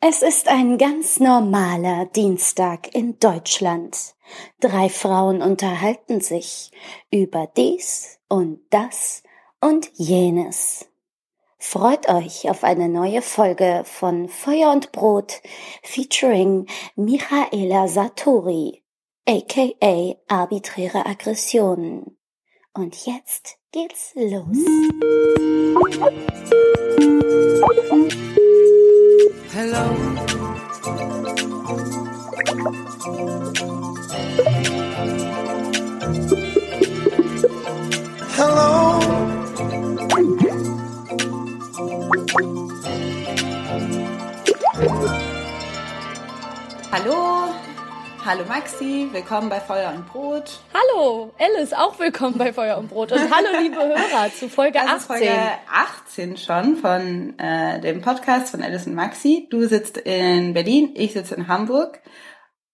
Es ist ein ganz normaler Dienstag in Deutschland. Drei Frauen unterhalten sich über dies und das und jenes. Freut euch auf eine neue Folge von Feuer und Brot featuring Michaela Satori, aka Arbiträre Aggressionen. Und jetzt geht's los. Hello. Hello. Hallo, hallo Maxi, willkommen bei Feuer und Brot. Hallo, Alice, auch willkommen bei Feuer und Brot. Und hallo, liebe Hörer, zu Folge Das 18. ist Folge 18 schon von äh, dem Podcast von Alice und Maxi. Du sitzt in Berlin, ich sitze in Hamburg.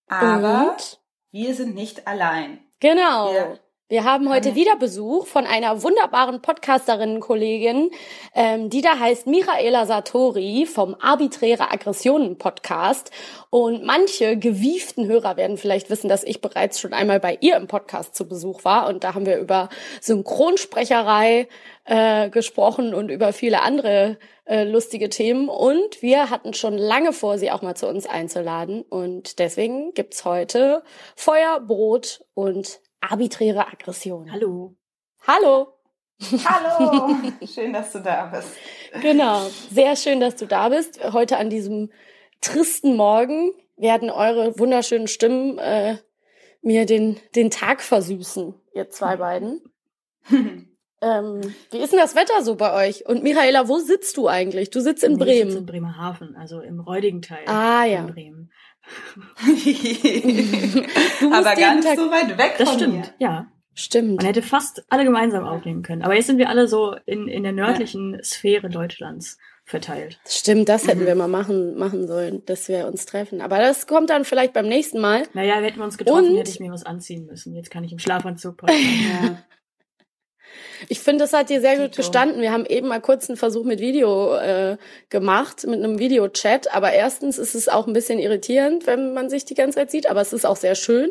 Aber Und? wir sind nicht allein. Genau. Ja. Wir haben heute wieder Besuch von einer wunderbaren Podcasterinnen-Kollegin, ähm, die da heißt Michaela Satori vom Arbiträre Aggressionen Podcast. Und manche gewieften Hörer werden vielleicht wissen, dass ich bereits schon einmal bei ihr im Podcast zu Besuch war. Und da haben wir über Synchronsprecherei äh, gesprochen und über viele andere äh, lustige Themen. Und wir hatten schon lange vor, sie auch mal zu uns einzuladen. Und deswegen gibt's heute Feuer, Brot und arbiträre Aggression. Hallo. Hallo. Hallo, schön, dass du da bist. Genau. Sehr schön, dass du da bist. Heute an diesem tristen Morgen werden eure wunderschönen Stimmen äh, mir den, den Tag versüßen, ihr zwei beiden. Ähm, wie ist denn das Wetter so bei euch? Und Michaela, wo sitzt du eigentlich? Du sitzt in Nee, ich sitze Bremen. in Bremerhaven, also im räudigen Teil Ah, ja. von Bremen. Du musst Aber jeden ganz Tag- so weit weg Das von stimmt, mir. ja. Stimmt. Man hätte fast alle gemeinsam aufnehmen können. Aber jetzt sind wir alle so in, in der nördlichen Sphäre Deutschlands verteilt. Stimmt, das hätten Mhm. wir mal machen, machen sollen, dass wir uns treffen. Aber das kommt dann vielleicht beim nächsten Mal. Naja, hätten wir uns getroffen, Und- hätte ich mir was anziehen müssen. Jetzt kann ich im Schlafanzug. Ja. Ich finde, das hat dir sehr gut Tito. gestanden. Wir haben eben mal kurz einen Versuch mit Video äh, gemacht, mit einem Videochat. Aber erstens ist es auch ein bisschen irritierend, wenn man sich die ganze Zeit sieht. Aber es ist auch sehr schön.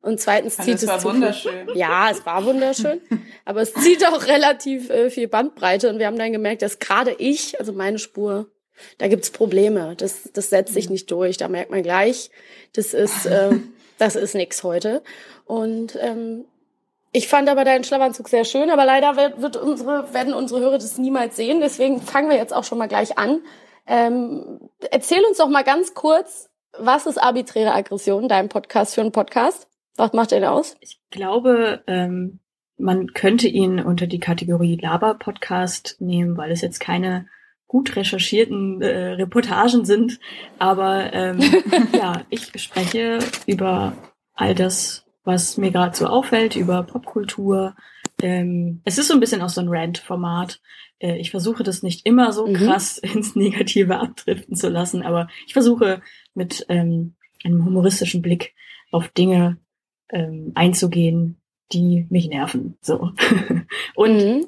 Und zweitens zieht es es war wunderschön. Ja, es war wunderschön. aber es zieht auch relativ äh, viel Bandbreite. Und wir haben dann gemerkt, dass gerade ich, also meine Spur, da gibt's Probleme. Das, das setzt sich nicht durch. Da merkt man gleich, das ist, äh, das ist nix heute. Und ähm, ich fand aber deinen Schlafanzug sehr schön, aber leider wird, unsere, werden unsere Hörer das niemals sehen. Deswegen fangen wir jetzt auch schon mal gleich an. Ähm, erzähl uns doch mal ganz kurz, was ist arbiträre Aggression, dein Podcast für einen Podcast? Was macht ihr da aus? Ich glaube, ähm, man könnte ihn unter die Kategorie Laber-Podcast nehmen, weil es jetzt keine gut recherchierten äh, Reportagen sind. Aber ähm, ja, ich spreche über all das, was mir gerade so auffällt, über Popkultur. Ähm, es ist so ein bisschen auch so ein Rant-Format. Äh, ich versuche das nicht immer so Mhm. krass ins Negative abdriften zu lassen, aber ich versuche mit ähm, einem humoristischen Blick auf Dinge ähm, einzugehen, die mich nerven. So. Und Mhm.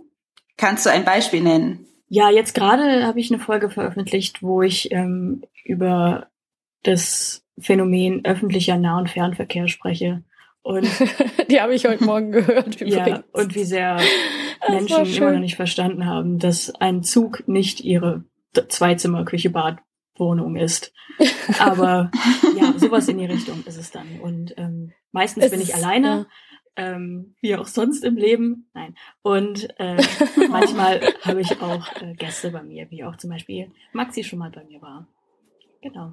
Kannst du ein Beispiel nennen? ja, jetzt gerade habe ich eine Folge veröffentlicht, wo ich ähm, über das Phänomen öffentlicher Nah- und Fernverkehr spreche. Und Die habe ich heute Morgen gehört übrigens. ja, und wie sehr Menschen immer noch nicht verstanden haben, dass ein Zug nicht ihre D- Zweizimmer, Küche, Bad, Wohnung ist. Aber ja, sowas in die Richtung ist es dann. Und ähm, meistens Es bin ich ist, alleine, ähm, wie auch sonst im Leben. Nein. Und äh, manchmal habe ich auch äh, Gäste bei mir, wie auch zum Beispiel Maxi schon mal bei mir war. Genau.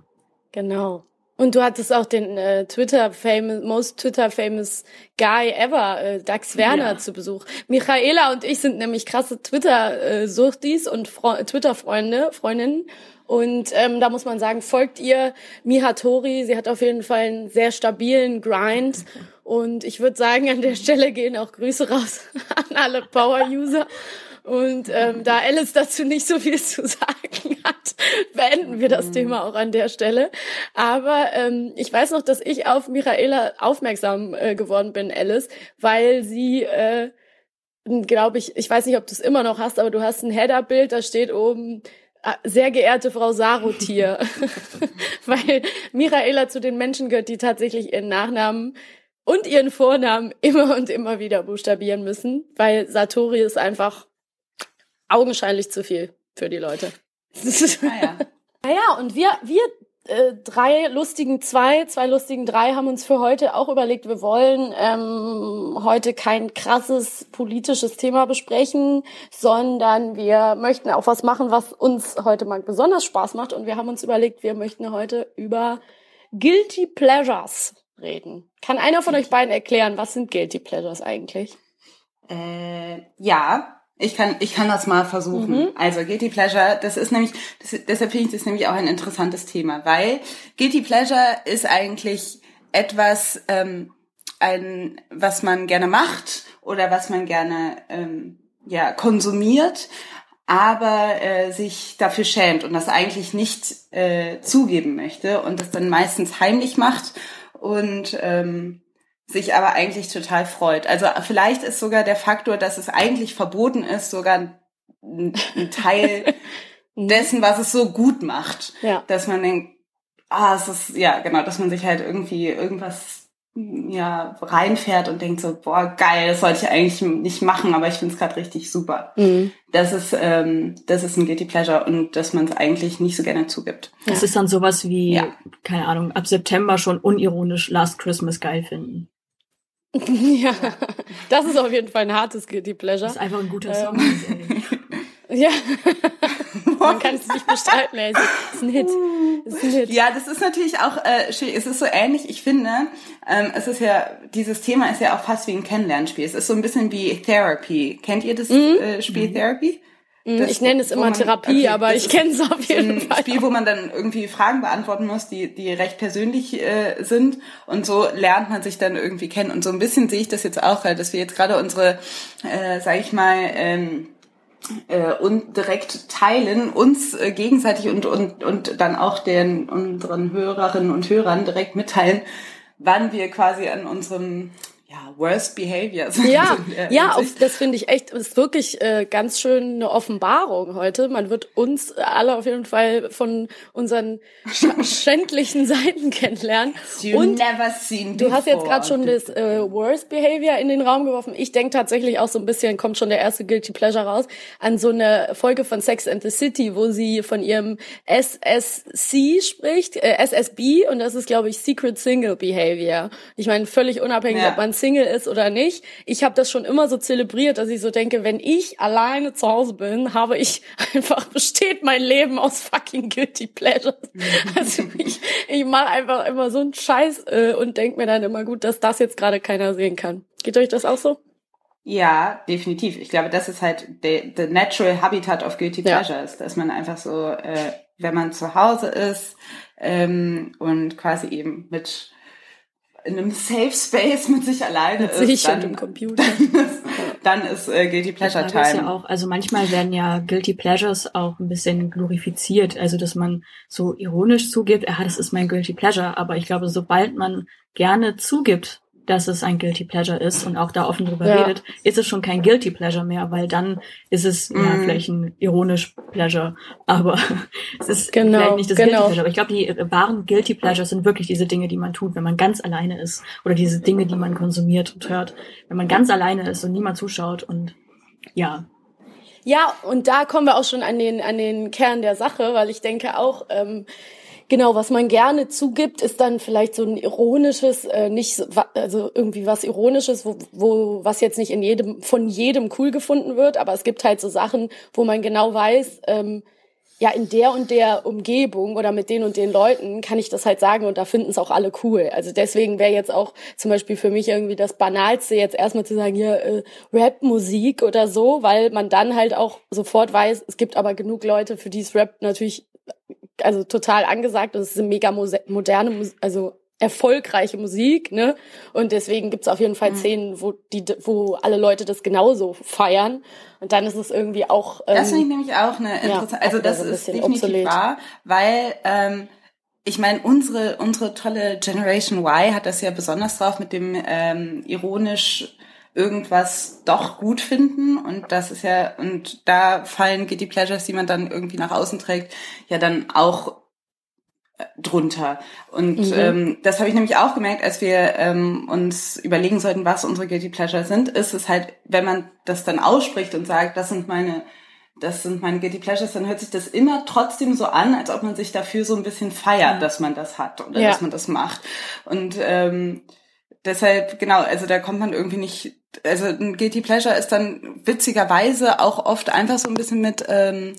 Genau. Und du hattest auch den äh, Twitter famous, most Twitter famous guy ever, äh, Dax Werner Ja. zu Besuch. Michaela und ich sind nämlich krasse Twitter äh, Suchtis und Fre Twitter Freunde, Freundinnen. Und ähm, da muss man sagen, folgt ihr Mihatori. Sie hat auf jeden Fall einen sehr stabilen Grind. Und ich würde sagen, an der Stelle gehen auch Grüße raus an alle Power-User. Und ähm, da Alice dazu nicht so viel zu sagen hat, beenden wir das Thema auch an der Stelle. Aber ähm, ich weiß noch, dass ich auf Michaela aufmerksam äh, geworden bin, Alice, weil sie, äh, glaube ich, ich weiß nicht, ob du es immer noch hast, aber du hast ein Header-Bild, da steht oben Ah, Sehr geehrte Frau Sarotier, weil Michaela zu den Menschen gehört, die tatsächlich ihren Nachnamen und ihren Vornamen immer und immer wieder buchstabieren müssen, weil Satori ist einfach augenscheinlich zu viel für die Leute. Naja. Naja, und wir, wir äh, drei lustigen zwei, zwei lustigen drei haben uns für heute auch überlegt, wir wollen ähm, heute kein krasses politisches Thema besprechen, sondern wir möchten auch was machen, was uns heute mal besonders Spaß macht. Und wir haben uns überlegt, wir möchten heute über Guilty Pleasures reden. Kann einer von euch beiden erklären, was sind Guilty Pleasures eigentlich? Äh, ja, ich kann, ich kann das mal versuchen. Mhm. Also Guilty Pleasure, das ist nämlich, das, deshalb finde ich das nämlich auch ein interessantes Thema, weil Guilty Pleasure ist eigentlich etwas, ähm, ein, was man gerne macht oder was man gerne ähm, ja konsumiert, aber äh, sich dafür schämt und das eigentlich nicht äh, zugeben möchte und das dann meistens heimlich macht und ähm, sich aber eigentlich total freut. Also vielleicht ist sogar der Faktor, dass es eigentlich verboten ist, sogar ein, ein Teil dessen, was es so gut macht. Ja. Dass man denkt, ah, es ist, ja, genau, dass man sich halt irgendwie irgendwas ja reinfährt und denkt so, boah, geil, das sollte ich eigentlich nicht machen, aber ich finde es gerade richtig super. Mhm. Das ist, ähm, das ist ein Guilty Pleasure und dass man es eigentlich nicht so gerne zugibt. Das ist dann sowas wie, Ja. keine Ahnung, ab September schon unironisch Last Christmas geil finden. Ja, das ist auf jeden Fall ein hartes Guilty Pleasure. Das ist einfach ein guter Ähm. Song. ehrlich. Ja. Man kann es nicht bestreiten, ey. Es ist ein Hit. Es ist ein Hit. Ja, das ist natürlich auch äh, schwierig. Es ist so ähnlich. Ich finde, ähm, es ist ja dieses Thema ist ja auch fast wie ein Kennenlernspiel. Es ist so ein bisschen wie Therapy. Kennt ihr das äh, Spiel Therapy? Das, ich nenne es immer man- Therapie, okay, aber ich kenne es auf jeden ein Fall. Spiel, wo man dann irgendwie Fragen beantworten muss, die die recht persönlich äh, sind und so lernt man sich dann irgendwie kennen und so ein bisschen sehe ich das jetzt auch, halt, dass wir jetzt gerade unsere, äh, sag ich mal, ähm, äh, und direkt teilen, uns äh, gegenseitig und, und, und dann auch den unseren Hörerinnen und Hörern direkt mitteilen, wann wir quasi an unserem Worst Behavior sind. Ja, ja, auf, das finde ich echt, ist wirklich äh, ganz schön eine Offenbarung heute. Man wird uns alle auf jeden Fall von unseren sch schändlichen Seiten kennenlernen. You Und never seen Du hast jetzt before. gerade schon das äh, Worst Behavior in den Raum geworfen. Ich denke tatsächlich auch so ein bisschen, kommt schon der erste Guilty Pleasure raus, an so eine Folge von Sex and the City, wo sie von ihrem SSC spricht, äh, SSB, und das ist, glaube ich, Secret Single Behavior. Ich meine, völlig unabhängig, Ja. ob man Single ist oder nicht. Ich habe das schon immer so zelebriert, dass ich so denke, wenn ich alleine zu Hause bin, habe ich einfach, besteht mein Leben aus fucking Guilty Pleasures. Also ich, ich mache einfach immer so einen Scheiß äh, und denk mir dann immer gut, dass das jetzt gerade keiner sehen kann. Geht euch das auch so? Ja, definitiv. Ich glaube, das ist halt the, the natural habitat of guilty Ja. pleasures, dass man einfach so, äh, wenn man zu Hause ist ähm, und quasi eben mit in einem Safe Space mit sich alleine Mit ist, sich dann, und dem Computer. dann ist äh, guilty pleasure ist time. ja auch, also manchmal werden ja Guilty Pleasures auch ein bisschen glorifiziert, also dass man so ironisch zugibt, ja, das ist mein Guilty Pleasure, aber ich glaube, sobald man gerne zugibt, dass es ein Guilty Pleasure ist und auch da offen drüber Ja. redet, ist es schon kein Guilty Pleasure mehr, weil dann ist es ja Mhm. vielleicht ein ironisch Pleasure, aber es ist Genau, vielleicht nicht das genau. Guilty Pleasure. Aber ich glaube, die wahren Guilty Pleasures sind wirklich diese Dinge, die man tut, wenn man ganz alleine ist oder diese Dinge, die man konsumiert und hört, wenn man ganz alleine ist und niemand zuschaut und ja, Ja, und da kommen wir auch schon an den, an den Kern der Sache, weil ich denke auch, ähm, genau, was man gerne zugibt, ist dann vielleicht so ein ironisches, äh, nicht, also irgendwie was Ironisches, wo, wo, was jetzt nicht in jedem, von jedem cool gefunden wird, aber es gibt halt so Sachen, wo man genau weiß, ähm, ja, in der und der Umgebung oder mit den und den Leuten kann ich das halt sagen und da finden es auch alle cool. Also deswegen wäre jetzt auch zum Beispiel für mich irgendwie das Banalste jetzt erstmal zu sagen, hier äh, Rap-Musik oder so, weil man dann halt auch sofort weiß, es gibt aber genug Leute, für die ist Rap natürlich also total angesagt und es ist eine mega moderne, also erfolgreiche Musik, ne? Und deswegen gibt's auf jeden Fall Szenen, wo die, wo alle Leute das genauso feiern. Und dann ist es irgendwie auch. Ähm, Das finde ich nämlich auch eine interessante, also auch wieder das so ist definitiv obsolet. wahr, weil ähm, ich meine, unsere, unsere tolle Generation Y hat das ja besonders drauf mit dem ähm, ironisch irgendwas doch gut finden und das ist ja und da fallen Guilty Pleasures, die man dann irgendwie nach außen trägt, ja dann auch äh, drunter. Und mhm. ähm, das habe ich nämlich auch gemerkt, als wir ähm, uns überlegen sollten, was unsere Guilty Pleasures sind, ist es halt, wenn man das dann ausspricht und sagt, das sind meine das sind meine Guilty Pleasures, dann hört sich das immer trotzdem so an, als ob man sich dafür so ein bisschen feiert, dass man das hat oder ja. dass man das macht. Und ähm, deshalb, genau, also da kommt man irgendwie nicht, also ein Guilty Pleasure ist dann witzigerweise auch oft einfach so ein bisschen mit, ähm,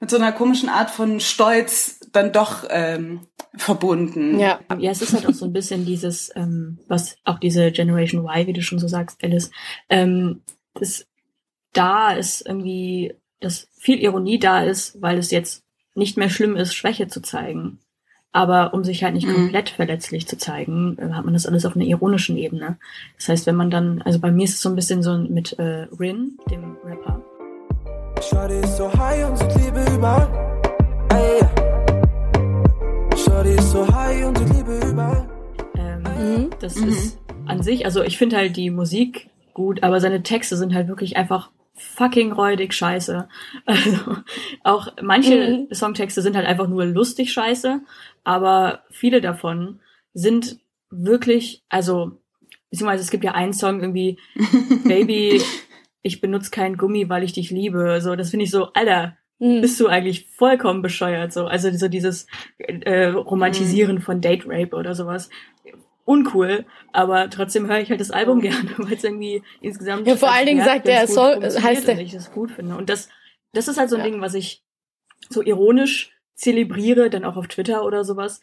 mit so einer komischen Art von Stolz dann doch ähm, verbunden. Ja. ja, es ist halt auch so ein bisschen dieses, ähm, was auch diese Generation Y, wie du schon so sagst, Alice, ähm, das da ist irgendwie, dass viel Ironie da ist, weil es jetzt nicht mehr schlimm ist, Schwäche zu zeigen. Aber um sich halt nicht mhm. komplett verletzlich zu zeigen, äh, hat man das alles auf einer ironischen Ebene. Das heißt, wenn man dann, also bei mir ist es so ein bisschen so mit äh, Rin, dem Rapper. Shorty ist so high und sie Liebe überall. Ey. Shorty ist so high und sie Liebe überall. Ähm, mhm. Das mhm. ist an sich, also ich finde halt die Musik gut, aber seine Texte sind halt wirklich einfach fucking räudig scheiße. Also auch manche mhm. Songtexte sind halt einfach nur lustig scheiße, aber viele davon sind wirklich, also beziehungsweise es gibt ja einen Song irgendwie Baby, ich benutze kein Gummi, weil ich dich liebe. So, das finde ich so, Alter, mhm. bist du eigentlich vollkommen bescheuert so. Also so dieses äh, Romantisieren mhm. von Date Rape oder sowas uncool, aber trotzdem höre ich halt das Album oh. gerne, weil es irgendwie insgesamt ja vor allen Dingen sagt der Soll heißt der ich das gut finde und das das ist halt so ein ja. Ding, was ich so ironisch zelebriere, dann auch auf Twitter oder sowas,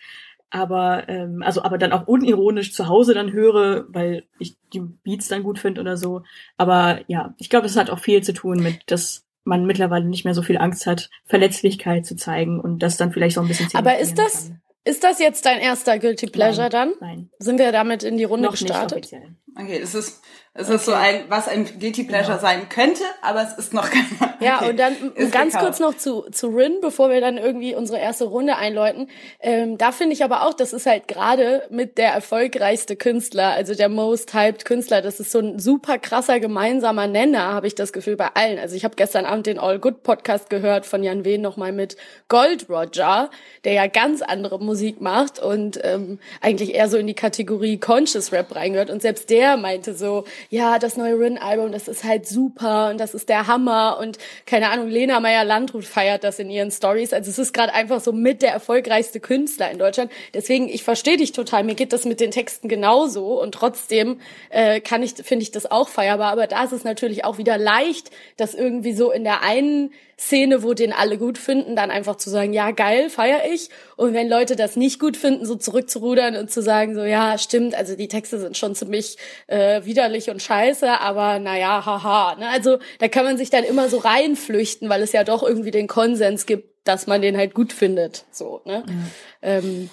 aber ähm, also aber dann auch unironisch zu Hause dann höre, weil ich die Beats dann gut finde oder so. Aber ja, ich glaube, es hat auch viel zu tun mit, dass man mittlerweile nicht mehr so viel Angst hat, Verletzlichkeit zu zeigen und das dann vielleicht so ein bisschen. Aber ist das kann. Ist das jetzt dein erster Guilty Pleasure Nein. dann? Nein. Sind wir damit in die Runde Noch gestartet? Okay, es ist, es okay. ist so ein, was ein Guilty Pleasure genau. sein könnte, aber es ist noch kein. Okay. Ja, und dann ist ganz gekauft. kurz noch zu, zu Rin, bevor wir dann irgendwie unsere erste Runde einläuten. Ähm, da finde ich aber auch, das ist halt gerade mit der erfolgreichste Künstler, also der most hyped Künstler, das ist so ein super krasser gemeinsamer Nenner, habe ich das Gefühl bei allen. Also ich habe gestern Abend den All Good Podcast gehört von Jan Wehn nochmal mit Gold Roger, der ja ganz andere Musik macht und ähm, eigentlich eher so in die Kategorie Conscious Rap reingehört. Und selbst der meinte so, ja, das neue Rin-Album, das ist halt super und das ist der Hammer und keine Ahnung, Lena Meyer-Landrut feiert das in ihren Stories. Also es ist gerade einfach so mit der erfolgreichste Künstler in Deutschland. Deswegen, ich verstehe dich total. Mir geht das mit den Texten genauso und trotzdem äh, kann ich, finde ich das auch feierbar. Aber da ist es natürlich auch wieder leicht, das irgendwie so in der einen Szene, wo den alle gut finden, dann einfach zu sagen, ja geil, feier ich. Und wenn Leute das nicht gut finden, so zurückzurudern und zu sagen, so ja, stimmt, also die Texte sind schon ziemlich äh, widerlich und scheiße, aber naja, haha. Ne? Also da kann man sich dann immer so reinflüchten, weil es ja doch irgendwie den Konsens gibt, dass man den halt gut findet. So, ne? Ja. Ähm,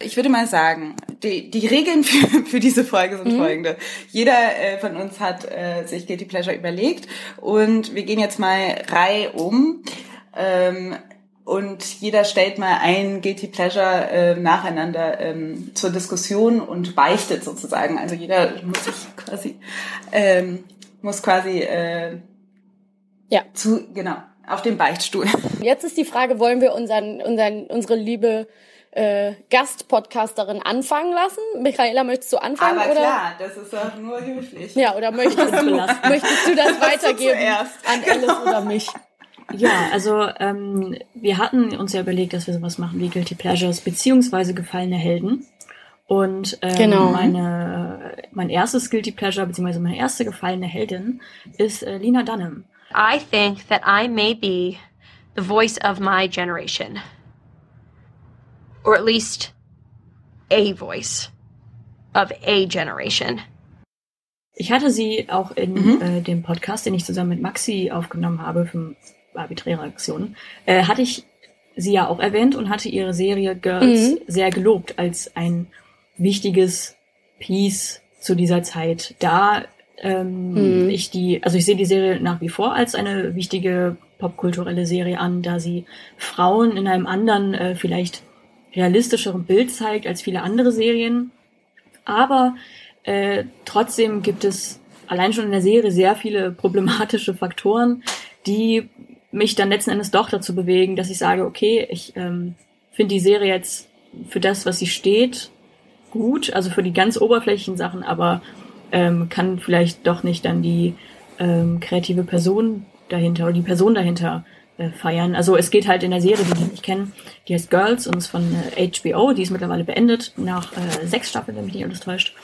ich würde mal sagen, die, die Regeln für, für diese Folge sind mhm. folgende. Jeder äh, von uns hat äh, sich Guilty Pleasure überlegt und wir gehen jetzt mal Reihe um. Ähm, und jeder stellt mal ein Guilty Pleasure äh, nacheinander ähm, zur Diskussion und beichtet sozusagen. Also jeder muss sich quasi ähm, muss quasi äh, ja zu genau auf dem Beichtstuhl. Jetzt ist die Frage, wollen wir unseren unseren unstre liebe äh, Gastpodcasterin anfangen lassen. Michaela, möchtest du anfangen? Aber oder? klar, das ist doch nur höflich. Ja, oder möchtest du, möchtest du das weitergeben an Alice oder mich? Ja, also ähm, wir hatten uns ja überlegt, dass wir sowas machen wie Guilty Pleasures beziehungsweise gefallene Helden. Und ähm, genau. meine, mein erstes Guilty Pleasure beziehungsweise meine erste gefallene Heldin ist äh, Lina Dunham. I think that I may be the voice of my generation. Or at least a voice of a generation. Ich hatte sie auch in mhm. äh, dem Podcast, den ich zusammen mit Maxi aufgenommen habe für arbiträre Aktionen, äh, hatte ich sie ja auch erwähnt und hatte ihre Serie Girls mhm. sehr gelobt als ein wichtiges Piece zu dieser Zeit. Da ähm, mhm. ich die, also ich sehe die Serie nach wie vor als eine wichtige popkulturelle Serie an, da sie Frauen in einem anderen, äh, vielleicht realistischeren Bild zeigt als viele andere Serien. Aber äh, trotzdem gibt es allein schon in der Serie sehr viele problematische Faktoren, die mich dann letzten Endes doch dazu bewegen, dass ich sage, okay, ich ähm, finde die Serie jetzt für das, was sie steht, gut, also für die ganz oberflächlichen Sachen, aber ähm, kann vielleicht doch nicht dann die ähm, kreative Person dahinter oder die Person dahinter äh, feiern. Also es geht halt in der Serie, die ich nicht kenne, die heißt Girls und ist von äh, HBO, die ist mittlerweile beendet, nach äh, sechs Staffeln, wenn mich nicht alles täuscht.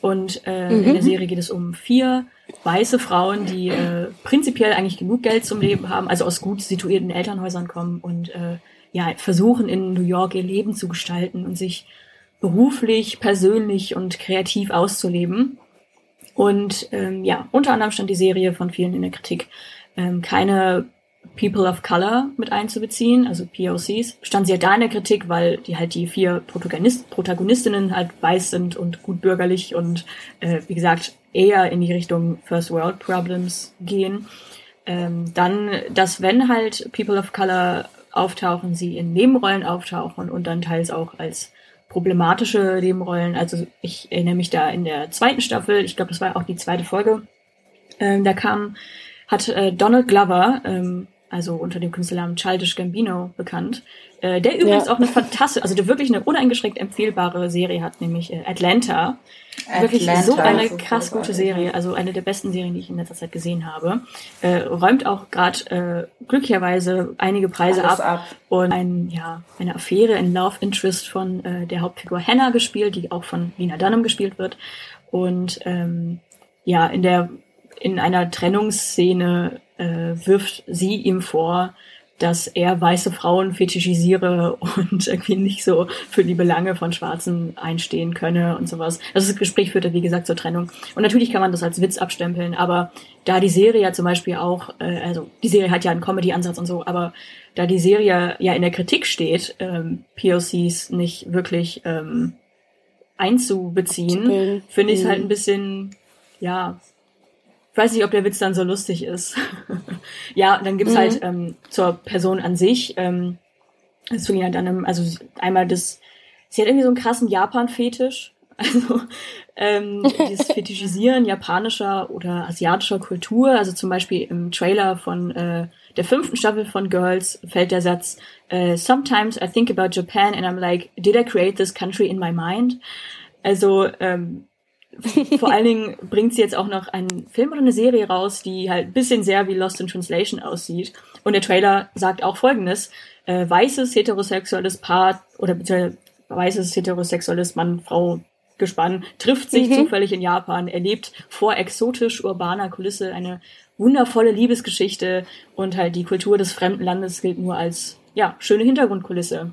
Und äh, mhm. in der Serie geht es um vier weiße Frauen, die äh, prinzipiell eigentlich genug Geld zum Leben haben, also aus gut situierten Elternhäusern kommen und äh, ja versuchen in New York ihr Leben zu gestalten und sich beruflich, persönlich und kreativ auszuleben. Und ähm, ja, unter anderem stand die Serie von vielen in der Kritik, ähm, keine People of Color mit einzubeziehen, also POCs, stand sie ja da in der Kritik, weil die halt die vier Protagonist Protagonistinnen halt weiß sind und gut bürgerlich und äh, wie gesagt eher in die Richtung First World Problems gehen. Ähm, dann, dass wenn halt People of Color auftauchen, sie in Nebenrollen auftauchen und dann teils auch als problematische Nebenrollen. Also ich erinnere mich da in der zweiten Staffel, ich glaube, das war auch die zweite Folge, ähm, da kam, hat äh, Donald Glover, ähm, also unter dem Künstlernamen Childish Gambino bekannt, äh, der übrigens ja. auch eine fantastische, also der wirklich eine uneingeschränkt empfehlbare Serie hat, nämlich äh, Atlanta. Atlanta. Wirklich so eine so krass gute Serie, also eine der besten Serien, die ich in letzter Zeit gesehen habe. Äh, räumt auch gerade äh, glücklicherweise einige Preise ab, ab, und ein, ja, eine Affäre, ein Love Interest von äh, der Hauptfigur Hannah gespielt, die auch von Lena Dunham gespielt wird. Und ähm, ja, in der in einer Trennungsszene äh, wirft sie ihm vor, dass er weiße Frauen fetischisiere und irgendwie nicht so für die Belange von Schwarzen einstehen könne und sowas. Also das Gespräch führte, wie gesagt, zur Trennung. Und natürlich kann man das als Witz abstempeln, aber da die Serie ja zum Beispiel auch, äh, also die Serie hat ja einen Comedy-Ansatz und so, aber da die Serie ja in der Kritik steht, ähm, POCs nicht wirklich ähm, einzubeziehen, finde ich es halt mhm. ein bisschen, ja, ich weiß nicht, ob der Witz dann so lustig ist. ja, dann gibt's halt, mhm. halt ähm, zur Person an sich, ähm, zu ja dann, also einmal das, sie hat irgendwie so einen krassen Japan-Fetisch. Also ähm, dieses Fetischisieren japanischer oder asiatischer Kultur. Also zum Beispiel im Trailer von äh, der fünften Staffel von Girls fällt der Satz, äh, Sometimes I think about Japan and I'm like, did I create this country in my mind? Also ähm, vor allen Dingen bringt sie jetzt auch noch einen Film oder eine Serie raus, die halt ein bisschen sehr wie Lost in Translation aussieht. Und der Trailer sagt auch folgendes, äh, weißes heterosexuelles Paar oder beziehungsweise weißes heterosexuelles Mann, Frau, Gespann trifft sich mhm. zufällig in Japan, erlebt vor exotisch urbaner Kulisse eine wundervolle Liebesgeschichte und halt die Kultur des fremden Landes gilt nur als ja schöne Hintergrundkulisse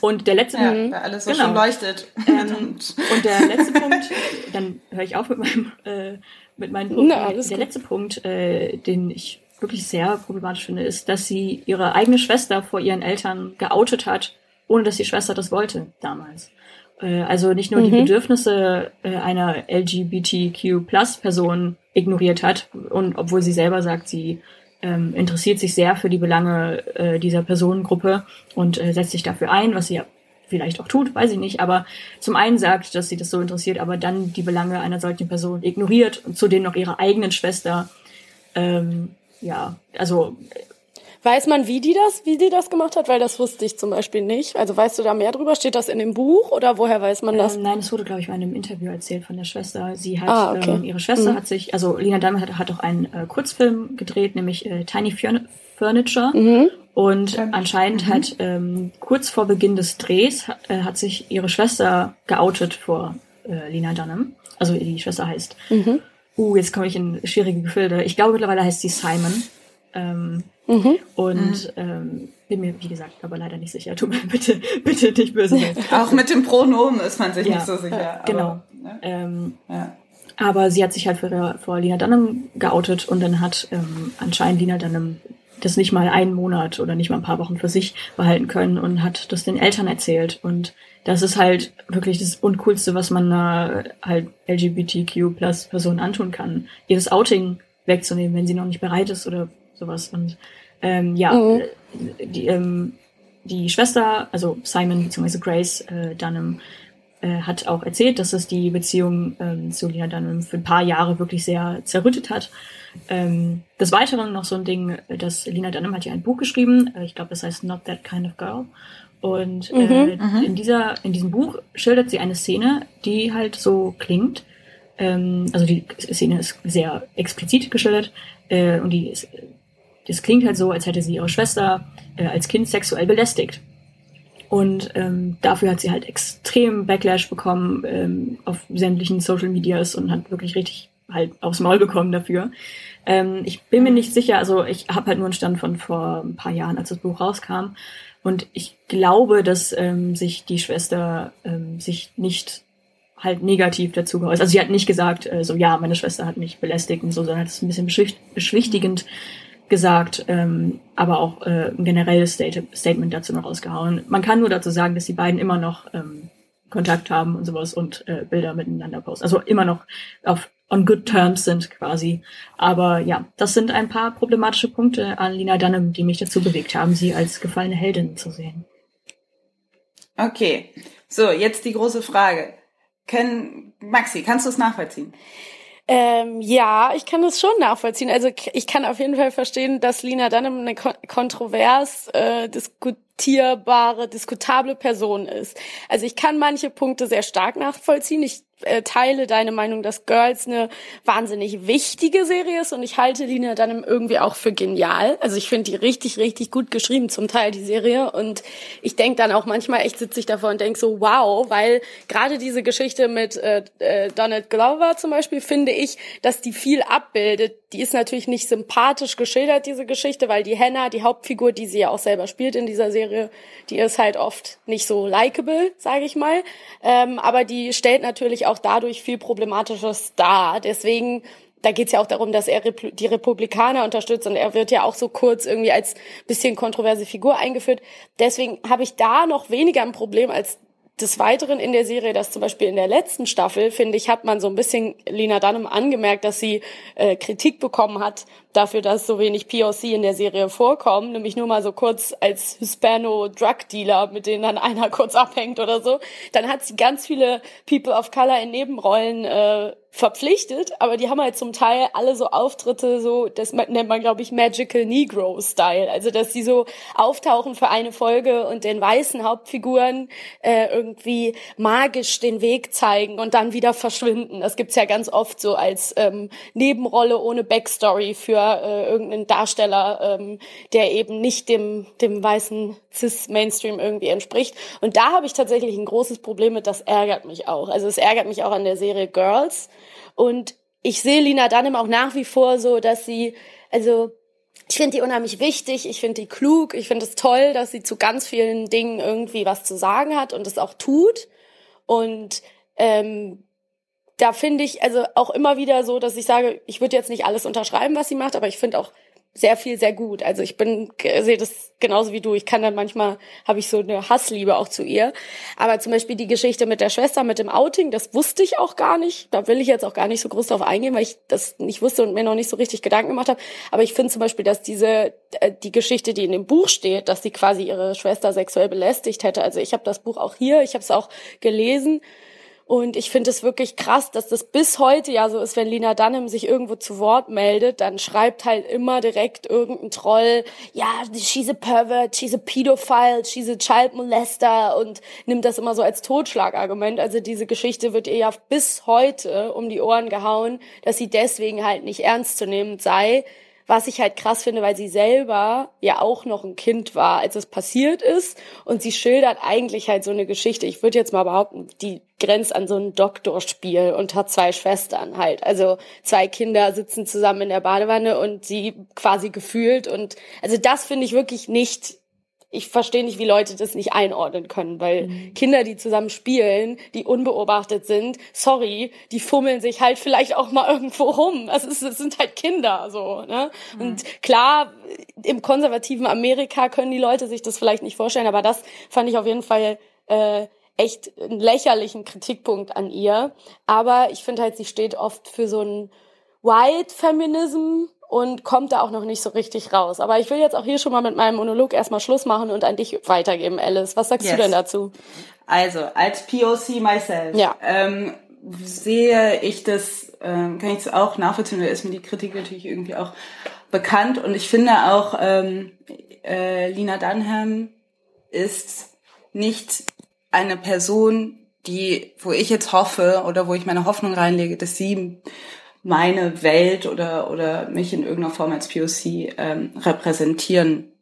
und der letzte ja, Punkt, alles so genau. schön leuchtet. Ähm, und der letzte Punkt, dann höre ich auf mit meinem äh, mit meinen Punkten. Na, der gut. letzte Punkt, äh, den ich wirklich sehr problematisch finde, ist, dass sie ihre eigene Schwester vor ihren Eltern geoutet hat, ohne dass die Schwester das wollte damals. Äh, also nicht nur mhm. die Bedürfnisse äh, einer LGBTQ-Plus-Person ignoriert hat, und obwohl sie selber sagt, sie ähm, interessiert sich sehr für die Belange äh, dieser Personengruppe und äh, setzt sich dafür ein, was sie ja vielleicht auch tut, weiß ich nicht, aber zum einen sagt, dass sie das so interessiert, aber dann die Belange einer solchen Person ignoriert und zudem noch ihrer eigenen Schwester, ähm, ja, also Weiß man, wie die das, wie die das gemacht hat? Weil das wusste ich zum Beispiel nicht. Also weißt du da mehr drüber? Steht das in dem Buch oder woher weiß man das? Ähm, nein, es wurde, glaube ich, mal in einem Interview erzählt von der Schwester. Sie hat, ah, okay. ähm, ihre Schwester mhm. hat sich, also Lena Dunham hat, hat auch einen äh, Kurzfilm gedreht, nämlich äh, Tiny Furniture. Mhm. Und ähm, anscheinend mhm. hat ähm, kurz vor Beginn des Drehs äh, hat sich ihre Schwester geoutet vor äh, Lena Dunham. Also die Schwester heißt. Mhm. Uh, jetzt komme ich in schwierige Gefilde. Ich glaube mittlerweile heißt sie Simon. Ähm, Mhm. Und mhm. Ähm, bin mir, wie gesagt, aber leider nicht sicher. Tu mir bitte, bitte nicht böse. Auch mit dem Pronomen ist man sich ja, nicht so sicher. Aber, genau. Ne? Ähm, ja. Aber sie hat sich halt vor, vor Lina Dunham geoutet und dann hat ähm, anscheinend Lina Dunham das nicht mal einen Monat oder nicht mal ein paar Wochen für sich behalten können und hat das den Eltern erzählt. Und das ist halt wirklich das Uncoolste, was man einer halt LGBTQ plus Person antun kann. Ihr das Outing wegzunehmen, wenn sie noch nicht bereit ist oder sowas. Und ähm, ja, mhm. die, ähm, die Schwester, also Simon bzw. Grace äh, Dunham, äh, hat auch erzählt, dass es die Beziehung ähm, zu Lina Dunham für ein paar Jahre wirklich sehr zerrüttet hat. Ähm, des Weiteren noch so ein Ding, dass Lina Dunham hat ja ein Buch geschrieben, äh, ich glaube, das heißt Not That Kind of Girl. Und äh, Mhm. in dieser, in diesem Buch schildert sie eine Szene, die halt so klingt. Ähm, also die Szene ist sehr explizit geschildert äh, und die ist, das klingt halt so, als hätte sie ihre Schwester äh, als Kind sexuell belästigt. Und ähm, dafür hat sie halt extrem Backlash bekommen ähm, auf sämtlichen Social Medias und hat wirklich richtig halt aufs Maul bekommen dafür. Ähm, ich bin mir nicht sicher, also ich habe halt nur einen Stand von vor ein paar Jahren, als das Buch rauskam. Und ich glaube, dass ähm, sich die Schwester ähm, sich nicht halt negativ dazu geäußert. Also sie hat nicht gesagt, äh, so ja, meine Schwester hat mich belästigt und so, sondern hat es ein bisschen beschwicht beschwichtigend gesagt, ähm, aber auch äh, ein generelles State Statement dazu noch rausgehauen. Man kann nur dazu sagen, dass die beiden immer noch ähm, Kontakt haben und sowas und äh, Bilder miteinander posten. Also immer noch auf on good terms sind quasi. Aber ja, das sind ein paar problematische Punkte an Lina Dunham, die mich dazu bewegt haben, sie als gefallene Heldin zu sehen. Okay, so, jetzt die große Frage. Können, Maxi, kannst du es nachvollziehen? Ähm, ja, ich kann das schon nachvollziehen. Also ich kann auf jeden Fall verstehen, dass Lina Dunham eine kon kontrovers äh, diskutierbare, diskutable Person ist. Also ich kann manche Punkte sehr stark nachvollziehen. Ich äh, teile deine Meinung, dass Girls eine wahnsinnig wichtige Serie ist und ich halte Lina Dunham irgendwie auch für genial. Also ich finde die richtig, richtig gut geschrieben, zum Teil die Serie und ich denke dann auch manchmal echt sitze ich davor und denke so, wow, weil gerade diese Geschichte mit äh, äh, Donald Glover zum Beispiel finde ich, dass die viel abbildet. Die ist natürlich nicht sympathisch geschildert, diese Geschichte, weil die Hannah, die Hauptfigur, die sie ja auch selber spielt in dieser Serie, die ist halt oft nicht so likable, sage ich mal. Ähm, aber die stellt natürlich auch dadurch viel Problematisches dar. Deswegen da geht's ja auch darum, dass er die Republikaner unterstützt und er wird ja auch so kurz irgendwie als bisschen kontroverse Figur eingeführt. Deswegen habe ich da noch weniger ein Problem als des Weiteren in der Serie, dass zum Beispiel in der letzten Staffel, finde ich, hat man so ein bisschen Lena Dunham angemerkt, dass sie äh, Kritik bekommen hat dafür, dass so wenig POC in der Serie vorkommen, nämlich nur mal so kurz als Hispano-Drug-Dealer, mit denen dann einer kurz abhängt oder so. Dann hat sie ganz viele People of Color in Nebenrollen äh, verpflichtet, aber die haben halt zum Teil alle so Auftritte, so, das nennt man, glaube ich, Magical Negro Style. Also, dass sie so auftauchen für eine Folge und den weißen Hauptfiguren äh, irgendwie magisch den Weg zeigen und dann wieder verschwinden. Das gibt's ja ganz oft so als ähm, Nebenrolle ohne Backstory für äh, irgendeinen Darsteller, ähm, der eben nicht dem, dem weißen Cis-Mainstream irgendwie entspricht. Und da habe ich tatsächlich ein großes Problem mit, das ärgert mich auch. Also es ärgert mich auch an der Serie Girls. Und ich sehe Lina Dunham auch nach wie vor so, dass sie, also ich finde die unheimlich wichtig, ich finde die klug, ich finde es toll, dass sie zu ganz vielen Dingen irgendwie was zu sagen hat und es auch tut. Und ähm, da finde ich also auch immer wieder so, dass ich sage, ich würde jetzt nicht alles unterschreiben, was sie macht, aber ich finde auch sehr viel sehr gut. Also ich bin sehe das genauso wie du. Ich kann dann manchmal habe ich so eine Hassliebe auch zu ihr. Aber zum Beispiel die Geschichte mit der Schwester mit dem Outing, das wusste ich auch gar nicht. Da will ich jetzt auch gar nicht so groß drauf eingehen, weil ich das nicht wusste und mir noch nicht so richtig Gedanken gemacht habe. Aber ich finde zum Beispiel, dass diese äh, die Geschichte, die in dem Buch steht, dass sie quasi ihre Schwester sexuell belästigt hätte. Also ich habe das Buch auch hier, ich habe es auch gelesen. Und ich finde es wirklich krass, dass das bis heute ja so ist, wenn Lina Dunham sich irgendwo zu Wort meldet, dann schreibt halt immer direkt irgendein Troll, ja, she's a pervert, she's a pedophile, she's a child molester und nimmt das immer so als Totschlagargument. Also diese Geschichte wird ihr ja bis heute um die Ohren gehauen, dass sie deswegen halt nicht ernst zu nehmen sei. Was ich halt krass finde, weil sie selber ja auch noch ein Kind war, als es passiert ist. Und sie schildert eigentlich halt so eine Geschichte. Ich würde jetzt mal behaupten, die grenzt an so ein Doktorspiel und hat zwei Schwestern halt. Also zwei Kinder sitzen zusammen in der Badewanne und sie quasi gefühlt. Und also das finde ich wirklich nicht ich verstehe nicht, wie Leute das nicht einordnen können, weil mhm. Kinder, die zusammen spielen, die unbeobachtet sind, sorry, die fummeln sich halt vielleicht auch mal irgendwo rum. Also es, es sind halt Kinder so. Ne? Mhm. Und klar, im konservativen Amerika können die Leute sich das vielleicht nicht vorstellen, aber das fand ich auf jeden Fall äh, echt einen lächerlichen Kritikpunkt an ihr. Aber ich finde halt, sie steht oft für so ein White Feminism und kommt da auch noch nicht so richtig raus. Aber ich will jetzt auch hier schon mal mit meinem Monolog erstmal Schluss machen und an dich weitergeben, Alice. Was sagst yes. du denn dazu? Also, als POC myself Ja. ähm, sehe ich das, ähm, kann ich es auch nachvollziehen, da ist mir die Kritik natürlich irgendwie auch bekannt und ich finde auch, ähm, äh, Lina Dunham ist nicht eine Person, die, wo ich jetzt hoffe oder wo ich meine Hoffnung reinlege, dass sie meine Welt oder, oder mich in irgendeiner Form als POC ähm, repräsentieren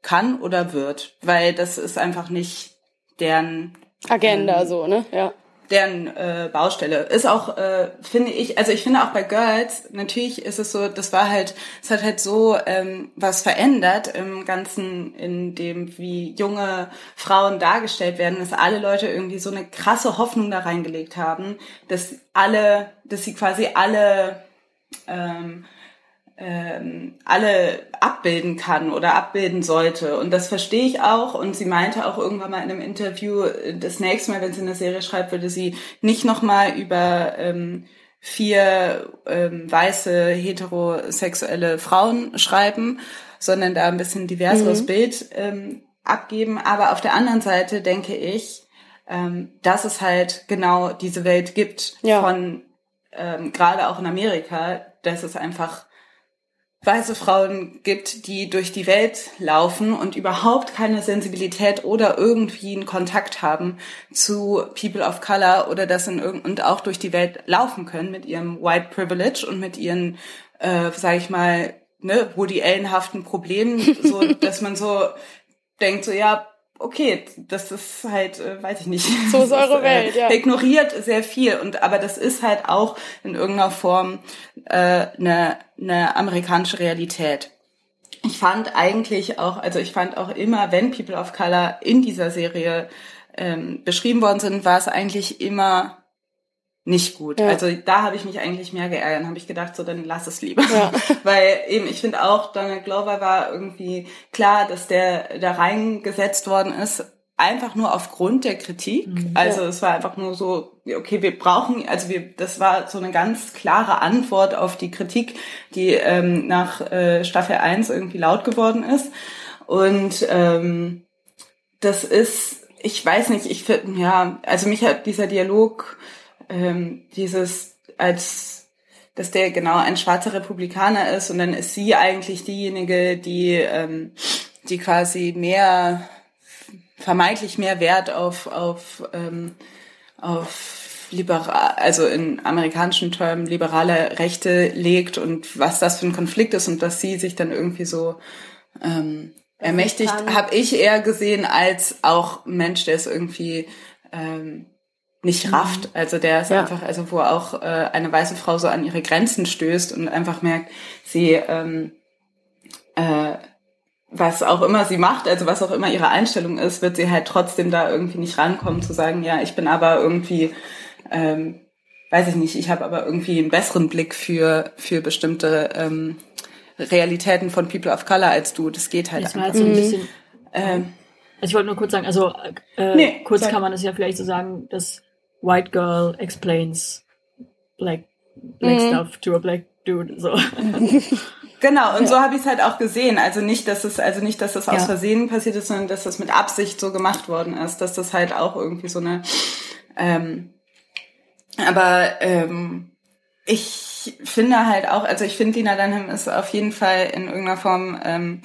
kann oder wird, weil das ist einfach nicht deren Agenda, so, ne? Ja. Deren äh, Baustelle. Ist auch, äh, finde ich, also ich finde auch bei Girls, natürlich ist es so, das war halt, es hat halt so ähm, was verändert im Ganzen, in dem, wie junge Frauen dargestellt werden, dass alle Leute irgendwie so eine krasse Hoffnung da reingelegt haben, dass alle, dass sie quasi alle ähm, alle abbilden kann oder abbilden sollte. Und das verstehe ich auch. Und sie meinte auch irgendwann mal in einem Interview, äh, das nächste Mal, wenn sie eine Serie schreibt, würde sie nicht nochmal über ähm, vier ähm, weiße heterosexuelle Frauen schreiben, sondern da ein bisschen diverseres Bild ähm, abgeben. Aber auf der anderen Seite denke ich, ähm, dass es halt genau diese Welt gibt Ja. von ähm, gerade auch in Amerika, dass es einfach weiße Frauen gibt, die durch die Welt laufen und überhaupt keine Sensibilität oder irgendwie einen Kontakt haben zu People of Color oder das in irgend und auch durch die Welt laufen können mit ihrem White Privilege und mit ihren, äh, sag ich mal, ne, Woody Allen-haften Problemen, so dass man so denkt, so ja, okay, das ist halt, äh, weiß ich nicht. So ist eure Welt, ja. Ignoriert sehr viel und aber das ist halt auch in irgendeiner Form äh, eine, eine amerikanische Realität. Ich fand eigentlich auch, also ich fand auch immer, wenn People of Color in dieser Serie ähm, beschrieben worden sind, war es eigentlich immer nicht gut. Ja. Also da habe ich mich eigentlich mehr geärgert. Dann habe ich gedacht, so dann lass es lieber. Ja. Weil eben, ich finde auch, Donald Glover war irgendwie klar, dass der da reingesetzt worden ist, einfach nur aufgrund der Kritik. Also es war einfach nur so, okay, wir brauchen, also wir, das war so eine ganz klare Antwort auf die Kritik, die ähm, nach äh, Staffel 1 irgendwie laut geworden ist. Und ähm, das ist, ich weiß nicht, ich finde, ja, also mich hat dieser Dialog, ähm, dieses als dass der genau ein schwarzer Republikaner ist und dann ist sie eigentlich diejenige, die ähm, die quasi mehr vermeintlich mehr Wert auf auf ähm, auf liberal, also in amerikanischen Termen liberale Rechte legt und was das für ein Konflikt ist und dass sie sich dann irgendwie so ähm, ermächtigt, habe ich eher gesehen als auch Mensch, der es irgendwie ähm, nicht rafft. Also der ist Ja. einfach, also wo auch äh, eine weiße Frau so an ihre Grenzen stößt und einfach merkt, sie ähm, äh, was auch immer sie macht, also was auch immer ihre Einstellung ist, wird sie halt trotzdem da irgendwie nicht rankommen zu sagen, ja, ich bin aber irgendwie, ähm, weiß ich nicht, ich habe aber irgendwie einen besseren Blick für für bestimmte ähm, Realitäten von People of Color als du. Das geht halt Das war einfach. jetzt so ein bisschen. Ähm, Also ich wollte nur kurz sagen, also äh, Nee, kurz sag. kann man es ja vielleicht so sagen, dass White Girl explains black black Mhm. stuff to a black dude. So. Genau, und so habe ich es halt auch gesehen. Also nicht, dass es, also nicht, dass das aus Ja. Versehen passiert ist, sondern dass das mit Absicht so gemacht worden ist, dass das halt auch irgendwie so eine ähm, aber ähm, ich finde halt auch, also ich finde Lina Dunham ist auf jeden Fall in irgendeiner Form, ähm,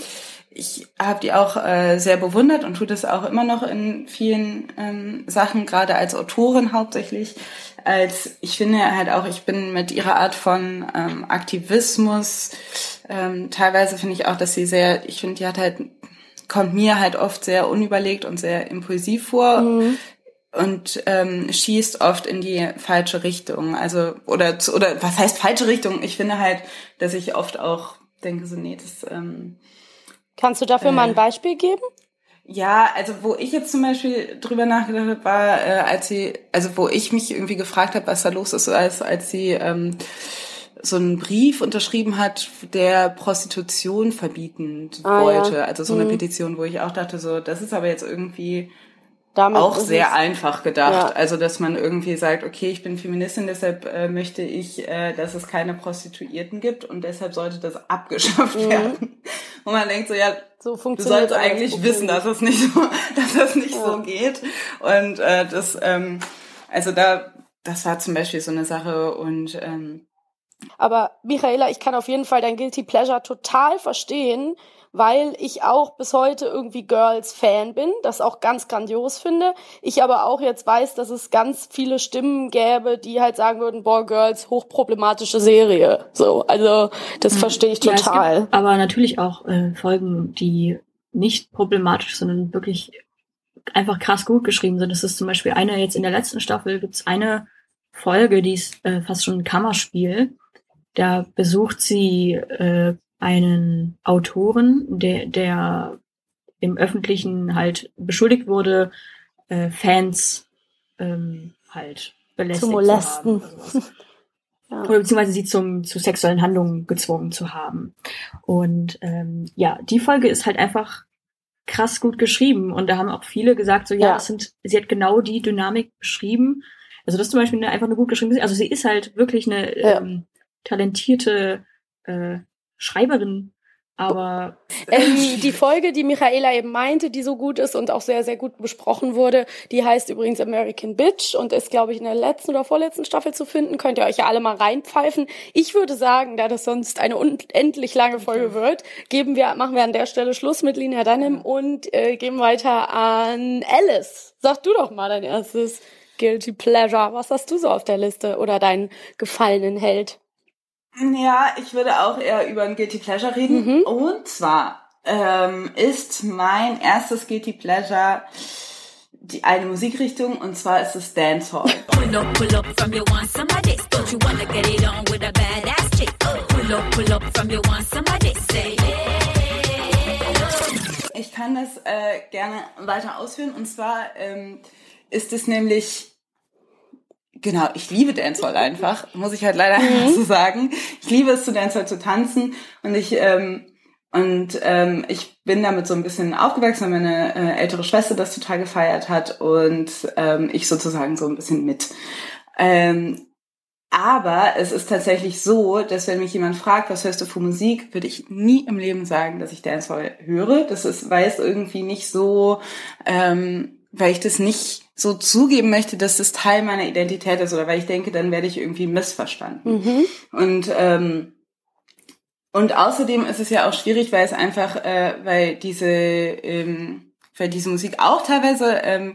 ich habe die auch äh, sehr bewundert und tue das auch immer noch in vielen ähm, Sachen, gerade als Autorin hauptsächlich. Als ich finde halt auch, ich bin mit ihrer Art von ähm, Aktivismus, ähm, teilweise finde ich auch, dass sie sehr, ich finde, die hat halt, kommt mir halt oft sehr unüberlegt und sehr impulsiv vor und ähm, schießt oft in die falsche Richtung. Also oder zu- oder was heißt falsche Richtung? Ich finde halt, dass ich oft auch denke so nee, das ähm, Kannst du dafür mal ein Beispiel geben? ja, also wo ich jetzt zum Beispiel drüber nachgedacht habe, war, äh, als sie, also wo ich mich irgendwie gefragt habe, was da los ist, als als sie ähm, so einen Brief unterschrieben hat, der Prostitution verbieten Ah, wollte. ja. Also so eine Petition, wo ich auch dachte, so, das ist aber jetzt irgendwie Damit auch sehr einfach gedacht. Ja. Also, dass man irgendwie sagt, okay, ich bin Feministin, deshalb äh, möchte ich, äh, dass es keine Prostituierten gibt und deshalb sollte das abgeschafft Mhm. werden. wo man denkt so, ja, So du funktioniert sollst eigentlich wissen, dass es nicht so, dass das nicht so geht. Und äh, das, ähm, also da, das war zum Beispiel so eine Sache und ähm, Aber Michaela, ich kann auf jeden Fall dein Guilty Pleasure total verstehen, weil ich auch bis heute irgendwie Girls Fan bin, das auch ganz grandios finde. Ich aber auch jetzt weiß, dass es ganz viele Stimmen gäbe, die halt sagen würden, boah, Girls, hochproblematische Serie. So, also das verstehe ich Ja, es total. gibt aber natürlich auch äh, Folgen, die nicht problematisch, sondern wirklich einfach krass gut geschrieben sind. Das ist zum Beispiel eine, jetzt in der letzten Staffel gibt's eine Folge, die ist äh, fast schon ein Kammerspiel. Da besucht sie äh, einen Autoren, der, der im Öffentlichen halt beschuldigt wurde, äh, Fans ähm, halt belästigt Zu molesten. haben oder beziehungsweise sie zum, zu sexuellen Handlungen gezwungen zu haben. Und ähm, ja, die Folge ist halt einfach krass gut geschrieben. Und da haben auch viele gesagt, so ja, Ja. das sind, sie hat genau die Dynamik beschrieben. Also das ist zum Beispiel eine, einfach eine gut geschriebene, also sie ist halt wirklich eine Ja. ähm, talentierte äh, Schreiberin, aber Ähm, die Folge, die Michaela eben meinte, die so gut ist und auch sehr, sehr gut besprochen wurde, die heißt übrigens American Bitch und ist, glaube ich, in der letzten oder vorletzten Staffel zu finden. Könnt ihr euch ja alle mal reinpfeifen. Ich würde sagen, da das sonst eine unendlich lange Folge wird, geben wir, machen wir an der Stelle Schluss mit Lina Dunham und äh, geben weiter an Alice. Sag du doch mal dein erstes Guilty Pleasure. Was hast du so auf der Liste oder deinen gefallenen Held? Ja, ich würde auch eher über ein Guilty Pleasure reden. Mhm. Und zwar ähm, ist mein erstes Guilty Pleasure die eine Musikrichtung und zwar ist es Dancehall. Ich kann das äh, gerne weiter ausführen und zwar ähm, ist es nämlich Genau, ich liebe Dancehall einfach, muss ich halt leider einfach so sagen. Ich liebe es zu Dancehall zu tanzen und ich ähm, und ähm, ich bin damit so ein bisschen aufgewachsen, weil meine äh, ältere Schwester das total gefeiert hat und ähm, ich sozusagen so ein bisschen mit. Ähm, aber es ist tatsächlich so, dass wenn mich jemand fragt, was hörst du für Musik, würde ich nie im Leben sagen, dass ich Dancehall höre. Das ist, weil es irgendwie nicht so, ähm, weil ich das nicht so zugeben möchte, dass das Teil meiner Identität ist oder weil ich denke, dann werde ich irgendwie missverstanden. Mhm. Und ähm, und außerdem ist es ja auch schwierig, weil es einfach, äh, weil diese, ähm, weil diese Musik auch teilweise ähm,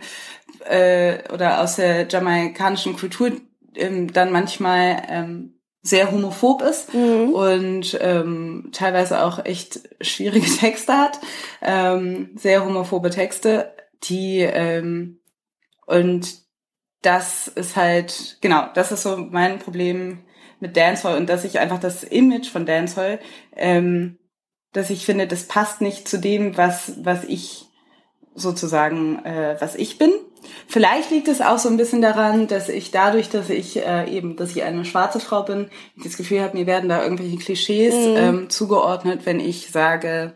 äh, oder aus der jamaikanischen Kultur ähm, dann manchmal ähm, sehr homophob ist Mhm. und ähm, teilweise auch echt schwierige Texte hat, ähm, sehr homophobe Texte, die ähm, und das ist halt, genau, das ist so mein Problem mit Dancehall und dass ich einfach das Image von Dancehall, ähm, dass ich finde, das passt nicht zu dem, was, was ich sozusagen, äh, was ich bin. Vielleicht liegt es auch so ein bisschen daran, dass ich dadurch, dass ich äh, eben, dass ich eine schwarze Frau bin, das Gefühl habe, mir werden da irgendwelche Klischees ähm, zugeordnet, wenn ich sage,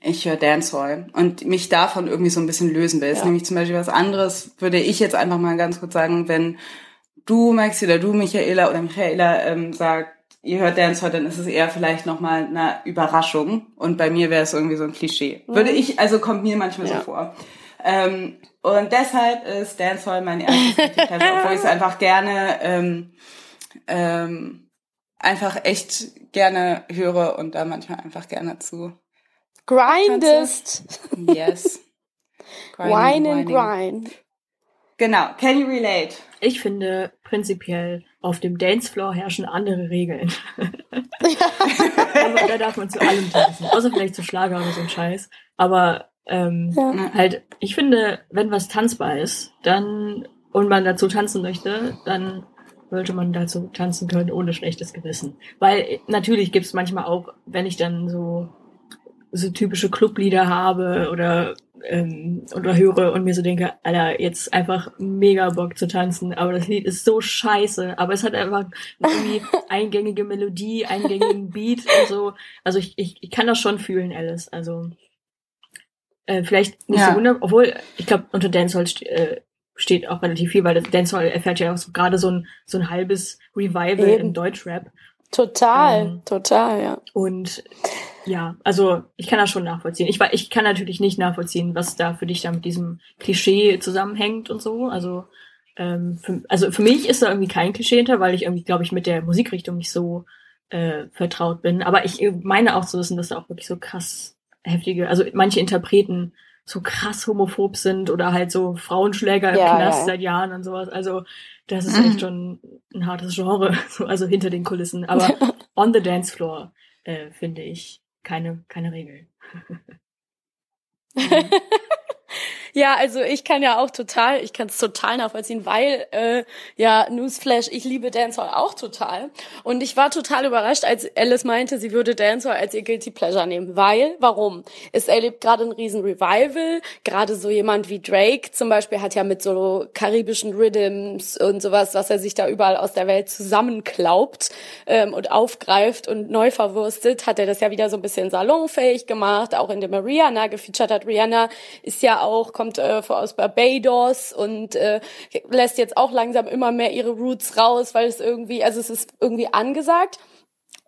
ich höre Dancehall und mich davon irgendwie so ein bisschen lösen will. Ist Ja. nämlich zum Beispiel was anderes, würde ich jetzt einfach mal ganz kurz sagen, wenn du, Maxi, oder du, Michaela oder Michaela, ähm, sagt, ihr hört Dancehall, dann ist es eher vielleicht nochmal eine Überraschung. Und bei mir wäre es irgendwie so ein Klischee. Würde ich, also kommt mir manchmal Ja. so vor. Ähm, und deshalb ist Dancehall mein erstes Pleasure, obwohl ich es einfach gerne, ähm, ähm, einfach echt gerne höre und da manchmal einfach gerne zu. Grindest. Yes. Grinding, Wine and grind. Genau. Can you relate? ich finde prinzipiell auf dem Dancefloor herrschen andere Regeln. also, da darf man zu allem tanzen. Außer vielleicht zu Schlager oder so ein Scheiß. Aber ähm, Ja. halt, ich finde, wenn was tanzbar ist, dann und man dazu tanzen möchte, dann sollte man dazu tanzen können ohne schlechtes Gewissen. Weil natürlich gibt's manchmal auch, wenn ich dann so so typische Clublieder habe oder ähm, oder höre und mir so denke, Alter, jetzt einfach mega Bock zu tanzen, aber das Lied ist so scheiße, aber es hat einfach irgendwie eingängige Melodie, eingängigen Beat und so. Also ich, ich, ich kann das schon fühlen, Alice. Also äh, vielleicht nicht Ja. so wunder, obwohl ich glaube unter Dancehall st äh, steht auch relativ viel, weil Dancehall erfährt ja auch so gerade so ein so ein halbes Revival Eben. im Deutschrap Total, Ähm, total, ja. Und ja, also ich kann das schon nachvollziehen. Ich, ich kann natürlich nicht nachvollziehen, was da für dich da mit diesem Klischee zusammenhängt und so. Also, ähm, für, also für mich ist da irgendwie kein Klischee hinter, weil ich irgendwie, glaube ich, mit der Musikrichtung nicht so äh, vertraut bin. Aber ich meine auch zu wissen, dass da auch wirklich so krass heftige, also manche Interpreten so krass homophob sind oder halt so Frauenschläger im Ja, Knast ja. seit Jahren und sowas. Also das ist Mhm. echt schon ein hartes Genre, so, also hinter den Kulissen. Aber on the dance floor äh, finde ich keine, keine Regel. Ja, also ich kann ja auch total, ich kann es total nachvollziehen, weil äh, ja Newsflash, ich liebe Dancehall auch total und ich war total überrascht, als Alice meinte, sie würde Dancehall als ihr guilty pleasure nehmen, weil warum? Es erlebt gerade ein riesen Revival, gerade so jemand wie Drake zum Beispiel hat ja mit so karibischen Rhythms und sowas, was er sich da überall aus der Welt zusammenklaubt ähm, und aufgreift und neu verwurstet, hat er das ja wieder so ein bisschen salonfähig gemacht, auch in dem Rihanna gefeatured hat. Rihanna ist ja auch, kommt äh, aus Barbados und äh, lässt jetzt auch langsam immer mehr ihre Roots raus, weil es irgendwie, also es ist irgendwie angesagt.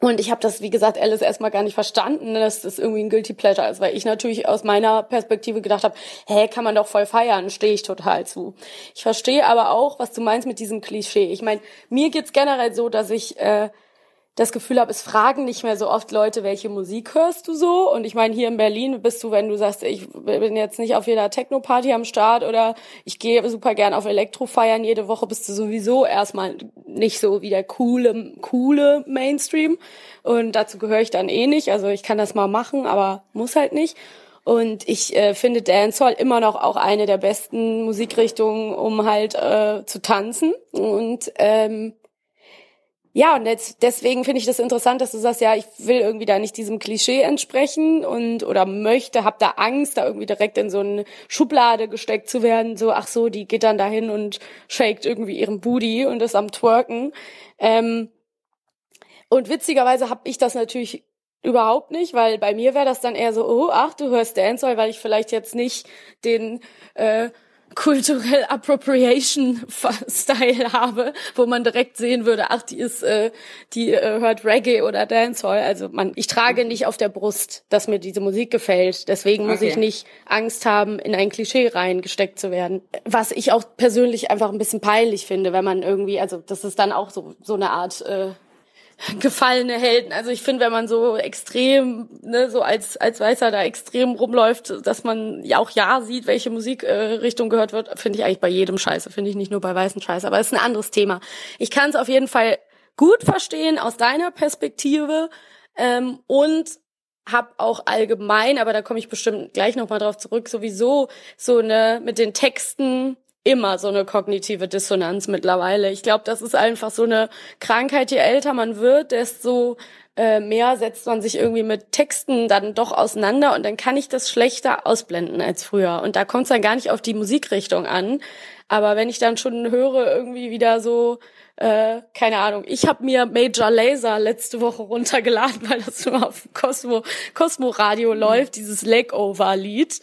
Und ich habe das, wie gesagt, Alice erstmal gar nicht verstanden, dass das irgendwie ein Guilty Pleasure ist, weil ich natürlich aus meiner Perspektive gedacht habe, hä, kann man doch voll feiern, stehe ich total zu. Ich verstehe aber auch, was du meinst mit diesem Klischee. Ich meine, mir geht's generell so, dass ich äh, das Gefühl habe, es fragen nicht mehr so oft Leute, welche Musik hörst du so? Und ich meine, hier in Berlin bist du, wenn du sagst, ich bin jetzt nicht auf jeder Techno-Party am Start oder ich gehe super gern auf Elektro feiern jede Woche, bist du sowieso erstmal nicht so wie der coole, coole Mainstream. Und dazu gehöre ich dann eh nicht. Also ich kann das mal machen, aber muss halt nicht. Und ich äh, finde Dancehall immer noch auch eine der besten Musikrichtungen, um halt äh, zu tanzen. Und ähm, ja, und jetzt, deswegen finde ich das interessant, dass du sagst, ja, ich will irgendwie da nicht diesem Klischee entsprechen und oder möchte, hab da Angst, da irgendwie direkt in so eine Schublade gesteckt zu werden, so, ach so, die geht dann dahin und shakt irgendwie ihren Booty und ist am twerken. Ähm, und witzigerweise habe ich das natürlich überhaupt nicht, weil bei mir wäre das dann eher so, oh, ach, du hörst Dancehall, weil ich vielleicht jetzt nicht den äh, Cultural Appropriation Style habe, wo man direkt sehen würde, ach, die ist, äh, die äh, hört Reggae oder Dancehall. Also man, ich trage nicht auf der Brust, dass mir diese Musik gefällt. Deswegen muss Okay. ich nicht Angst haben, in ein Klischee reingesteckt zu werden. Was ich auch persönlich einfach ein bisschen peinlich finde, wenn man irgendwie, also das ist dann auch so so eine Art äh, gefallene Helden. Also ich finde, wenn man so extrem, ne, so als als Weißer da extrem rumläuft, dass man ja auch ja sieht, welche Musikrichtung äh, gehört wird, finde ich eigentlich bei jedem Scheiße. Finde ich nicht nur bei weißen Scheiße, aber ist ein anderes Thema. Ich kann es auf jeden Fall gut verstehen aus deiner Perspektive ähm, und hab auch allgemein, aber da komme ich bestimmt gleich noch mal drauf zurück, sowieso so eine mit den Texten immer so eine kognitive Dissonanz mittlerweile. Ich glaube, das ist einfach so eine Krankheit, je älter man wird, desto äh, mehr setzt man sich irgendwie mit Texten dann doch auseinander und dann kann ich das schlechter ausblenden als früher. Und da kommt es dann gar nicht auf die Musikrichtung an. Aber wenn ich dann schon höre, irgendwie wieder so, äh, keine Ahnung, ich habe mir Major Laser letzte Woche runtergeladen, weil das immer auf dem Cosmo, Cosmo Radio läuft, dieses Legover-Lied.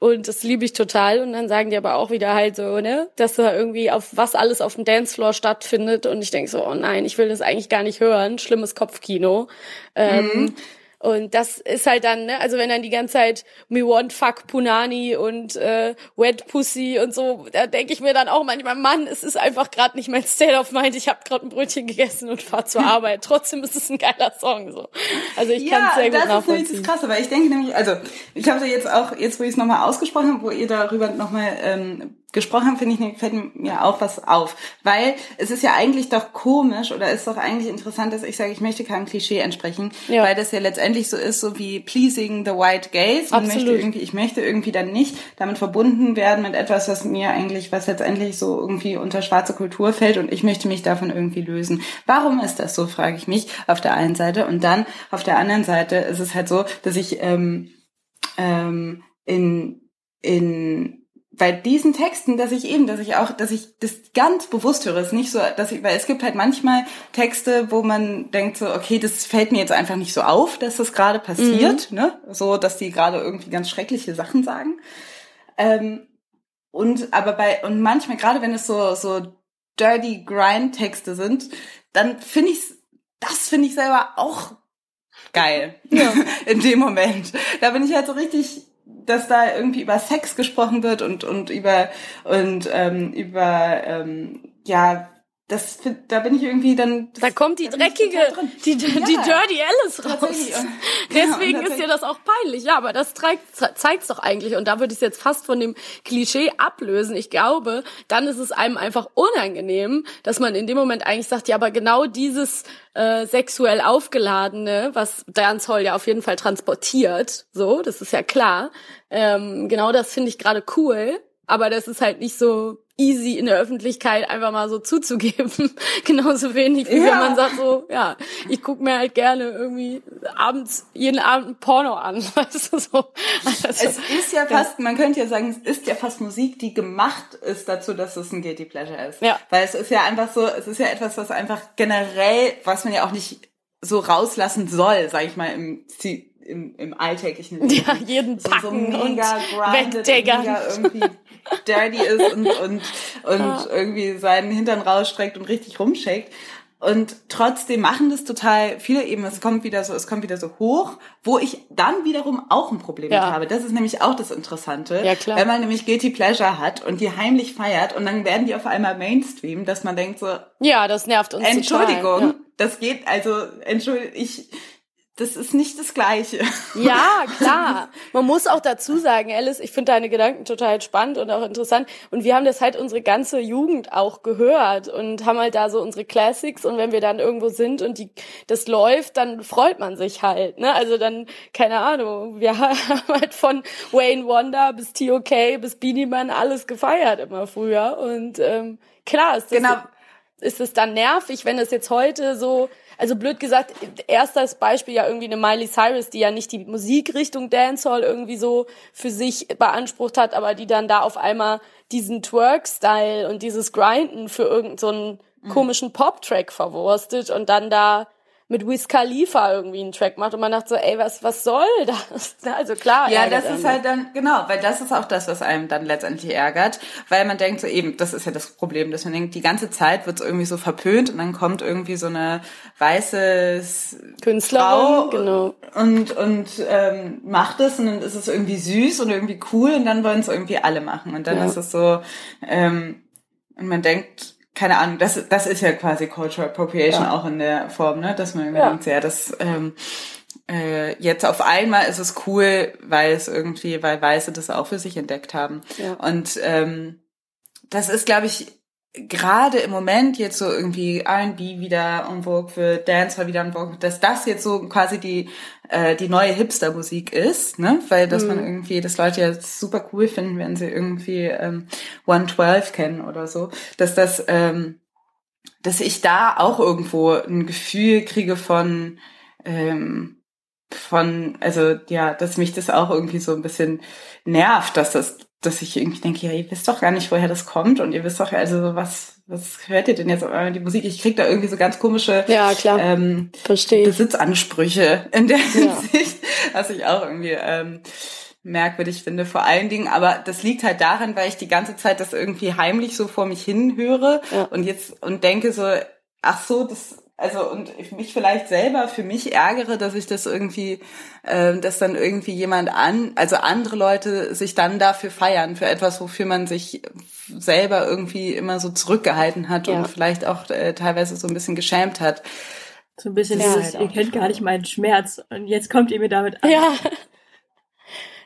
Und das liebe ich total. Und dann sagen die aber auch wieder halt so, ne, dass da irgendwie auf was alles auf dem Dancefloor stattfindet. Und ich denke so, oh nein, ich will das eigentlich gar nicht hören. Schlimmes Kopfkino. Ähm, Und das ist halt dann, ne, also wenn dann die ganze Zeit Me Want Fuck Punani und äh, Wet Pussy und so, da denke ich mir dann auch manchmal, Mann, es ist einfach gerade nicht mein State of Mind. Ich habe gerade ein Brötchen gegessen und fahr zur Arbeit. Trotzdem ist es ein geiler Song so. Also ich kann es sehr gut das ist nachvollziehen. das Krasse, weil ich denke nämlich, also ich habe jetzt auch, jetzt wo ich es nochmal ausgesprochen habe, wo ihr darüber nochmal ähm, gesprochen habt, finde ich, fällt mir auch was auf. Weil es ist ja eigentlich doch komisch oder ist doch eigentlich interessant, dass ich sage, ich möchte keinem Klischee entsprechen, Ja. weil das ja letztendlich so ist, so wie pleasing the white gaze. Man Absolut. möchte irgendwie, ich möchte irgendwie dann nicht damit verbunden werden mit etwas, was mir eigentlich, was letztendlich so irgendwie unter schwarze Kultur fällt und ich möchte mich davon irgendwie lösen. Warum ist das so, frage ich mich auf der einen Seite. Und dann auf der anderen Seite ist es halt so, dass ich ähm, ähm, in, in bei diesen Texten, dass ich eben, dass ich auch, dass ich das ganz bewusst höre, ist nicht so, dass ich, weil es gibt halt manchmal Texte, wo man denkt so, okay, das fällt mir jetzt einfach nicht so auf, dass das gerade passiert, ne, so, dass die gerade irgendwie ganz schreckliche Sachen sagen. Ähm, und aber bei und manchmal gerade wenn es so so dirty grind Texte sind, dann finde ich das finde ich selber auch geil. Ja. In dem Moment. Da bin ich halt so richtig, dass da irgendwie über Sex gesprochen wird und, und über, und, ähm, über, ähm, ja, das, da bin ich irgendwie dann. Da kommt die dreckige, die, die, ja, die Dirty Alice raus. Deswegen ja, ist dir das auch peinlich. Ja, aber das zeigt es doch eigentlich. Und da würde ich es jetzt fast von dem Klischee ablösen. Ich glaube, dann ist es einem einfach unangenehm, dass man in dem Moment eigentlich sagt, ja, aber genau dieses äh, sexuell aufgeladene, was Dancehall ja auf jeden Fall transportiert, so, das ist ja klar. Ähm, genau das finde ich gerade cool. Aber das ist halt nicht so easy in der Öffentlichkeit einfach mal so zuzugeben. Genauso wenig, wie ja. wenn man sagt so, ja, ich guck mir halt gerne irgendwie abends, jeden Abend ein Porno an. Weißt du, so. Also, es ist ja fast, ja. man könnte ja sagen, es ist ja fast Musik, die gemacht ist dazu, dass es ein Guilty Pleasure ist. Ja. Weil es ist ja einfach so, es ist ja etwas, was einfach generell, was man ja auch nicht so rauslassen soll, sag ich mal, im im, im alltäglichen Leben. Ja, jeden so, Packen so mega und grinded, mega irgendwie dirty ist und, und, und ja. irgendwie seinen Hintern rausstreckt und richtig rumshakt. Und trotzdem machen das total viele eben, es kommt wieder so, es kommt wieder so hoch, wo ich dann wiederum auch ein Problem ja. mit habe. Das ist nämlich auch das Interessante. Ja, klar. Wenn man nämlich Guilty Pleasure hat und die heimlich feiert und dann werden die auf einmal Mainstream, dass man denkt so, ja, das nervt uns Entschuldigung, total. Ja. das geht, also, entschuldigung, ich, das ist nicht das Gleiche. Ja, klar. Man muss auch dazu sagen, Alice, ich finde deine Gedanken total spannend und auch interessant. Und wir haben das halt unsere ganze Jugend auch gehört und haben halt da so unsere Classics. Und wenn wir dann irgendwo sind und die, das läuft, dann freut man sich halt. Ne? Also dann, keine Ahnung, wir haben halt von Wayne Wonder bis TOK bis Beanie Man alles gefeiert immer früher. Und ähm, klar ist das, genau. ist es dann nervig, wenn es jetzt heute so also blöd gesagt, erstes Beispiel ja irgendwie eine Miley Cyrus, die ja nicht die Musikrichtung Dancehall irgendwie so für sich beansprucht hat, aber die dann da auf einmal diesen Twerk-Style und dieses Grinden für irgendeinen so komischen Pop-Track verwurstet und dann da mit Wiz Khalifa irgendwie einen Track macht und man dachte so, ey, was, was soll das? Also klar. Ja, das ist halt dann, genau, weil das ist auch das, was einem dann letztendlich ärgert, weil man denkt so eben, das ist ja das Problem, dass man denkt, die ganze Zeit wird es irgendwie so verpönt und dann kommt irgendwie so eine weiße Künstlerin, Frau genau. und, und ähm, macht es und dann ist es irgendwie süß und irgendwie cool und dann wollen es irgendwie alle machen und dann ja. ist es so, ähm, und man denkt, keine Ahnung, das, das ist ja quasi Cultural Appropriation ja. auch in der Form, ne? Dass man irgendwie ja. denkt, ja, das ähm, äh, jetzt auf einmal ist es cool, weil es irgendwie, weil Weiße das auch für sich entdeckt haben. Ja. Und ähm, das ist, glaube ich, gerade im Moment jetzt so irgendwie R&B wieder en vogue für Dance wieder en vogue, dass das jetzt so quasi die äh, die neue Hipster-Musik ist, ne? Weil dass mhm. man irgendwie, dass Leute ja super cool finden, wenn sie irgendwie ähm, 112 kennen oder so, dass das, ähm, dass ich da auch irgendwo ein Gefühl kriege von ähm, von, also ja, dass mich das auch irgendwie so ein bisschen nervt, dass das dass ich irgendwie denke, ja, ihr wisst doch gar nicht, woher das kommt und ihr wisst doch, also was, was hört ihr denn jetzt auf einmal die Musik? Ich krieg da irgendwie so ganz komische ja, klar. Ähm, Verstehe. Besitzansprüche in der Hinsicht, was ich auch irgendwie ähm, merkwürdig finde, vor allen Dingen, aber das liegt halt daran, weil ich die ganze Zeit das irgendwie heimlich so vor mich hin höre ja. und jetzt und denke so, ach so, das also und ich mich vielleicht selber für mich ärgere, dass ich das irgendwie, äh, dass dann irgendwie jemand an, also andere Leute sich dann dafür feiern, für etwas, wofür man sich selber irgendwie immer so zurückgehalten hat ja. und vielleicht auch äh, teilweise so ein bisschen geschämt hat. So ein bisschen ja, dieses, halt ihr kennt gar nicht meinen Schmerz und jetzt kommt ihr mir damit an. Ja.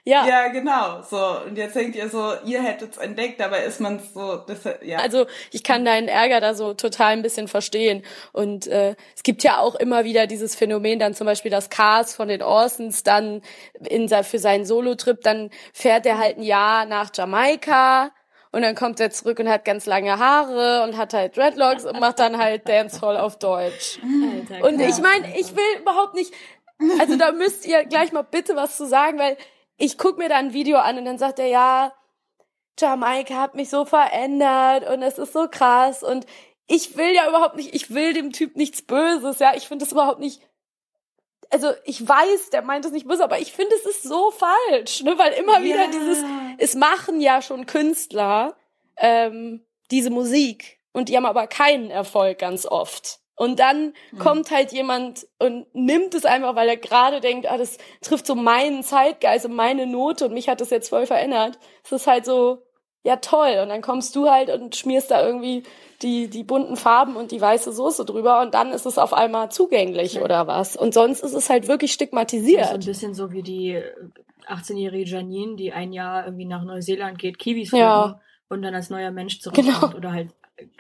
Ja. Ja, genau. So. Und jetzt denkt ihr so, ihr hättet's entdeckt, dabei ist man so, das, ja. Also ich kann deinen Ärger da so total ein bisschen verstehen. Und äh, es gibt ja auch immer wieder dieses Phänomen, dann zum Beispiel das Cars von den Orsons dann in, für seinen Solo-Trip, dann fährt er halt ein Jahr nach Jamaika und dann kommt er zurück und hat ganz lange Haare und hat halt Dreadlocks und macht dann halt Dancehall auf Deutsch. Alter, und ich meine, ich will überhaupt nicht, also da müsst ihr gleich mal bitte was zu sagen, weil ich guck mir da ein Video an und dann sagt er, ja, Jamaika hat mich so verändert und es ist so krass und ich will ja überhaupt nicht, ich will dem Typ nichts Böses, ja, ich finde das überhaupt nicht, also ich weiß, der meint es nicht böse, aber ich finde es ist so falsch, ne, weil immer yeah. wieder dieses, es machen ja schon Künstler ähm, diese Musik und die haben aber keinen Erfolg ganz oft. Und dann Hm. kommt halt jemand und nimmt es einfach, weil er gerade denkt, ah, das trifft so meinen Zeitgeist und meine Note und mich hat das jetzt voll verändert. Es ist halt so, ja toll. Und dann kommst du halt und schmierst da irgendwie die, die bunten Farben und die weiße Soße drüber und dann ist es auf einmal zugänglich oder was. Und sonst ist es halt wirklich Das ist so stigmatisiert. ein bisschen so wie die äh, 18-jährige Janine, die ein Jahr irgendwie nach Neuseeland geht, Kiwis Ja. und dann als neuer Mensch zurückkommt. Genau. Oder halt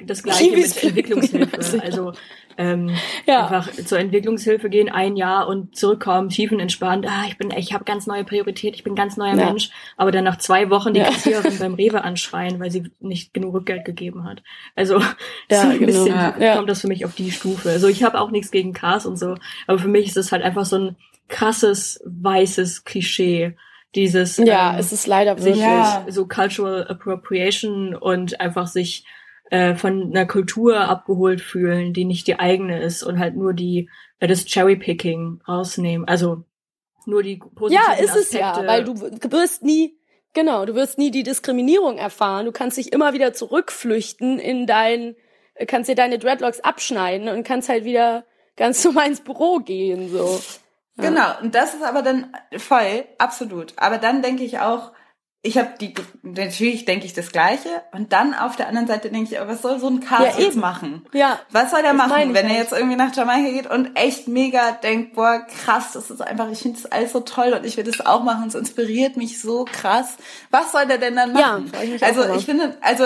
das gleiche Kiwis mit Entwicklungshilfe. Also ähm, Ja. einfach zur Entwicklungshilfe gehen, ein Jahr und zurückkommen, tiefenentspannt. Ah, ich bin, ich habe ganz neue Priorität, ich bin ganz neuer Ja. Mensch. Aber dann nach zwei Wochen die Ja. Kassiererin beim Rewe anschreien, weil sie nicht genug Rückgeld gegeben hat. Also Ja, so ein genau. bisschen Ja. Kommt das für mich auf die Stufe. Also ich habe auch nichts gegen Cars und so, aber für mich ist es halt einfach so ein krasses weißes Klischee. Dieses Ja, ähm, es ist leider wirklich. Ja. so Cultural Appropriation und einfach sich äh, von einer Kultur abgeholt fühlen, die nicht die eigene ist und halt nur die äh, das Cherrypicking rausnehmen. Also nur die positiven Ja, ist es Aspekte. ja, weil du wirst nie, genau, du wirst nie die Diskriminierung erfahren. Du kannst dich immer wieder zurückflüchten in dein, äh, kannst dir deine Dreadlocks abschneiden und kannst halt wieder ganz normal ins Büro gehen, so. Ja. Genau, und das ist aber dann voll, absolut. Aber dann denke ich auch, ich habe die, natürlich denke ich das Gleiche. Und dann auf der anderen Seite denke ich, aber was soll so ein Cast Ja, jetzt machen? Ja. Was soll der machen, wenn er halt. jetzt irgendwie nach Jamaika geht und echt mega denkt, boah, krass, das ist einfach, ich finde das alles so toll und ich will das auch machen, es inspiriert mich so krass. Was soll der denn dann Ja, machen? frag ich also ich finde, also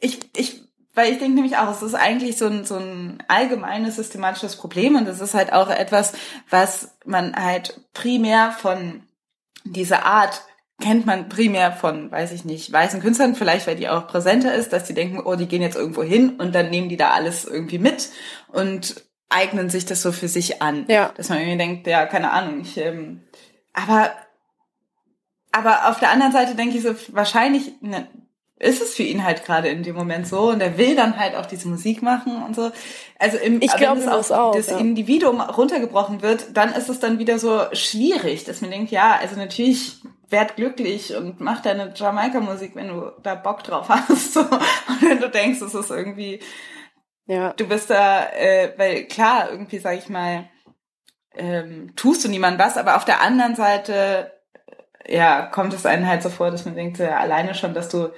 ich, ich, weil ich denke nämlich auch, es ist eigentlich so ein, so ein allgemeines systematisches Problem und das ist halt auch etwas, was man halt primär von dieser Art kennt man primär von, weiß ich nicht, weißen Künstlern, vielleicht weil die auch präsenter ist, dass die denken, oh, die gehen jetzt irgendwo hin und dann nehmen die da alles irgendwie mit und eignen sich das so für sich an. Ja. Dass man irgendwie denkt, ja, keine Ahnung, ich, ähm, aber, aber auf der anderen Seite denke ich so, wahrscheinlich ne, ist es für ihn halt gerade in dem Moment so und er will dann halt auch diese Musik machen und so. Also im, Ich wenn glaube es das auf auch, das ja. Individuum runtergebrochen wird, dann ist es dann wieder so schwierig, dass man denkt, ja, also natürlich werd glücklich und mach deine Jamaika-Musik, wenn du da Bock drauf hast. So. Und wenn du denkst, es ist irgendwie, Ja. du bist da, äh, weil klar, irgendwie sag ich mal, ähm, tust du niemandem was, aber auf der anderen Seite, ja, kommt es einem halt so vor, dass man denkt, ja, alleine schon, dass du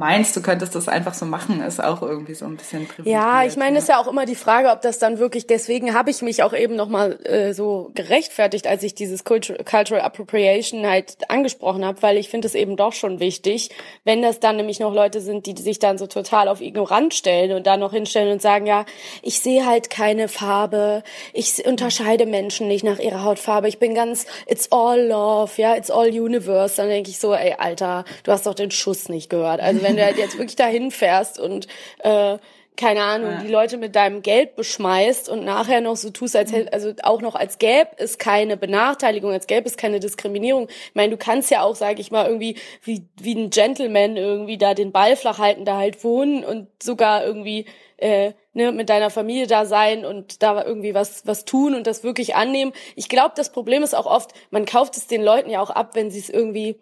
meinst, du könntest das einfach so machen, ist auch irgendwie so ein bisschen privilegiert. Ja, ich meine, es ist ja auch immer die Frage, ob das dann wirklich, deswegen habe ich mich auch eben nochmal äh, so gerechtfertigt, als ich dieses Cultu- Cultural Appropriation halt angesprochen habe, weil ich finde es eben doch schon wichtig, wenn das dann nämlich noch Leute sind, die sich dann so total auf ignorant stellen und dann noch hinstellen und sagen, ja, ich sehe halt keine Farbe, ich unterscheide Menschen nicht nach ihrer Hautfarbe, ich bin ganz, it's all love, ja, it's all universe, dann denke ich so, ey, Alter, du hast doch den Schuss nicht gehört. Also wenn du halt jetzt wirklich dahin fährst und äh, keine Ahnung, Ja. die Leute mit deinem Geld beschmeißt und nachher noch so tust, als hätte, also auch noch als gäbe es keine Benachteiligung, als gäbe es keine Diskriminierung. Ich meine, du kannst ja auch, sag ich mal, irgendwie wie, wie ein Gentleman irgendwie da den Ball flach halten, da halt wohnen und sogar irgendwie äh, ne, mit deiner Familie da sein und da irgendwie was, was tun und das wirklich annehmen. Ich glaube, das Problem ist auch oft, man kauft es den Leuten ja auch ab, wenn sie es irgendwie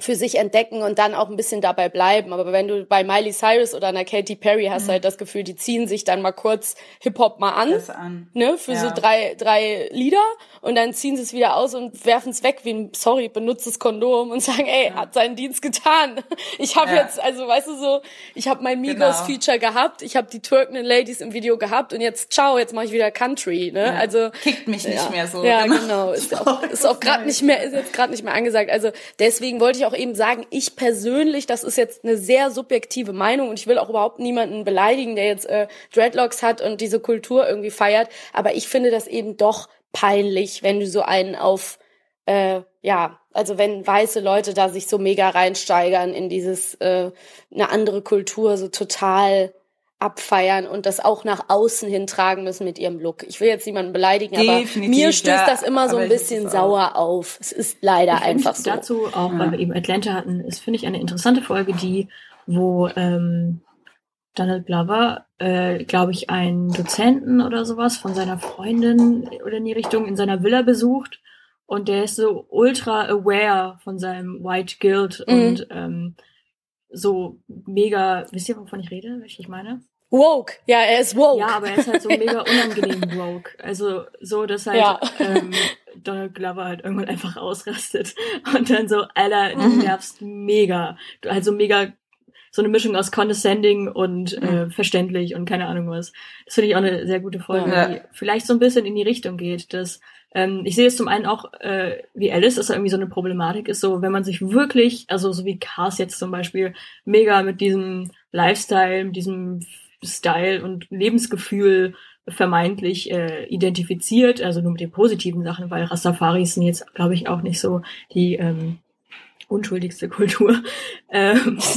für sich entdecken und dann auch ein bisschen dabei bleiben. Aber wenn du bei Miley Cyrus oder einer Katy Perry hast, halt das Gefühl, die ziehen sich dann mal kurz Hip-Hop mal an, an. ne, für Ja. so drei, drei Lieder und dann ziehen sie es wieder aus und werfen es weg wie ein, sorry, benutztes Kondom und sagen, ey, hat seinen Dienst getan. Ich habe Ja. jetzt, also weißt du so, ich habe mein Genau. Migos-Feature gehabt, ich habe die Türken Ladies im Video gehabt und jetzt, ciao, jetzt mache ich wieder Country, ne, also Kickt mich nicht ja. mehr so. Ja, genau. Ist So, auch, ist auch gerade ist nicht mehr, ist jetzt gerade nicht mehr angesagt. Also deswegen wollte ich auch eben sagen, ich persönlich, das ist jetzt eine sehr subjektive Meinung und ich will auch überhaupt niemanden beleidigen, der jetzt äh, Dreadlocks hat und diese Kultur irgendwie feiert. Aber ich finde das eben doch peinlich, wenn du so einen auf äh, ja, also wenn weiße Leute da sich so mega reinsteigern in dieses äh, eine andere Kultur so total abfeiern und das auch nach außen hin tragen müssen mit ihrem Look. Ich will jetzt niemanden beleidigen, aber Definitiv, mir stößt ja, das immer so aber ein bisschen sauer auf. Es ist leider Ich einfach so. Dazu auch, weil wir eben Atlanta hatten, ist, finde ich, eine interessante Folge, die, wo ähm, Donald Glover, äh, glaube ich, einen Dozenten oder sowas von seiner Freundin oder in die Richtung in seiner Villa besucht. Und der ist so ultra aware von seinem White Guild Mhm. und ähm, so mega, wisst ihr, wovon ich rede, welche ich meine? Woke, ja, er ist woke. Ja, aber er ist halt so mega unangenehm woke. Also so, dass halt Ja. ähm, Donald Glover halt irgendwann einfach ausrastet und dann so, Alter, du Mhm. nervst mega. Du halt so mega so eine Mischung aus condescending und äh, Mhm. verständlich und keine Ahnung was. Das finde ich auch eine sehr gute Folge, Ja. die vielleicht so ein bisschen in die Richtung geht, dass ähm, ich sehe es zum einen auch äh, wie Alice, dass da irgendwie so eine Problematik ist, so wenn man sich wirklich, also so wie Cars jetzt zum Beispiel, mega mit diesem Lifestyle, mit diesem Style und Lebensgefühl vermeintlich äh, identifiziert, also nur mit den positiven Sachen, weil Rastafaris sind jetzt, glaube ich, auch nicht so die ähm, unschuldigste Kultur. Ähm,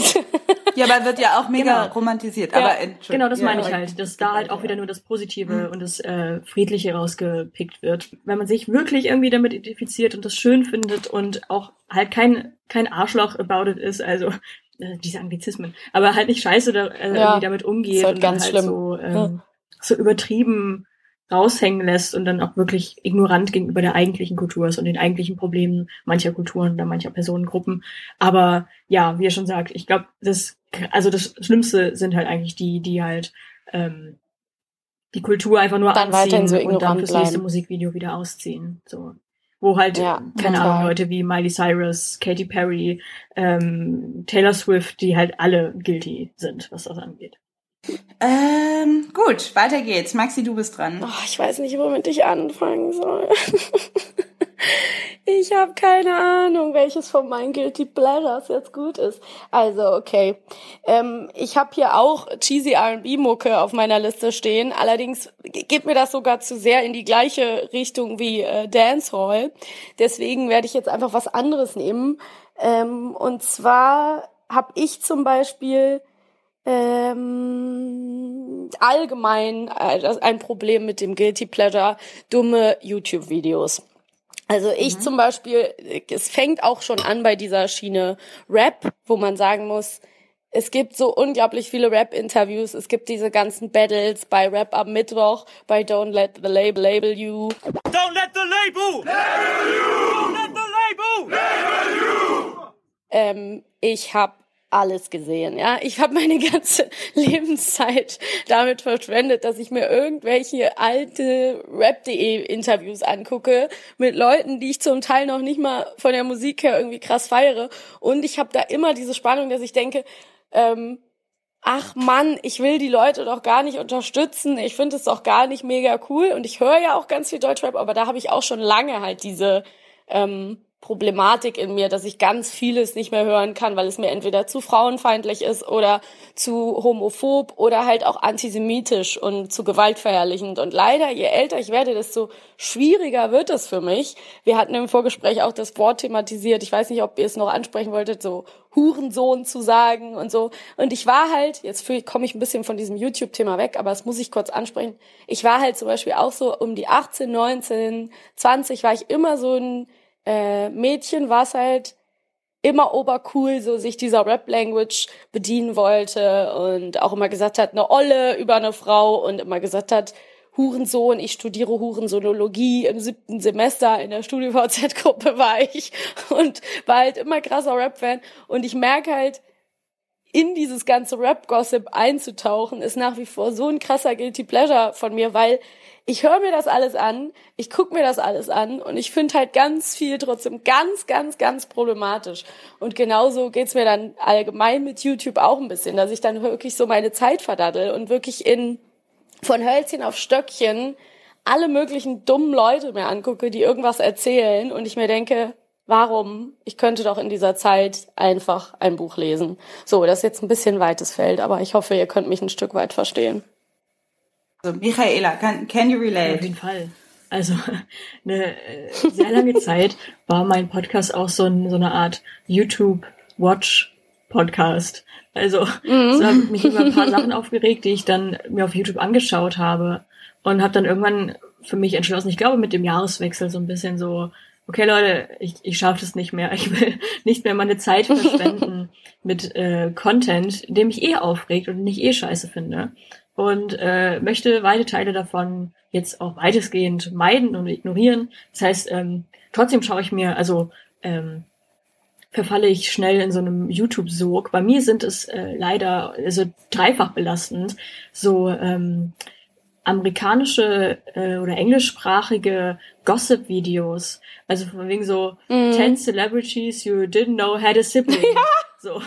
Ja, aber wird ja auch mega Genau. romantisiert. Ja, aber Entschuldigung. Genau, das Ja, meine ich halt, dass da halt auch wieder nur das Positive Mhm. und das äh, Friedliche rausgepickt wird. Wenn man sich wirklich irgendwie damit identifiziert und das schön findet und auch halt kein, kein Arschloch about it ist, also äh, diese Anglizismen, aber halt nicht scheiße da, äh, Ja, damit umgeht halt und ganz halt schlimm. so, ähm, Ja. so übertrieben raushängen lässt und dann auch wirklich ignorant gegenüber der eigentlichen Kultur ist und den eigentlichen Problemen mancher Kulturen oder mancher Personengruppen. Aber ja, wie er schon sagt, ich glaube, das, also das Schlimmste sind halt eigentlich die, die halt ähm, die Kultur einfach nur Dann anziehen so und dann fürs nächste. Musikvideo wieder ausziehen. So. Wo halt, Ja, keine total. Ahnung, Leute wie Miley Cyrus, Katy Perry, ähm, Taylor Swift, die halt alle guilty sind, was das angeht. Ähm, gut, weiter geht's. Maxi, du bist dran. Oh, ich weiß nicht, womit ich anfangen soll. ich habe keine Ahnung, welches von meinen Guilty Pleasures jetzt gut ist. Also, okay. Ähm, ich habe hier auch cheesy R&B-Mucke auf meiner Liste stehen. Allerdings geht mir das sogar zu sehr in die gleiche Richtung wie äh, Dancehall. Deswegen werde ich jetzt einfach was anderes nehmen. Ähm, und zwar habe ich zum Beispiel ähm, allgemein äh, ein Problem mit dem Guilty Pleasure, dumme YouTube-Videos. Also ich zum Beispiel, es fängt auch schon an bei dieser Schiene Rap, wo man sagen muss, es gibt so unglaublich viele Rap-Interviews, es gibt diese ganzen Battles bei Rap am Mittwoch, bei Don't Let the Label Label You. Don't let the label label you. Don't let the label ähm, ich habe alles gesehen, ja. Ich habe meine ganze Lebenszeit damit verschwendet, dass ich mir irgendwelche alte Rap.de Interviews angucke mit Leuten, die ich zum Teil noch nicht mal von der Musik her irgendwie krass feiere. Und ich habe da immer diese Spannung, dass ich denke, ähm, ach Mann, ich will die Leute doch gar nicht unterstützen. Ich finde es doch gar nicht mega cool. Und ich höre ja auch ganz viel Deutschrap, aber da habe ich auch schon lange halt diese ähm, Problematik in mir, dass ich ganz vieles nicht mehr hören kann, weil es mir entweder zu frauenfeindlich ist oder zu homophob oder halt auch antisemitisch und zu gewaltverherrlichend. Und leider, je älter ich werde, desto schwieriger wird es für mich. Wir hatten im Vorgespräch auch das Wort thematisiert. Ich weiß nicht, ob ihr es noch ansprechen wolltet, so Hurensohn zu sagen und so. Und ich war halt, jetzt komme ich ein bisschen von diesem YouTube-Thema weg, aber das muss ich kurz ansprechen. Ich war halt zum Beispiel auch so um die 18, 19, 20 war ich immer so ein äh, Mädchen, was halt immer obercool so sich dieser Rap-Language bedienen wollte und auch immer gesagt hat, eine Olle über eine Frau und immer gesagt hat, Hurensohn, ich studiere Hurensonologie. Im siebten Semester in der StudiVZ-Gruppe war ich und war halt immer krasser Rap-Fan. Und ich merke halt, in dieses ganze Rap-Gossip einzutauchen, ist nach wie vor so ein krasser Guilty Pleasure von mir, weil ich höre mir das alles an, ich guck mir das alles an und ich finde halt ganz viel trotzdem ganz, ganz, ganz problematisch. Und genauso geht's mir dann allgemein mit YouTube auch ein bisschen, dass ich dann wirklich so meine Zeit verdaddel und wirklich in von Hölzchen auf Stöckchen alle möglichen dummen Leute mir angucke, die irgendwas erzählen und ich mir denke, warum? Ich könnte doch in dieser Zeit einfach ein Buch lesen. So, das ist jetzt ein bisschen weites Feld, aber ich hoffe, ihr könnt mich ein Stück weit verstehen. Also, Michaela, can, can you Auf relate? jeden Fall. Also eine äh, sehr lange Zeit war mein Podcast auch so, ein, so eine Art YouTube-Watch-Podcast. Also so habe ich mich über ein paar Sachen aufgeregt, die ich dann mir auf YouTube angeschaut habe und habe dann irgendwann für mich entschlossen, ich glaube mit dem Jahreswechsel so ein bisschen so, okay Leute, ich, ich schaffe das nicht mehr. Ich will nicht mehr meine Zeit verschwenden mit äh, Content, der mich eh aufregt und den ich eh scheiße finde. Und äh, möchte weite Teile davon jetzt auch weitestgehend meiden und ignorieren. Das heißt, ähm, trotzdem schaue ich mir, also ähm, verfalle ich schnell in so einem YouTube-Sog. Bei mir sind es äh, leider also dreifach belastend. So ähm, amerikanische äh, oder englischsprachige Gossip-Videos. Also von wegen so Mhm. 10 Celebrities you didn't know had a sibling. So.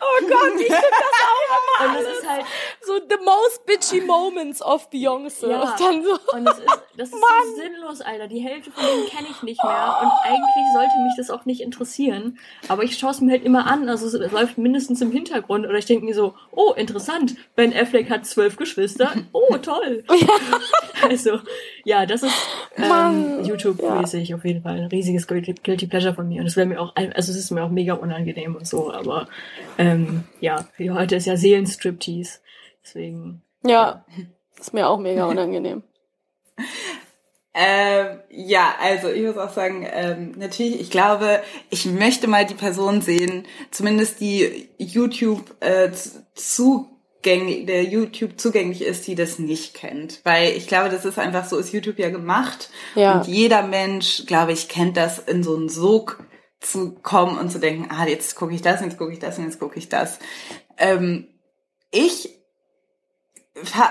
Oh Gott, ich finde das auch immer Und es ist halt, so the most bitchy moments of Beyoncé. Ja. Und dann so, und es ist, das ist so sinnlos, Alter. Die Hälfte von denen kenne ich nicht mehr. Und eigentlich sollte mich das auch nicht interessieren. Aber ich schaue es mir halt immer an. Also es, läuft mindestens im Hintergrund. Oder ich denke mir so, oh, interessant. Ben Affleck hat zwölf Geschwister. Oh, toll. Also, ja, das ist ähm. YouTube-mäßig auf jeden Fall ein riesiges Guilty, Pleasure von mir. Und es wäre mir auch, also es ist mir auch mega unangenehm und so. Aber ähm, ja, wie heute ist ja Seelenstriptease. Deswegen. ja, ist mir auch mega unangenehm. Ähm, ja, also ich muss auch sagen, ähm, natürlich, ich glaube, ich möchte mal die Person sehen, zumindest die YouTube äh, z- zugänglich, der YouTube zugänglich ist, die das nicht kennt. Weil ich glaube, das ist einfach so, ist YouTube ja gemacht. Ja. Und jeder Mensch, glaube ich, kennt das in so einen Sog zu kommen und zu denken, ah, jetzt gucke ich das, jetzt gucke ich das und jetzt gucke ich das. Ähm, ich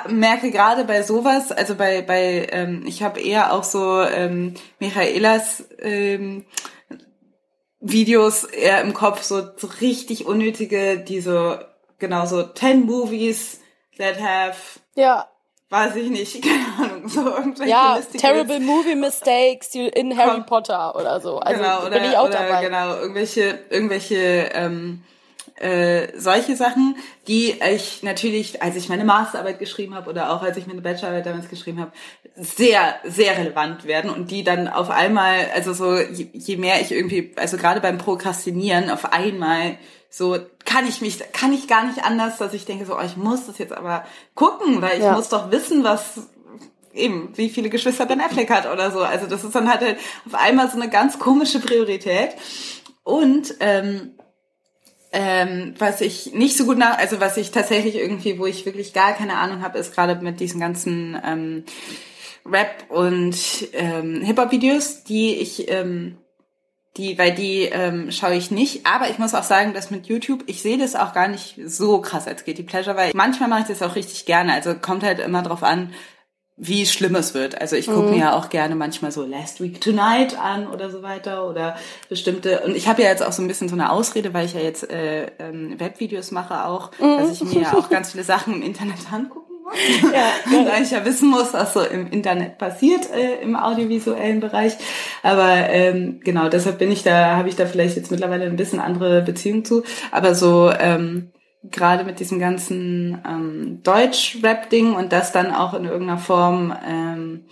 merke gerade bei sowas, also bei, bei ähm, ich habe eher auch so ähm, Michaelas ähm, Videos eher im Kopf, so, so richtig unnötige, die so, genau so 10 Movies that have, Ja, weiß ich nicht, keine Ahnung, so irgendwelche ja, terrible movie mistakes in Harry Komm. Potter oder so. Also genau, oder, bin ich auch oder dabei. genau, irgendwelche, irgendwelche ähm, äh, solche Sachen, die ich natürlich, als ich meine Masterarbeit geschrieben habe oder auch als ich meine Bachelorarbeit damals geschrieben habe, sehr, sehr relevant werden und die dann auf einmal, also so, je, je mehr ich irgendwie, also gerade beim Prokrastinieren, auf einmal so kann ich mich, kann ich gar nicht anders, dass ich denke so, oh, ich muss das jetzt aber gucken, weil ich Ja. muss doch wissen, was eben, wie viele Geschwister Ben Affleck hat oder so. Also das ist dann halt, auf einmal so eine ganz komische Priorität. Und ähm, ähm, was ich nicht so gut nach, also was ich tatsächlich irgendwie, wo ich wirklich gar keine Ahnung habe, ist gerade mit diesen ganzen ähm, Rap und ähm, Hip-Hop-Videos, die ich, ähm, die, weil die ähm, schaue ich nicht. Aber ich muss auch sagen, dass mit YouTube, ich sehe das auch gar nicht so krass als Guilty Pleasure, weil manchmal mache ich das auch richtig gerne. Also kommt halt immer drauf an, wie schlimm es wird. Also ich gucke mir ja auch gerne manchmal so Last Week Tonight an oder so weiter oder bestimmte. Und ich habe ja jetzt auch so ein bisschen so eine Ausrede, weil ich ja jetzt äh, ähm, Webvideos mache auch, dass ich mir ja auch ganz viele Sachen im Internet angucken muss. Ja, weil ich ja wissen muss, was so im Internet passiert äh, im audiovisuellen Bereich. Aber ähm, genau, deshalb bin ich da, habe ich da vielleicht jetzt mittlerweile ein bisschen andere Beziehung zu. Aber so ähm, gerade mit diesem ganzen ähm, Deutsch-Rap-Ding und das dann auch in irgendeiner Form ähm,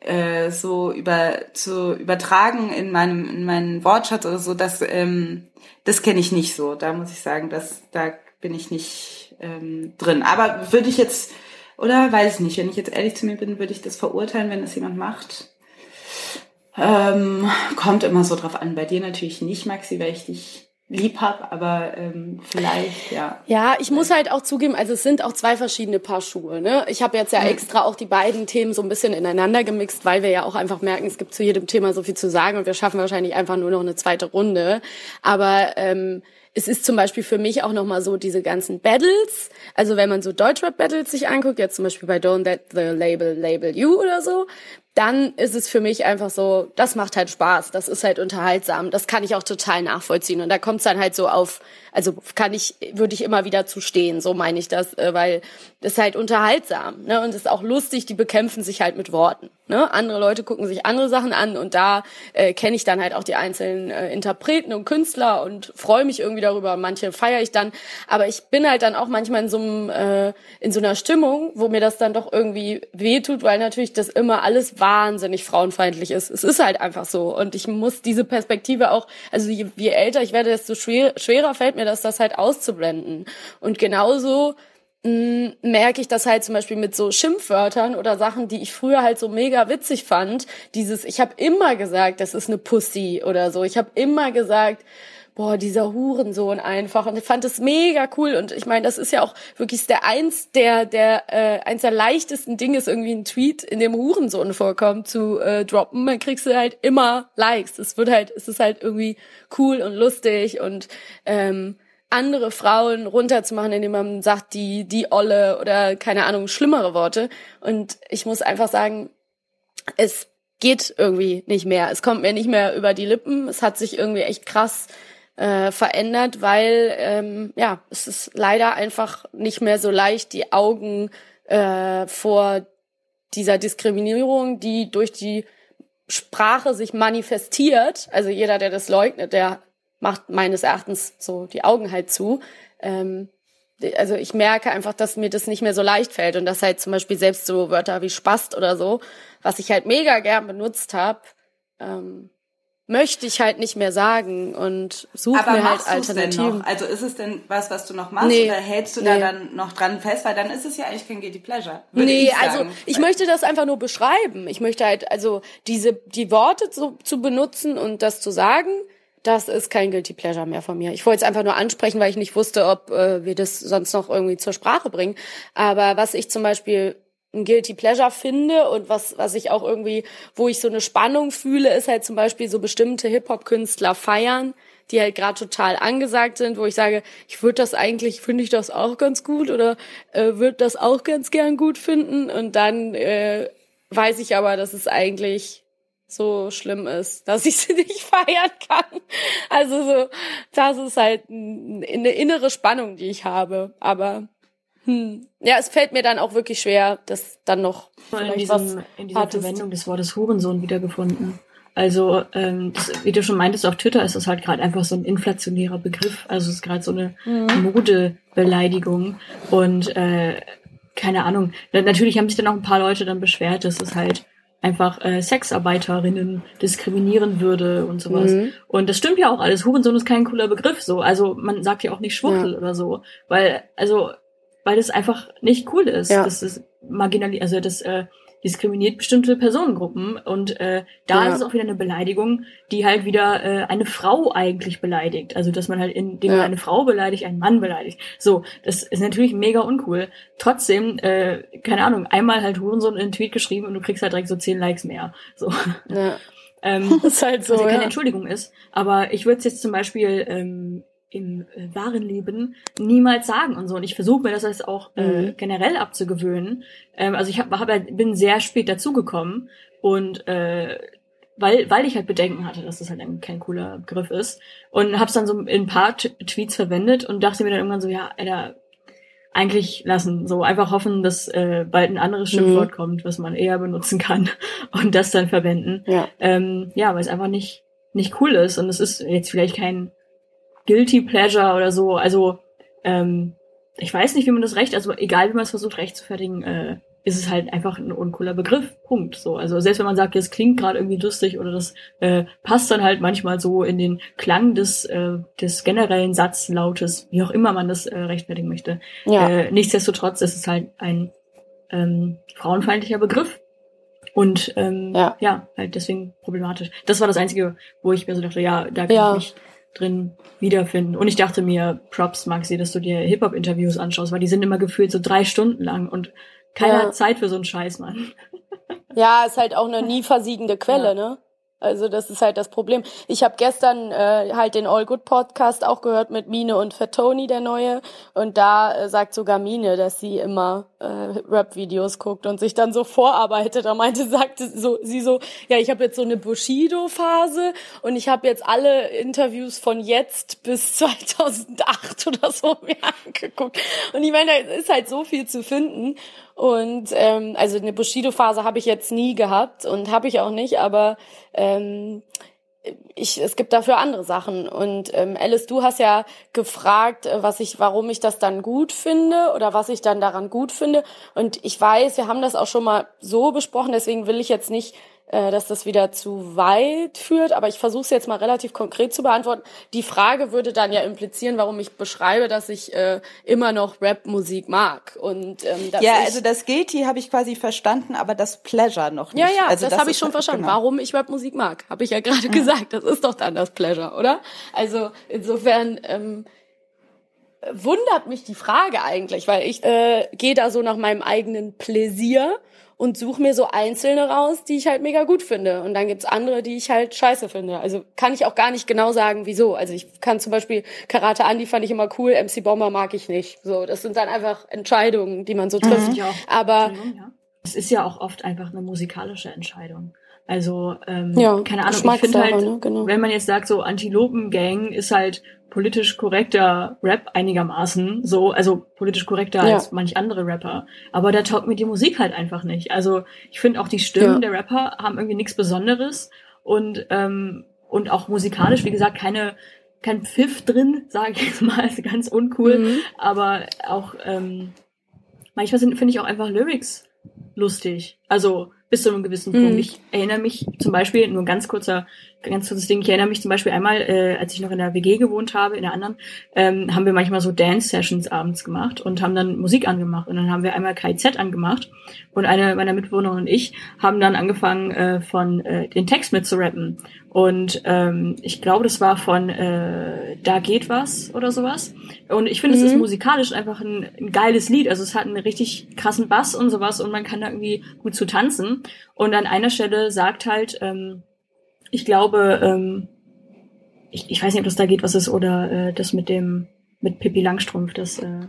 äh, so über zu übertragen in meinem in meinen Wortschatz oder so, das ähm, das kenne ich nicht so. Da muss ich sagen, dass da bin ich nicht ähm, drin. Aber würde ich jetzt oder weiß ich nicht, wenn ich jetzt ehrlich zu mir bin, würde ich das verurteilen, wenn das jemand macht. Ähm, kommt immer so drauf an. Bei dir natürlich nicht, Maxi, weil ich dich lieb hab, aber ähm, vielleicht, ja. Ja, ich muss halt auch zugeben, also es sind auch zwei verschiedene Paar Schuhe. Ne? Ich habe jetzt ja extra auch die beiden Themen so ein bisschen ineinander gemixt, weil wir ja auch einfach merken, es gibt zu jedem Thema so viel zu sagen und wir schaffen wahrscheinlich einfach nur noch eine zweite Runde. Aber ähm, es ist zum Beispiel für mich auch nochmal so diese ganzen Battles. Also wenn man so Deutschrap-Battles sich anguckt, jetzt zum Beispiel bei Don't Let the Label Label You oder so, dann ist es für mich einfach so, das macht halt Spaß, das ist halt unterhaltsam, das kann ich auch total nachvollziehen. Und da kommt es dann halt so auf, also kann ich, würde ich immer wieder zu stehen, so meine ich das, äh, weil das ist halt unterhaltsam, ne? Und es ist auch lustig, die bekämpfen sich halt mit Worten. Ne? Andere Leute gucken sich andere Sachen an und da äh, kenne ich dann halt auch die einzelnen äh, Interpreten und Künstler und freue mich irgendwie darüber. Manche feiere ich dann, aber ich bin halt dann auch manchmal in so einem äh, in so einer Stimmung, wo mir das dann doch irgendwie wehtut, weil natürlich das immer alles wahnsinnig frauenfeindlich ist. Es ist halt einfach so und ich muss diese Perspektive auch, also je, je älter ich werde, desto schwer, schwerer fällt mir das, das halt auszublenden. Und genauso mh, merke ich das halt zum Beispiel mit so Schimpfwörtern oder Sachen, die ich früher halt so mega witzig fand. Dieses, ich habe immer gesagt, das ist eine Pussy oder so. Ich habe immer gesagt, boah, dieser Hurensohn einfach. Und ich fand das mega cool. Und ich meine, das ist ja auch wirklich der eins der, der, äh, eins der leichtesten Dinge ist irgendwie ein Tweet, in dem Hurensohn vorkommt, zu äh, droppen. Dann kriegst du halt immer Likes. Es wird halt, es ist halt irgendwie cool und lustig und ähm, andere Frauen runterzumachen, indem man sagt, die, die Olle oder keine Ahnung, schlimmere Worte. Und ich muss einfach sagen, es geht irgendwie nicht mehr. Es kommt mir nicht mehr über die Lippen. Es hat sich irgendwie echt krass äh, verändert, weil ähm, ja, es ist leider einfach nicht mehr so leicht, die Augen äh, vor dieser Diskriminierung, die durch die Sprache sich manifestiert. Also jeder, der das leugnet, der macht meines Erachtens so die Augen halt zu. Ähm, also ich merke einfach, dass mir das nicht mehr so leicht fällt und dass halt zum Beispiel selbst so Wörter wie Spast oder so, was ich halt mega gern benutzt habe, ähm, möchte ich halt nicht mehr sagen und suche mir halt Alternativen. Also ist es denn was, was du noch machst Nee. oder hältst du Nee. da dann noch dran fest? Weil dann ist es ja eigentlich kein Guilty Pleasure. Nee, ich also ich möchte das einfach nur beschreiben. Ich möchte halt also diese die Worte zu, zu benutzen und das zu sagen, das ist kein guilty pleasure mehr von mir. Ich wollte es einfach nur ansprechen, weil ich nicht wusste, ob äh, wir das sonst noch irgendwie zur Sprache bringen. Aber was ich zum Beispiel ein guilty pleasure finde und was was ich auch irgendwie, wo ich so eine Spannung fühle, ist halt zum Beispiel so bestimmte Hip Hop Künstler feiern die halt gerade total angesagt sind, wo ich sage, ich würde das eigentlich, finde ich das auch ganz gut oder äh, würde das auch ganz gern gut finden. Und dann äh, weiß ich aber, dass es eigentlich so schlimm ist, dass ich sie nicht feiern kann. Also so, das ist halt eine innere Spannung, die ich habe. Aber hm, ja, es fällt mir dann auch wirklich schwer, das dann noch in, diesem, in dieser Hartes Verwendung des Wortes Hurensohn wiedergefunden. Also, ähm, das, wie du schon meintest, auf Twitter ist das halt gerade einfach so ein inflationärer Begriff. Also es ist gerade so eine Modebeleidigung. Und äh, keine Ahnung. Na, natürlich haben sich dann auch ein paar Leute dann beschwert, dass es halt einfach äh, Sexarbeiterinnen diskriminieren würde und sowas. Mhm. Und das stimmt ja auch alles. Hurensohn ist kein cooler Begriff so. Also man sagt ja auch nicht Schwuchtel oder so. Weil, also, weil das einfach nicht cool ist. Ja. Das ist marginal, also das äh, diskriminiert bestimmte Personengruppen und äh, da Ja. ist es auch wieder eine Beleidigung, die halt wieder äh, eine Frau eigentlich beleidigt. Also dass man halt, indem man Ja. eine Frau beleidigt, einen Mann beleidigt. So, das ist natürlich mega uncool. Trotzdem, äh, keine Ahnung, einmal halt Hurensohn in einen Tweet geschrieben und du kriegst halt direkt so zehn Likes mehr. So. Ja, ähm, ist halt so. was ja keine. Entschuldigung ist. Aber ich würde es jetzt zum Beispiel ähm, im äh, wahren Leben niemals sagen und so. Und ich versuche mir das jetzt auch äh, Mhm. generell abzugewöhnen. Ähm, also ich hab, hab halt, bin sehr spät dazugekommen und äh, weil, weil ich halt Bedenken hatte, dass das halt ein, kein cooler Begriff ist. Und hab's dann so in ein paar T Tweets verwendet und dachte mir dann irgendwann so, ja, Alter, eigentlich lassen. So einfach hoffen, dass äh, bald ein anderes Schimpfwort kommt, was man eher benutzen kann und das dann verwenden. Ja. Ähm, ja, weil es einfach nicht, nicht cool ist und es ist jetzt vielleicht kein Guilty Pleasure oder so. Also, ähm, ich weiß nicht, wie man das recht, also egal wie man es versucht recht zu fertigen, äh, ist es halt einfach ein uncooler Begriff. Punkt. So. Also selbst wenn man sagt, das klingt gerade irgendwie lustig oder das äh, passt dann halt manchmal so in den Klang des, äh, des generellen Satzlautes, wie auch immer man das äh, rechtfertigen möchte. Ja. Äh, nichtsdestotrotz ist es halt ein ähm, frauenfeindlicher Begriff. Und ähm, Ja. ja. halt deswegen problematisch. Das war das Einzige, wo ich mir so dachte, ja, da kann Ja. ich mich drin wiederfinden. Und ich dachte mir, Props, Maxi, dass du dir Hip-Hop-Interviews anschaust, weil die sind immer gefühlt so drei Stunden lang und keiner Ja. hat Zeit für so einen Scheiß, Mann. Ja, ist halt auch eine nie versiegende Quelle, Ja. ne? Also das ist halt das Problem. Ich habe gestern äh, halt den All Good Podcast auch gehört mit Mine und Fatoni, der neue. Und da äh, sagt sogar Mine, dass sie immer äh, Rap-Videos guckt und sich dann so vorarbeitet. Da meinte, sagte so, sie so, ja, ich habe jetzt so eine Bushido-Phase und ich habe jetzt alle Interviews von jetzt bis 2008 oder so mir angeguckt. Und ich meine, da ist halt so viel zu finden. Und ähm, also eine Bushido-Phase habe ich jetzt nie gehabt und habe ich auch nicht, aber ähm, ich, es gibt dafür andere Sachen. Und ähm, Alice, du hast ja gefragt, äh, was ich, warum ich das dann gut finde oder was ich dann daran gut finde. Und ich weiß, wir haben das auch schon mal so besprochen, deswegen will ich jetzt nicht äh, dass das wieder zu weit führt. Aber ich versuche es jetzt mal relativ konkret zu beantworten. Die Frage würde dann ja implizieren, warum ich beschreibe, dass ich äh, immer noch Rap-Musik mag. Und ähm, Ja, also das Guilty habe ich quasi verstanden, aber das Pleasure noch nicht. ja, ja, also das, habe ich schon verstanden. genau. Warum ich Rap-Musik mag, habe ich ja gerade gesagt. Das ist doch dann das Pleasure, oder? Also insofern ähm, wundert mich die Frage eigentlich, weil ich äh, gehe da so nach meinem eigenen Pläsier und suche mir so einzelne raus, die ich halt mega gut finde. Und dann gibt's andere, die ich halt scheiße finde. Also kann ich auch gar nicht genau sagen, wieso. Also ich kann zum Beispiel Karate Andy fand ich immer cool, MC Bomber mag ich nicht. So, das sind dann einfach Entscheidungen, die man so trifft. Ich auch. Aber ja. Es ist ja auch oft einfach eine musikalische Entscheidung. Also, ähm, Ja, keine Ahnung, ich finde halt, ne? Genau. wenn man jetzt sagt, so Antilopen-Gang ist halt politisch korrekter Rap einigermaßen, so, also politisch korrekter Ja. als manch andere Rapper. Aber da taugt mir die Musik halt einfach nicht. Also, ich finde auch die Stimmen Ja. der Rapper haben irgendwie nichts Besonderes und, ähm, und auch musikalisch, wie gesagt, keine, kein Pfiff drin, sage ich jetzt mal, ist ganz uncool, Mhm. aber auch, ähm, manchmal finde ich auch einfach Lyrics lustig. Also bis zu einem gewissen Mhm. Punkt. Ich erinnere mich zum Beispiel, nur ein ganz kurzer, ganz kurzes Ding, ich erinnere mich zum Beispiel einmal, äh, als ich noch in der WG gewohnt habe, in der anderen, ähm, haben wir manchmal so Dance-Sessions abends gemacht und haben dann Musik angemacht. Und dann haben wir einmal KIZ angemacht und eine meiner Mitbewohner und ich haben dann angefangen, äh, von äh, den Text mitzurappen. Und ähm, ich glaube, das war von äh, Da geht was oder sowas. Und ich finde, es ist Mhm. musikalisch einfach ein, ein geiles Lied. Also es hat einen richtig krassen Bass und sowas und man kann da irgendwie gut zu tanzen. Und an einer Stelle sagt halt, ähm, ich glaube, ähm, ich, ich weiß nicht, ob das da geht, was ist, oder äh, das mit dem, mit Pippi Langstrumpf, das, äh,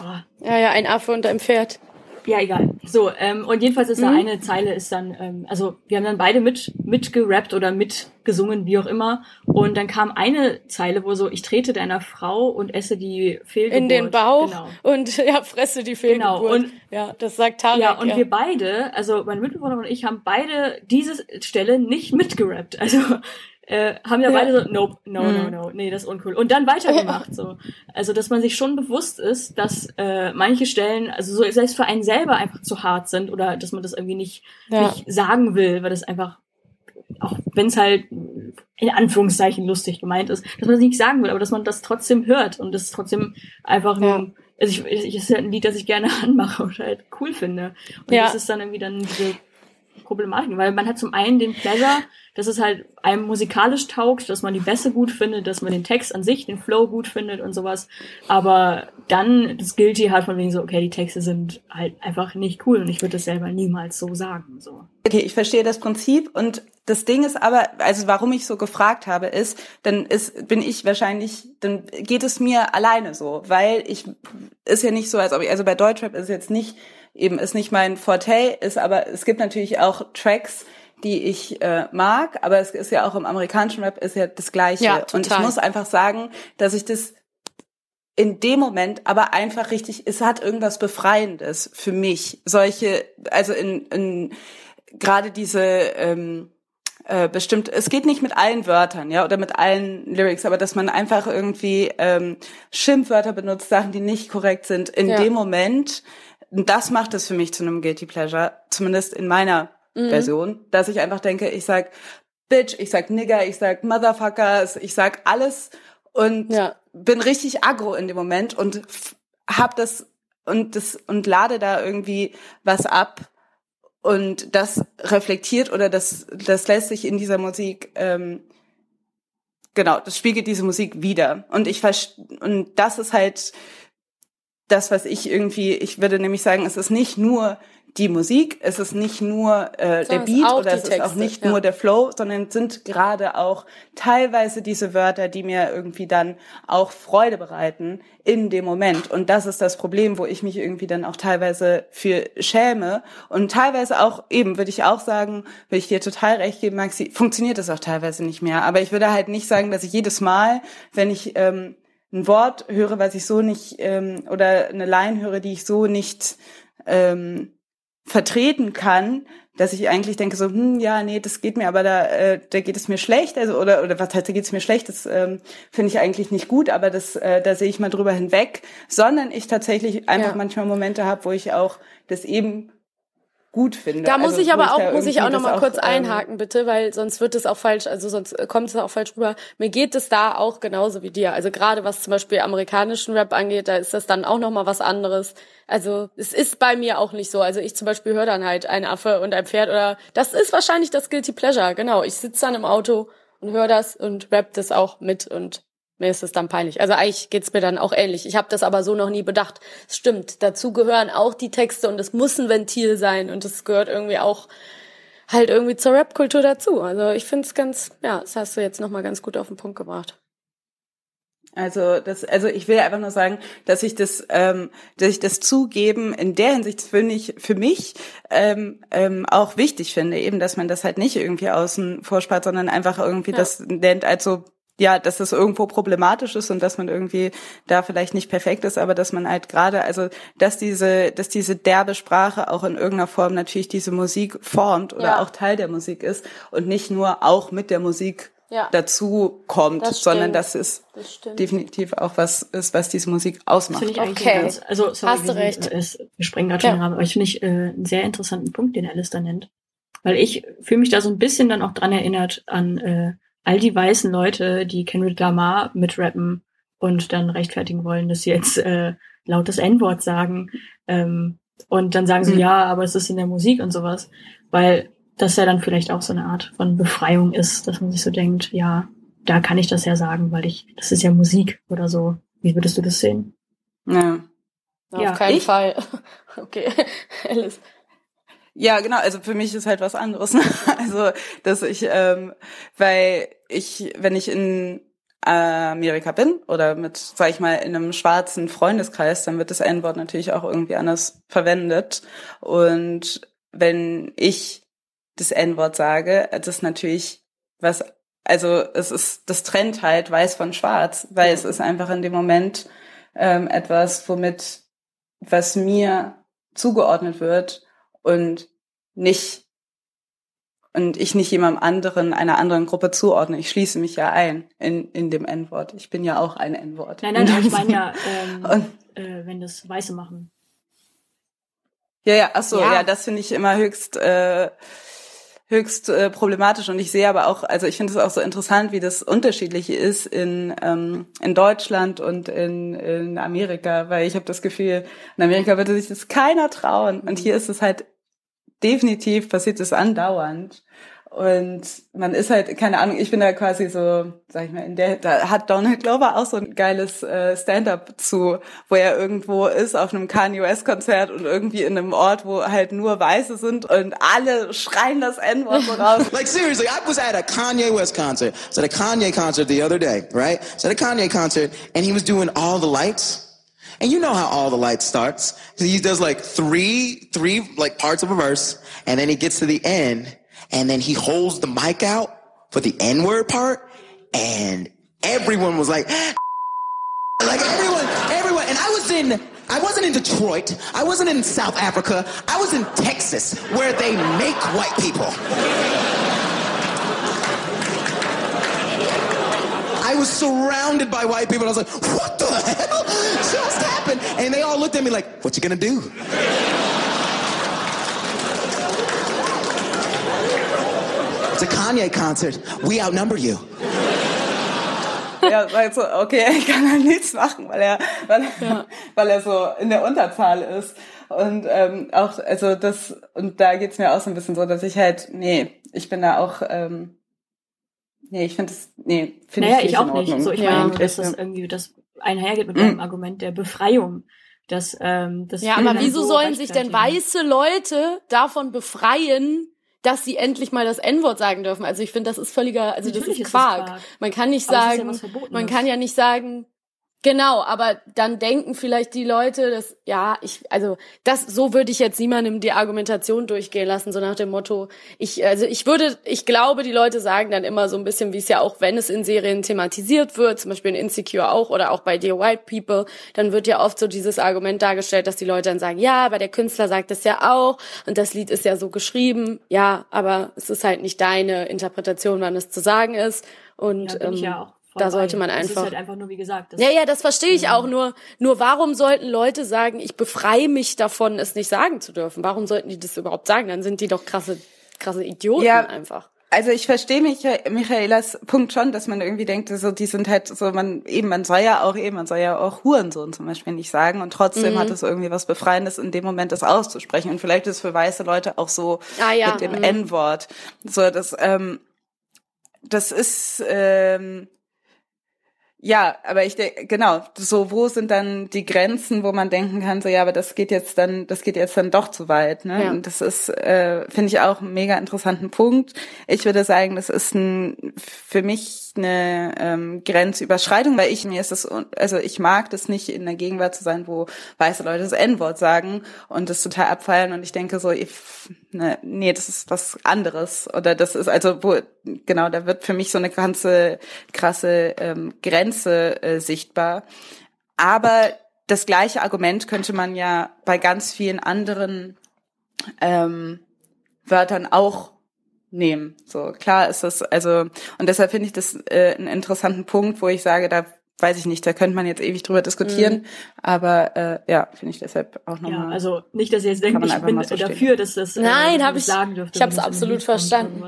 oh, ja, ja, ein Affe unter einem Pferd. Ja, egal. So, ähm, und jedenfalls ist da Mhm. eine Zeile ist dann, ähm, also wir haben dann beide mit mitgerappt oder mitgesungen, wie auch immer. Und dann kam eine Zeile, wo so, ich trete deiner Frau und esse die Fehlgeburt. In den Bauch Genau. und ja, fresse die Fehlgeburt. Genau, und- ja, das sagt Tarek. Ja, und wir beide, also meine Mitbewohner und ich haben beide diese Stelle nicht mitgerappt. Also äh, haben ja, Ja. beide so, nope, no, no, Mhm. no, nee, das ist uncool. Und dann weitergemacht. so. Also, dass man sich schon bewusst ist, dass äh, manche Stellen, also so selbst für einen selber einfach zu hart sind oder dass man das irgendwie nicht, Ja. nicht sagen will, weil das einfach, auch wenn es halt in Anführungszeichen lustig gemeint ist, dass man das nicht sagen will, aber dass man das trotzdem hört und das trotzdem einfach Ja. ein, also ich, ich, es ist halt ein Lied, das ich gerne anmache und halt cool finde. Und Ja. das ist dann irgendwie dann diese Problematik, weil man hat zum einen den Pleasure, dass es halt einem musikalisch taugt, dass man die Bässe gut findet, dass man den Text an sich, den Flow gut findet und sowas. Aber dann das Guilty hat von wegen so, okay, die Texte sind halt einfach nicht cool und ich würde das selber niemals so sagen. So. Okay, ich verstehe das Prinzip und das Ding ist aber, also warum ich so gefragt habe, ist, dann ist, bin ich wahrscheinlich, dann geht es mir alleine so, weil ich, ist ja nicht so, als ob ich, also bei Deutschrap ist jetzt nicht, eben ist nicht mein Forte, ist aber, es gibt natürlich auch Tracks, die ich äh, mag, aber es ist ja auch im amerikanischen Rap ist ja das Gleiche. Ja, und ich total. muss einfach sagen, dass ich das in dem Moment aber einfach richtig, es hat irgendwas Befreiendes für mich. Solche, also in, in gerade diese ähm, äh, bestimmt, es geht nicht mit allen Wörtern, ja, oder mit allen Lyrics, aber dass man einfach irgendwie ähm, Schimpfwörter benutzt, Sachen, die nicht korrekt sind, in Ja. dem Moment, das macht es für mich zu einem Guilty Pleasure, zumindest in meiner Mhm. Version, dass ich einfach denke, ich sag Bitch, ich sag Nigger, ich sag Motherfuckers, ich sag alles und Ja. bin richtig aggro in dem Moment und hab das und das und lade da irgendwie was ab und das reflektiert oder das das lässt sich in dieser Musik ähm, genau das spiegelt diese Musik wieder und ich und das ist halt das was ich irgendwie ich würde nämlich sagen es ist nicht nur die Musik es ist nicht nur äh, der Sondern Beat oder es ist auch Texte, nicht ja. nur der Flow sondern es sind gerade auch teilweise diese Wörter die mir irgendwie dann auch Freude bereiten in dem Moment. Und das ist das Problem wo ich mich irgendwie dann auch teilweise für schäme. Und teilweise auch eben würde ich auch sagen würde ich dir total recht geben Maxi funktioniert das auch teilweise nicht mehr. Aber ich würde halt nicht sagen dass ich jedes Mal wenn ich ähm, ein Wort höre, was ich so nicht, ähm, oder eine Line höre, die ich so nicht ähm, vertreten kann, dass ich eigentlich denke so, hm, ja, nee, das geht mir, aber da, äh, da geht es mir schlecht, also oder oder was heißt, da geht es mir schlecht, das ähm, finde ich eigentlich nicht gut, aber das, äh, da sehe ich mal drüber hinweg, sondern ich tatsächlich einfach Ja. manchmal Momente habe, wo ich auch das eben gut finde. Da muss Also, ich aber auch, muss ich auch noch das mal kurz ähm, einhaken, bitte, weil sonst wird es auch falsch, also sonst kommt es auch falsch rüber. Mir geht es da auch genauso wie dir. Also gerade was zum Beispiel amerikanischen Rap angeht, da ist das dann auch noch mal was anderes. Also es ist bei mir auch nicht so. Also ich zum Beispiel höre dann halt ein Affe und ein Pferd oder das ist wahrscheinlich das Guilty Pleasure. Genau, ich sitze dann im Auto und höre das und rap das auch mit und mir ist es dann peinlich. Also eigentlich geht's mir dann auch ähnlich. Ich habe das aber so noch nie bedacht. Es stimmt, dazu gehören auch die Texte und es muss ein Ventil sein und es gehört irgendwie auch halt irgendwie zur Rap-Kultur dazu. Also ich finde es ganz, ja, das hast du jetzt nochmal ganz gut auf den Punkt gebracht. Also das, also ich will einfach nur sagen, dass ich das, ähm, dass ich das Zugeben in der Hinsicht finde ich für mich ähm, ähm, auch wichtig finde, eben, dass man das halt nicht irgendwie außen vorspart, sondern einfach irgendwie Ja. das nennt, also ja, dass das irgendwo problematisch ist und dass man irgendwie da vielleicht nicht perfekt ist, aber dass man halt gerade, also dass diese, dass diese derbe Sprache auch in irgendeiner Form natürlich diese Musik formt oder Ja. auch Teil der Musik ist und nicht nur auch mit der Musik Ja. dazu kommt, Das sondern dass es Das definitiv auch was ist, was diese Musik ausmacht. Finde ich eigentlich Okay. ganz, also sorry, Hast du recht. Es, wir springen gerade schon Ja. aber ich finde ich äh, einen sehr interessanten Punkt, den Alice da nennt. Weil ich fühle mich da so ein bisschen dann auch dran erinnert an äh, all die weißen Leute, die Kendrick Lamar mitrappen und dann rechtfertigen wollen, dass sie jetzt äh, laut das N-Wort sagen. Ähm, und dann sagen sie, Mhm. ja, aber es ist in der Musik und sowas. Weil das ja dann vielleicht auch so eine Art von Befreiung ist, dass man sich so denkt, ja, da kann ich das ja sagen, weil ich, das ist ja Musik oder so. Wie würdest du das sehen? Ja. Auf Ja, keinen ich- Fall. Okay, Alice. Ja, genau. Also für mich ist halt was anderes. Ne? Also, dass ich, ähm, weil ich, wenn ich in Amerika bin oder mit, sag ich mal, in einem schwarzen Freundeskreis, dann wird das N-Wort natürlich auch irgendwie anders verwendet. Und wenn ich das N-Wort sage, das ist natürlich was, also es ist, das trennt halt weiß von schwarz, weil es ist einfach in dem Moment ähm, etwas, womit, was mir zugeordnet wird und nicht und ich nicht jemandem anderen, einer anderen Gruppe zuordne. Ich schließe mich ja ein in, in dem N-Wort. Ich bin ja auch ein N-Wort. Nein, nein, ich meine ja, Und- ähm, äh, wenn das Weiße machen. Ja, ja, ach so, Ja. ja, das finde ich immer höchst äh, höchst äh, problematisch und ich sehe aber auch, also ich finde es auch so interessant, wie das unterschiedlich ist in ähm, in Deutschland und in in Amerika, weil ich habe das Gefühl, in Amerika würde sich das keiner trauen und hier ist es halt definitiv passiert es andauernd. Und man ist halt, keine Ahnung, ich bin da quasi so, sag ich mal, in der, da hat Donald Glover auch so ein geiles äh, Stand-up zu, wo er irgendwo ist auf einem Kanye West Konzert und irgendwie in einem Ort, wo halt nur Weiße sind und alle schreien das N-Wort so raus. Like seriously, I was at a Kanye West concert. I was at a Kanye concert the other day, right? I was at a Kanye concert and he was doing all the lights. And you know how all the lights starts. He does like three, three like parts of a verse and then he gets to the end and then he holds the mic out for the N-word part and everyone was like, like everyone, everyone. And I was in, I wasn't in Detroit. I wasn't in South Africa. I was in Texas where they make white people. I was surrounded by white people. And I was like, what the hell just happened? And they all looked at me like, what you gonna do? It's a Kanye concert. We outnumber you. ja, sagt so, okay, ich kann halt nichts machen, weil er, weil, er, weil er so in der Unterzahl ist. Und ähm, auch, also das, und da geht's mir auch so ein bisschen so, dass ich halt, nee, ich bin da auch, ähm, nee, ich finde das, nee, finde Naja, ich ich auch in nicht. So, ich Ja. meine dass Ja. das irgendwie das einhergeht mit Mhm. einem Argument der Befreiung. Dass, ähm, das Ja, aber wieso so sollen sich denn weiße Leute davon befreien, dass sie endlich mal das N-Wort sagen dürfen? Also ich finde, das ist völliger, also Natürlich das ist ist das Quark. Quark. Man kann nicht Aber es ist ja sagen, Verbotenes. man kann ja nicht sagen, genau, aber dann denken vielleicht die Leute, dass, ja, ich, also das, so würde ich jetzt niemandem die Argumentation durchgehen lassen, so nach dem Motto, ich, also ich würde, ich glaube, die Leute sagen dann immer so ein bisschen, wie es ja auch, wenn es in Serien thematisiert wird, zum Beispiel in Insecure auch oder auch bei Dear White People, dann wird ja oft so dieses Argument dargestellt, dass die Leute dann sagen, ja, aber der Künstler sagt es ja auch und das Lied ist ja so geschrieben, ja, aber es ist halt nicht deine Interpretation, wann es zu sagen ist. Und Ja, bin ich ähm, ja auch da sollte man Es ist einfach. halt einfach nur, wie gesagt, das Ja, ja, das verstehe ich auch. Nur, nur warum sollten Leute sagen, ich befreie mich davon, es nicht sagen zu dürfen? Warum sollten die das überhaupt sagen? Dann sind die doch krasse, krasse Idioten Ja. einfach. Also ich verstehe Micha Michaelas Punkt schon, dass man irgendwie denkt, so die sind halt so, man eben, man soll ja auch eben, man soll ja auch Hurensohn zum Beispiel nicht sagen und trotzdem Mhm. hat es irgendwie was Befreiendes in dem Moment, das auszusprechen und vielleicht ist es für weiße Leute auch so Ah, ja. mit dem Mhm. N-Wort. So, das, ähm, das ist, ähm, ja, aber ich denke, genau, so, wo sind dann die Grenzen, wo man denken kann, so, ja, aber das geht jetzt dann, das geht jetzt dann doch zu weit, ne? Ja. Und das ist, äh, finde ich auch einen mega interessanten Punkt. Ich würde sagen, das ist ein, für mich eine ähm, Grenzüberschreitung, weil ich mir ist das, also ich mag das nicht in der Gegenwart zu sein, wo weiße Leute das N-Wort sagen und das total abfeiern und ich denke so, ich, ne, nee, das ist was anderes oder das ist also, wo, genau, da wird für mich so eine ganze krasse ähm, Grenze äh, sichtbar. Aber das gleiche Argument könnte man ja bei ganz vielen anderen ähm, Wörtern auch nehmen. So klar ist das also und deshalb finde ich das äh, einen interessanten Punkt, wo ich sage, da weiß ich nicht, da könnte man jetzt ewig drüber diskutieren, Mhm. aber äh, ja, finde ich deshalb auch Ja, nochmal. also nicht, dass ihr jetzt denkt, ich bin so stehen. dafür, dass das äh, Nein, hab ich- sagen dürfte. ich hab's wenn es absolut verstanden.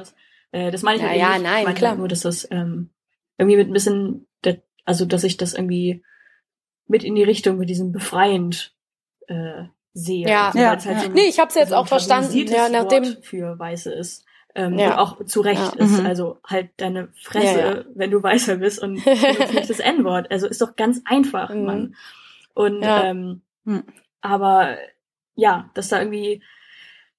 Äh, das meine ich Ja, ja, nicht. nein, ich meine klar. Nur, dass das ähm, irgendwie mit ein bisschen, der, also dass ich das irgendwie mit in die Richtung mit diesem befreiend äh, sehe. Ja. Also, Ja, es halt ja. so ein- Nee, ich hab's jetzt so ein auch verstanden. Ja, nachdem, Wort für Weiße ist. Ähm, Ja. Und auch zu Recht Ja. ist. Mhm. Also halt deine Fresse, Ja, ja. wenn du Weißer bist und benutzt nicht das N-Wort. Also ist doch ganz einfach, Mhm. Mann. Und Ja. ähm, Mhm. aber ja, dass da irgendwie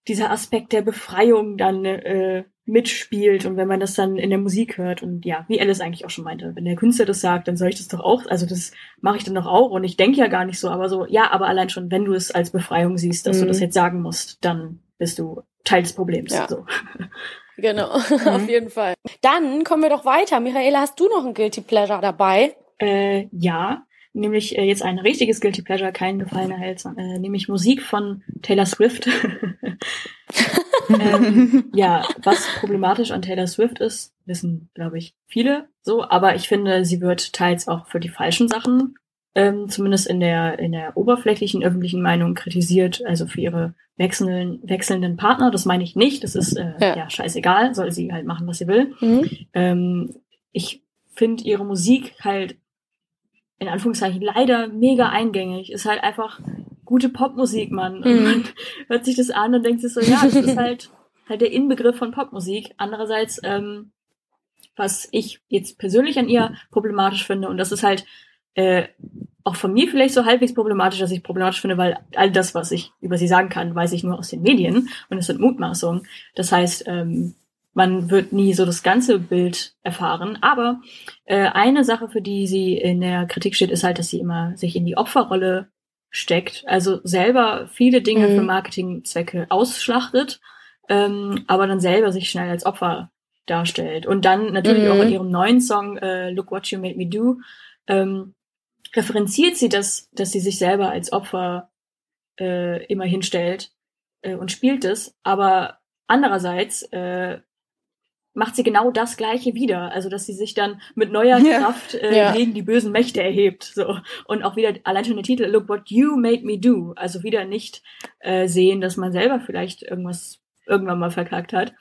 dieser Aspekt der Befreiung dann äh, mitspielt und wenn man das dann in der Musik hört und ja, wie Alice eigentlich auch schon meinte, wenn der Künstler das sagt, dann soll ich das doch auch, also das mache ich dann doch auch und ich denke ja gar nicht so, aber so, ja, aber allein schon, wenn du es als Befreiung siehst, dass du Mhm. das jetzt sagen musst, dann bist du Teil des Problems. Ja. So. genau, auf jeden Fall. Dann kommen wir doch weiter. Michaela, hast du noch ein Guilty Pleasure dabei? Äh, ja, nämlich äh, jetzt ein richtiges Guilty Pleasure, kein gefallener Held, äh, nämlich Musik von Taylor Swift. ähm, ja, was problematisch an Taylor Swift ist, wissen, glaube ich, viele so, aber ich finde, sie wird teils auch für die falschen Sachen, ähm, zumindest in der, in der oberflächlichen öffentlichen Meinung kritisiert, also für ihre wechselnden, wechselnden Partner. Das meine ich nicht, das ist äh, Ja. ja. scheißegal, soll sie halt machen, was sie will. Mhm. Ähm, ich finde ihre Musik halt in Anführungszeichen leider mega eingängig. Ist halt einfach gute Popmusik, Mann. Und Mhm. man hört sich das an und denkt sich so, ja, das ist halt halt der Inbegriff von Popmusik. Andererseits, ähm, was ich jetzt persönlich an ihr problematisch finde, und das ist halt äh, auch von mir vielleicht so halbwegs problematisch, dass ich problematisch finde, weil all das, was ich über sie sagen kann, weiß ich nur aus den Medien und es sind Mutmaßungen. Das heißt, ähm, man wird nie so das ganze Bild erfahren. Aber äh, eine Sache, für die sie in der Kritik steht, ist halt, dass sie immer sich in die Opferrolle steckt, also selber viele Dinge Mhm. für Marketingzwecke ausschlachtet, ähm, aber dann selber sich schnell als Opfer darstellt. Und dann natürlich Mhm. auch in ihrem neuen Song äh, Look What You Made Me Do ähm, referenziert sie das, dass sie sich selber als Opfer äh, immer hinstellt äh, und spielt es, aber andererseits äh, macht sie genau das Gleiche wieder, also dass sie sich dann mit neuer Ja. Kraft äh, Ja. gegen die bösen Mächte erhebt, so und auch wieder allein schon der Titel Look What You Made Me Do, also wieder nicht äh, sehen, dass man selber vielleicht irgendwas irgendwann mal verkackt hat.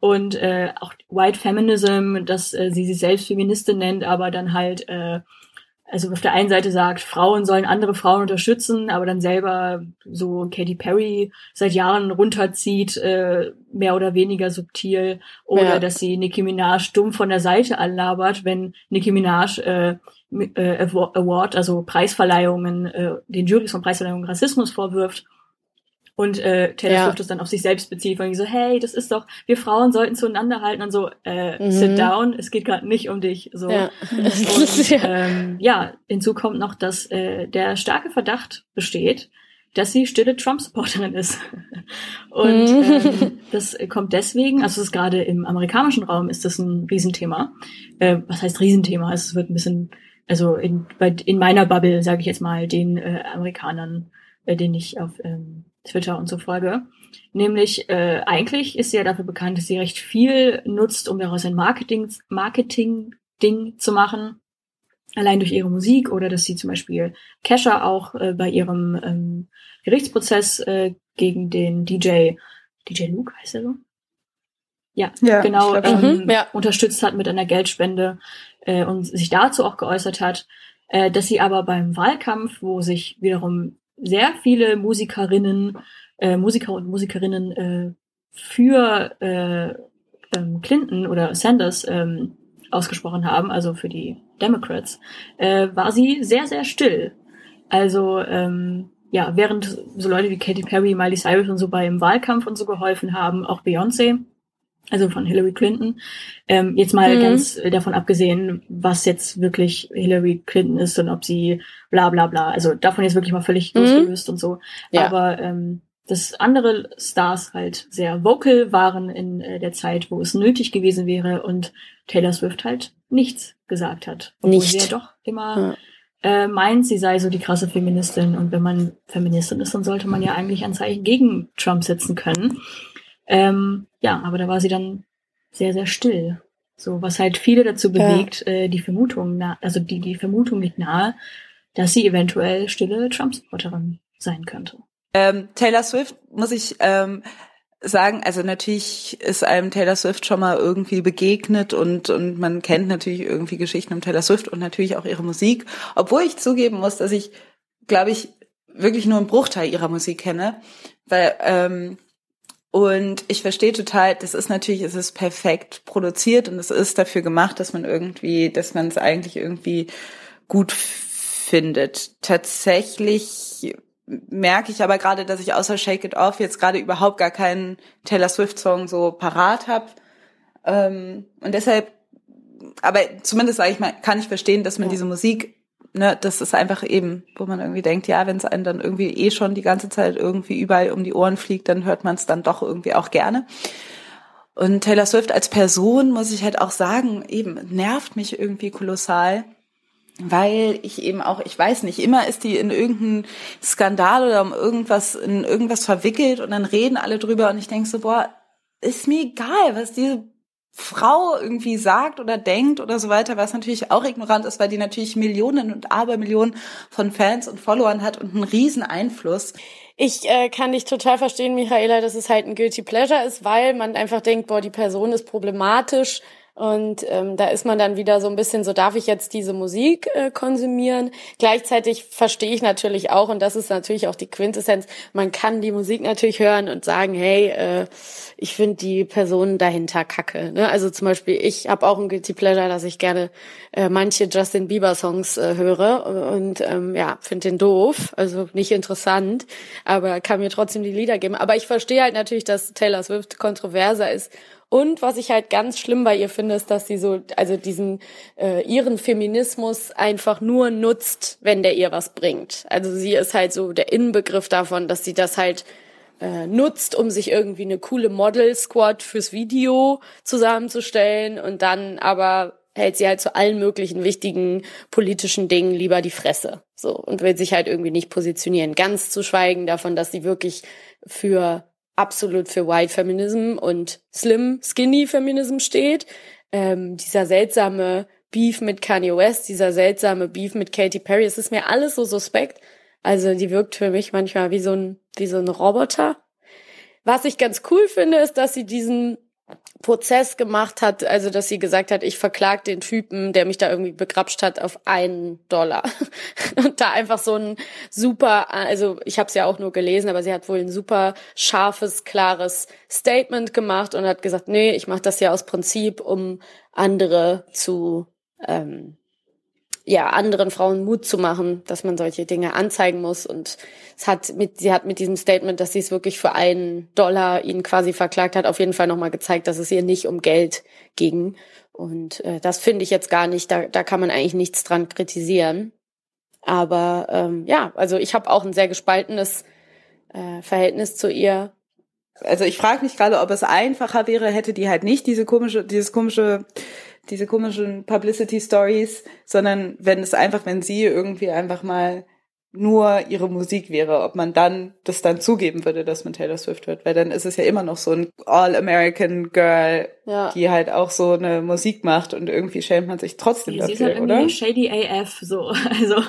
Und äh, auch White Feminism, dass äh, sie sich selbst Feministin nennt, aber dann halt äh, also auf der einen Seite sagt, Frauen sollen andere Frauen unterstützen, aber dann selber so Katy Perry seit Jahren runterzieht, äh, mehr oder weniger subtil, oder Ja. dass sie Nicki Minaj dumm von der Seite anlabert, wenn Nicki Minaj äh, äh, Awa- Award, also Preisverleihungen, äh, den Jurys von Preisverleihungen Rassismus vorwirft. Und äh, Taylor Ja. Swift das dann auf sich selbst bezieht, weil so, hey, das ist doch, wir Frauen sollten zueinander halten und so, äh, Mhm. sit down, es geht gerade nicht um dich. So. Ja. Und ja. ähm, ja, hinzu kommt noch, dass äh, der starke Verdacht besteht, dass sie stille Trump-Supporterin ist. Und Mhm. ähm, das kommt deswegen, also es ist gerade im amerikanischen Raum ist das ein Riesenthema. Äh, was heißt Riesenthema? Es wird ein bisschen, also in, bei, in meiner Bubble, sage ich jetzt mal, den äh, Amerikanern, äh, denen ich auf ähm, Twitter und so folge. Nämlich, äh, eigentlich ist sie ja dafür bekannt, dass sie recht viel nutzt, um daraus ein Marketing, Marketing-Ding zu machen. allein durch ihre Musik oder dass sie zum Beispiel Kesha auch äh, bei ihrem ähm, Gerichtsprozess äh, gegen den DJ, DJ Luke heißt er so? Ja, Ja, genau, glaub ähm, Mhm, ja. unterstützt hat mit einer Geldspende äh, und sich dazu auch geäußert hat, äh, dass sie aber beim Wahlkampf, wo sich wiederum sehr viele Musikerinnen, äh, Musiker und Musikerinnen äh, für äh, ähm, Clinton oder Sanders ähm, ausgesprochen haben, also für die Democrats, äh, war sie sehr, sehr still. Also ähm, ja, während so Leute wie Katy Perry, Miley Cyrus und so beim Wahlkampf und so geholfen haben, auch Beyoncé, also von Hillary Clinton, ähm, jetzt mal Mhm. ganz davon abgesehen, was jetzt wirklich Hillary Clinton ist und ob sie bla bla bla, also davon jetzt wirklich mal völlig Mhm. losgelöst und so. Ja. Aber ähm, dass andere Stars halt sehr vocal waren in äh, der Zeit, wo es nötig gewesen wäre und Taylor Swift halt nichts gesagt hat. Obwohl Nicht. sie ja doch immer äh, meint, sie sei so die krasse Feministin und wenn man Feministin ist, dann sollte man ja eigentlich ein Zeichen gegen Trump setzen können. Ähm, ja, aber da war sie dann sehr, sehr still. So, was halt viele dazu Ja. bewegt, äh, die Vermutung, na also die, die Vermutung liegt nahe, dass sie eventuell stille Trump-Supporterin sein könnte. Ähm, Taylor Swift muss ich ähm, sagen, also natürlich ist einem Taylor Swift schon mal irgendwie begegnet und und man kennt natürlich irgendwie Geschichten um Taylor Swift und natürlich auch ihre Musik, obwohl ich zugeben muss, dass ich, glaube ich, wirklich nur einen Bruchteil ihrer Musik kenne, weil ähm, und ich verstehe total, das ist natürlich, es ist perfekt produziert und es ist dafür gemacht, dass man irgendwie, dass man es eigentlich irgendwie gut findet. Tatsächlich merke ich aber gerade, dass ich außer Shake It Off jetzt gerade überhaupt gar keinen Taylor Swift Song so parat habe. Ähm, und deshalb, aber zumindest sage ich mal, kann ich verstehen, dass man diese Musik, ne, das ist einfach eben, wo man irgendwie denkt, ja, wenn es einem dann irgendwie eh schon die ganze Zeit irgendwie überall um die Ohren fliegt, dann hört man es dann doch irgendwie auch gerne. Und Taylor Swift als Person, muss ich halt auch sagen, eben nervt mich irgendwie kolossal weil ich eben auch, ich weiß nicht, immer ist die in irgendeinen Skandal oder um irgendwas, in irgendwas verwickelt und dann reden alle drüber und ich denke so, boah, ist mir egal, was diese Frau irgendwie sagt oder denkt oder so weiter, was natürlich auch ignorant ist, weil die natürlich Millionen und Abermillionen von Fans und Followern hat und einen riesen Einfluss. Ich äh, kann dich total verstehen, Michaela, dass es halt ein Guilty Pleasure ist, weil man einfach denkt, boah, die Person ist problematisch. Und ähm, da ist man dann wieder so ein bisschen so, darf ich jetzt diese Musik äh, konsumieren? Gleichzeitig verstehe ich natürlich auch, und das ist natürlich auch die Quintessenz, man kann die Musik natürlich hören und sagen, hey, äh, ich finde die Person dahinter kacke. Ne? Also zum Beispiel, ich habe auch ein Guilty Pleasure, dass ich gerne äh, manche Justin Bieber Songs äh, höre und ähm, ja, finde den doof, also nicht interessant, aber kann mir trotzdem die Lieder geben. Aber ich verstehe halt natürlich, dass Taylor Swift kontroverser ist und was ich halt ganz schlimm bei ihr finde, ist, dass sie so, also diesen äh, ihren Feminismus einfach nur nutzt, wenn der ihr was bringt. Also sie ist halt so der Inbegriff davon, dass sie das halt äh, nutzt, um sich irgendwie eine coole Model-Squad fürs Video zusammenzustellen und dann aber hält sie halt zu allen möglichen wichtigen politischen Dingen lieber die Fresse. So und will sich halt irgendwie nicht positionieren. Ganz zu schweigen davon, dass sie wirklich für absolut für White Feminism und Slim Skinny Feminism steht. Ähm, dieser seltsame Beef mit Kanye West, dieser seltsame Beef mit Katy Perry, es ist mir alles so suspekt. Also die wirkt für mich manchmal wie so ein wie so ein Roboter. Was ich ganz cool finde, ist, dass sie diesen Prozess gemacht hat, also dass sie gesagt hat, ich verklag den Typen, der mich da irgendwie begrapscht hat, auf einen Dollar. Und da einfach so ein super, also ich habe es ja auch nur gelesen, aber sie hat wohl ein super scharfes, klares Statement gemacht und hat gesagt, nee, ich mache das ja aus Prinzip, um andere zu ähm, ja, anderen Frauen Mut zu machen, dass man solche Dinge anzeigen muss. Und es hat mit, sie hat mit diesem Statement, dass sie es wirklich für einen Dollar ihn quasi verklagt hat, auf jeden Fall nochmal gezeigt, dass es ihr nicht um Geld ging. Und äh, das finde ich jetzt gar nicht, da, da kann man eigentlich nichts dran kritisieren. Aber ähm, ja, also ich habe auch ein sehr gespaltenes äh, Verhältnis zu ihr. Also ich frage mich gerade, ob es einfacher wäre, hätte die halt nicht diese komische, dieses komische, diese komischen Publicity Stories, sondern wenn es einfach, wenn sie irgendwie einfach mal nur ihre Musik wäre, ob man dann das dann zugeben würde, dass man Taylor Swift hört, weil dann ist es ja immer noch so ein All-American Girl, Ja. die halt auch so eine Musik macht und irgendwie schämt man sich trotzdem Die, sie ist dafür, halt oder? shady AF, so. Also,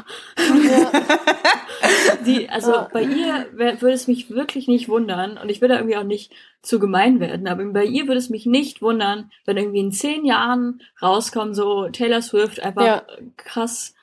die, also Ja. bei ihr würde es mich wirklich nicht wundern und ich will da irgendwie auch nicht zu gemein werden, aber bei ihr würde es mich nicht wundern, wenn irgendwie in zehn Jahren rauskommt, so Taylor Swift einfach Ja. krass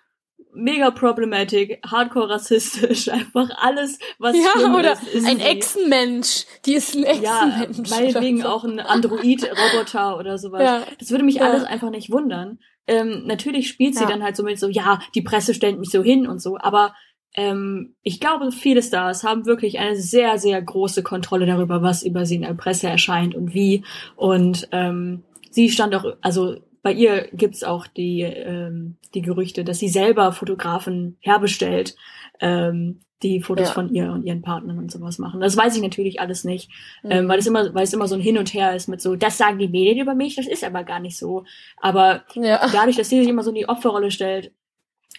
mega problematic, hardcore rassistisch, einfach alles, was Ja, schlimm oder ist, ist ein. Echsenmensch. Die ist ein Ja, Echsenmensch. meinetwegen oder so. auch ein Android-Roboter oder sowas. Ja. Das würde mich Ja. alles einfach nicht wundern. Ähm, natürlich spielt sie Ja. dann halt so mit so, ja, die Presse stellt mich so hin und so, aber ähm, ich glaube, viele Stars haben wirklich eine sehr, sehr große Kontrolle darüber, was über sie in der Presse erscheint und wie. Und ähm, sie stand auch, also bei ihr gibt's auch die, ähm, die Gerüchte, dass sie selber Fotografen herbestellt, ähm, die Fotos Ja. von ihr und ihren Partnern und sowas machen. Das weiß ich natürlich alles nicht, ähm, weil es immer, weil es immer so ein Hin und Her ist mit so, das sagen die Medien über mich, das ist aber gar nicht so. Aber Ja. dadurch, dass sie sich immer so in die Opferrolle stellt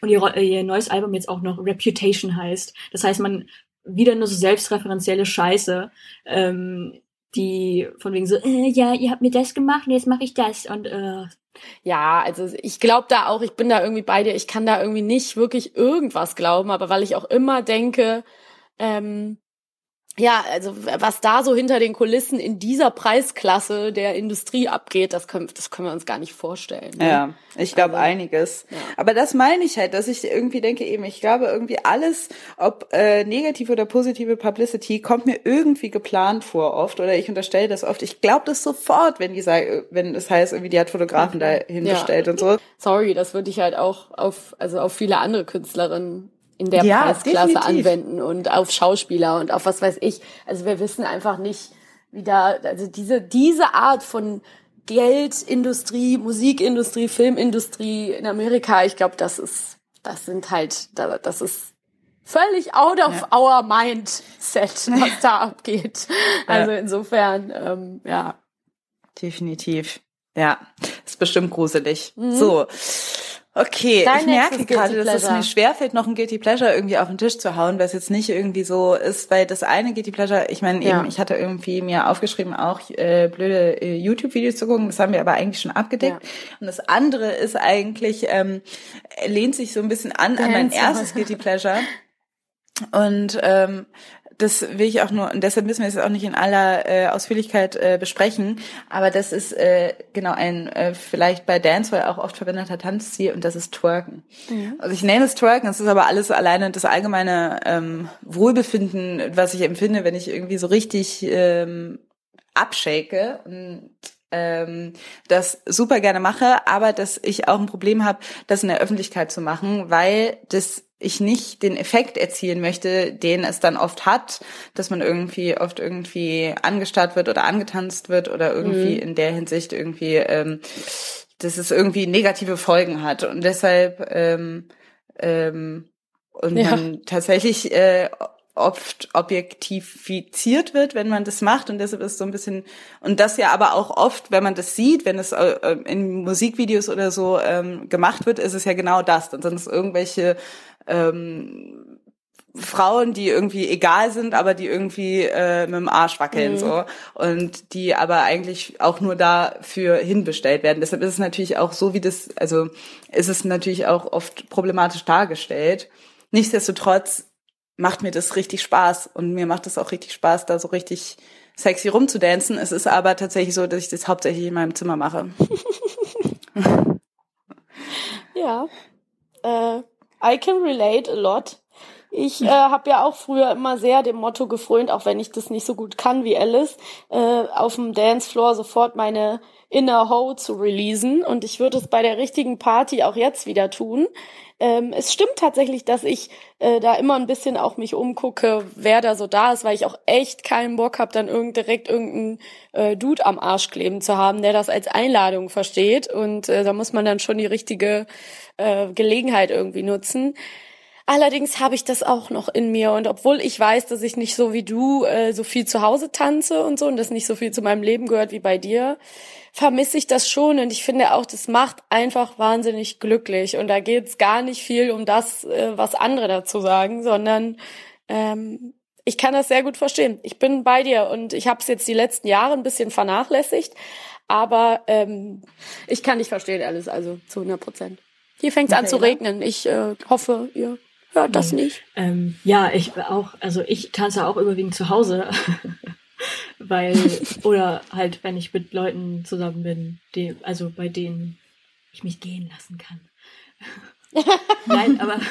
und ihr, Ro- ihr neues Album jetzt auch noch Reputation heißt, das heißt, man wieder nur so selbstreferenzielle Scheiße, ähm, die von wegen so, äh, ja, ihr habt mir das gemacht und jetzt mache ich das und äh, Ja, also ich glaube da auch, ich bin da irgendwie bei dir, ich kann da irgendwie nicht wirklich irgendwas glauben, aber weil ich auch immer denke, ähm, ja, also was da so hinter den Kulissen in dieser Preisklasse der Industrie abgeht, das können, das können wir uns gar nicht vorstellen. Ne? Ja, ich glaube einiges. ja. Aber das meine ich halt, dass ich irgendwie denke eben, ich glaube irgendwie alles, ob äh, negative oder positive Publicity, kommt mir irgendwie geplant vor oft oder ich unterstelle das oft. Ich glaube das sofort, wenn die sagen, wenn es heißt, irgendwie die hat Fotografen da hingestellt und so. Sorry, das würde ich halt auch auf, also auf viele andere Künstlerinnen in der Ja, Preisklasse definitiv. anwenden und auf Schauspieler und auf was weiß ich. Also wir wissen einfach nicht, wie da, also diese, diese Art von Geldindustrie, Musikindustrie, Filmindustrie in Amerika, ich glaube, das ist, das sind halt, da- das ist völlig out of our mindset, was da abgeht. Also insofern, ähm, ja. Definitiv. Ja, ist bestimmt gruselig. So. Okay. Dein ich merke gerade, dass es mir schwerfällt, noch ein Guilty Pleasure irgendwie auf den Tisch zu hauen, weil es jetzt nicht irgendwie so ist, weil das eine Guilty Pleasure, ich meine Ja. eben, ich hatte irgendwie mir aufgeschrieben, auch äh, blöde äh, YouTube-Videos zu gucken, das haben wir aber eigentlich schon abgedeckt. Und das andere ist eigentlich, ähm, lehnt sich so ein bisschen an an mein erstes Guilty Pleasure. Und ähm, das will ich auch nur, und deshalb müssen wir es auch nicht in aller äh, Ausführlichkeit äh, besprechen, aber das ist äh, genau ein äh, vielleicht bei Dancehall auch oft verwendeter Tanzstil und das ist Twerken. Also ich nenne es Twerken, es ist aber alles alleine das allgemeine ähm, Wohlbefinden, was ich empfinde, wenn ich irgendwie so richtig ähm, abshake und ähm, das super gerne mache, aber dass ich auch ein Problem habe, das in der Öffentlichkeit zu machen, weil das ich nicht den Effekt erzielen möchte, den es dann oft hat, dass man irgendwie oft irgendwie angestarrt wird oder angetanzt wird oder irgendwie in der Hinsicht irgendwie, ähm, dass es irgendwie negative Folgen hat und deshalb ähm, ähm, und Ja. man tatsächlich äh, oft objektifiziert wird, wenn man das macht und deshalb ist so ein bisschen und das ja aber auch oft, wenn man das sieht, wenn es äh, in Musikvideos oder so ähm, gemacht wird, ist es ja genau das. Dann sind es irgendwelche ähm, Frauen, die irgendwie egal sind, aber die irgendwie äh, mit dem Arsch wackeln so und die aber eigentlich auch nur dafür hinbestellt werden. Deshalb ist es natürlich auch so, wie das, also ist es natürlich auch oft problematisch dargestellt. Nichtsdestotrotz macht mir das richtig Spaß und mir macht es auch richtig Spaß, da so richtig sexy rumzudancen. Es ist aber tatsächlich so, dass ich das hauptsächlich in meinem Zimmer mache. Ja. Äh, I can relate a lot. Ich äh, habe ja auch früher immer sehr dem Motto gefrönt, auch wenn ich das nicht so gut kann wie Alice, äh, auf dem Dancefloor sofort meine Inner Ho zu releasen. Und ich würde es bei der richtigen Party auch jetzt wieder tun. Ähm, es stimmt tatsächlich, dass ich äh, da immer ein bisschen auch mich umgucke, wer da so da ist, weil ich auch echt keinen Bock habe, dann irgend, direkt irgendeinen äh, Dude am Arsch kleben zu haben, der das als Einladung versteht. Und äh, da muss man dann schon die richtige äh, Gelegenheit irgendwie nutzen. Allerdings habe ich das auch noch in mir und obwohl ich weiß, dass ich nicht so wie du äh, so viel zu Hause tanze und so und das nicht so viel zu meinem Leben gehört wie bei dir, vermisse ich das schon und ich finde auch, das macht einfach wahnsinnig glücklich und da geht es gar nicht viel um das, äh, was andere dazu sagen, sondern ähm, ich kann das sehr gut verstehen. Ich bin bei dir und ich habe es jetzt die letzten Jahre ein bisschen vernachlässigt, aber ähm, ich kann nicht verstehen alles, also zu 100 Prozent. Hier fängt es an zu regnen. Ich äh, hoffe, ihr hört das nicht. Ähm, ja, ich auch, also ich tanze auch überwiegend zu Hause. Weil, oder halt, wenn ich mit Leuten zusammen bin, die, also bei denen ich mich gehen lassen kann. Nein, aber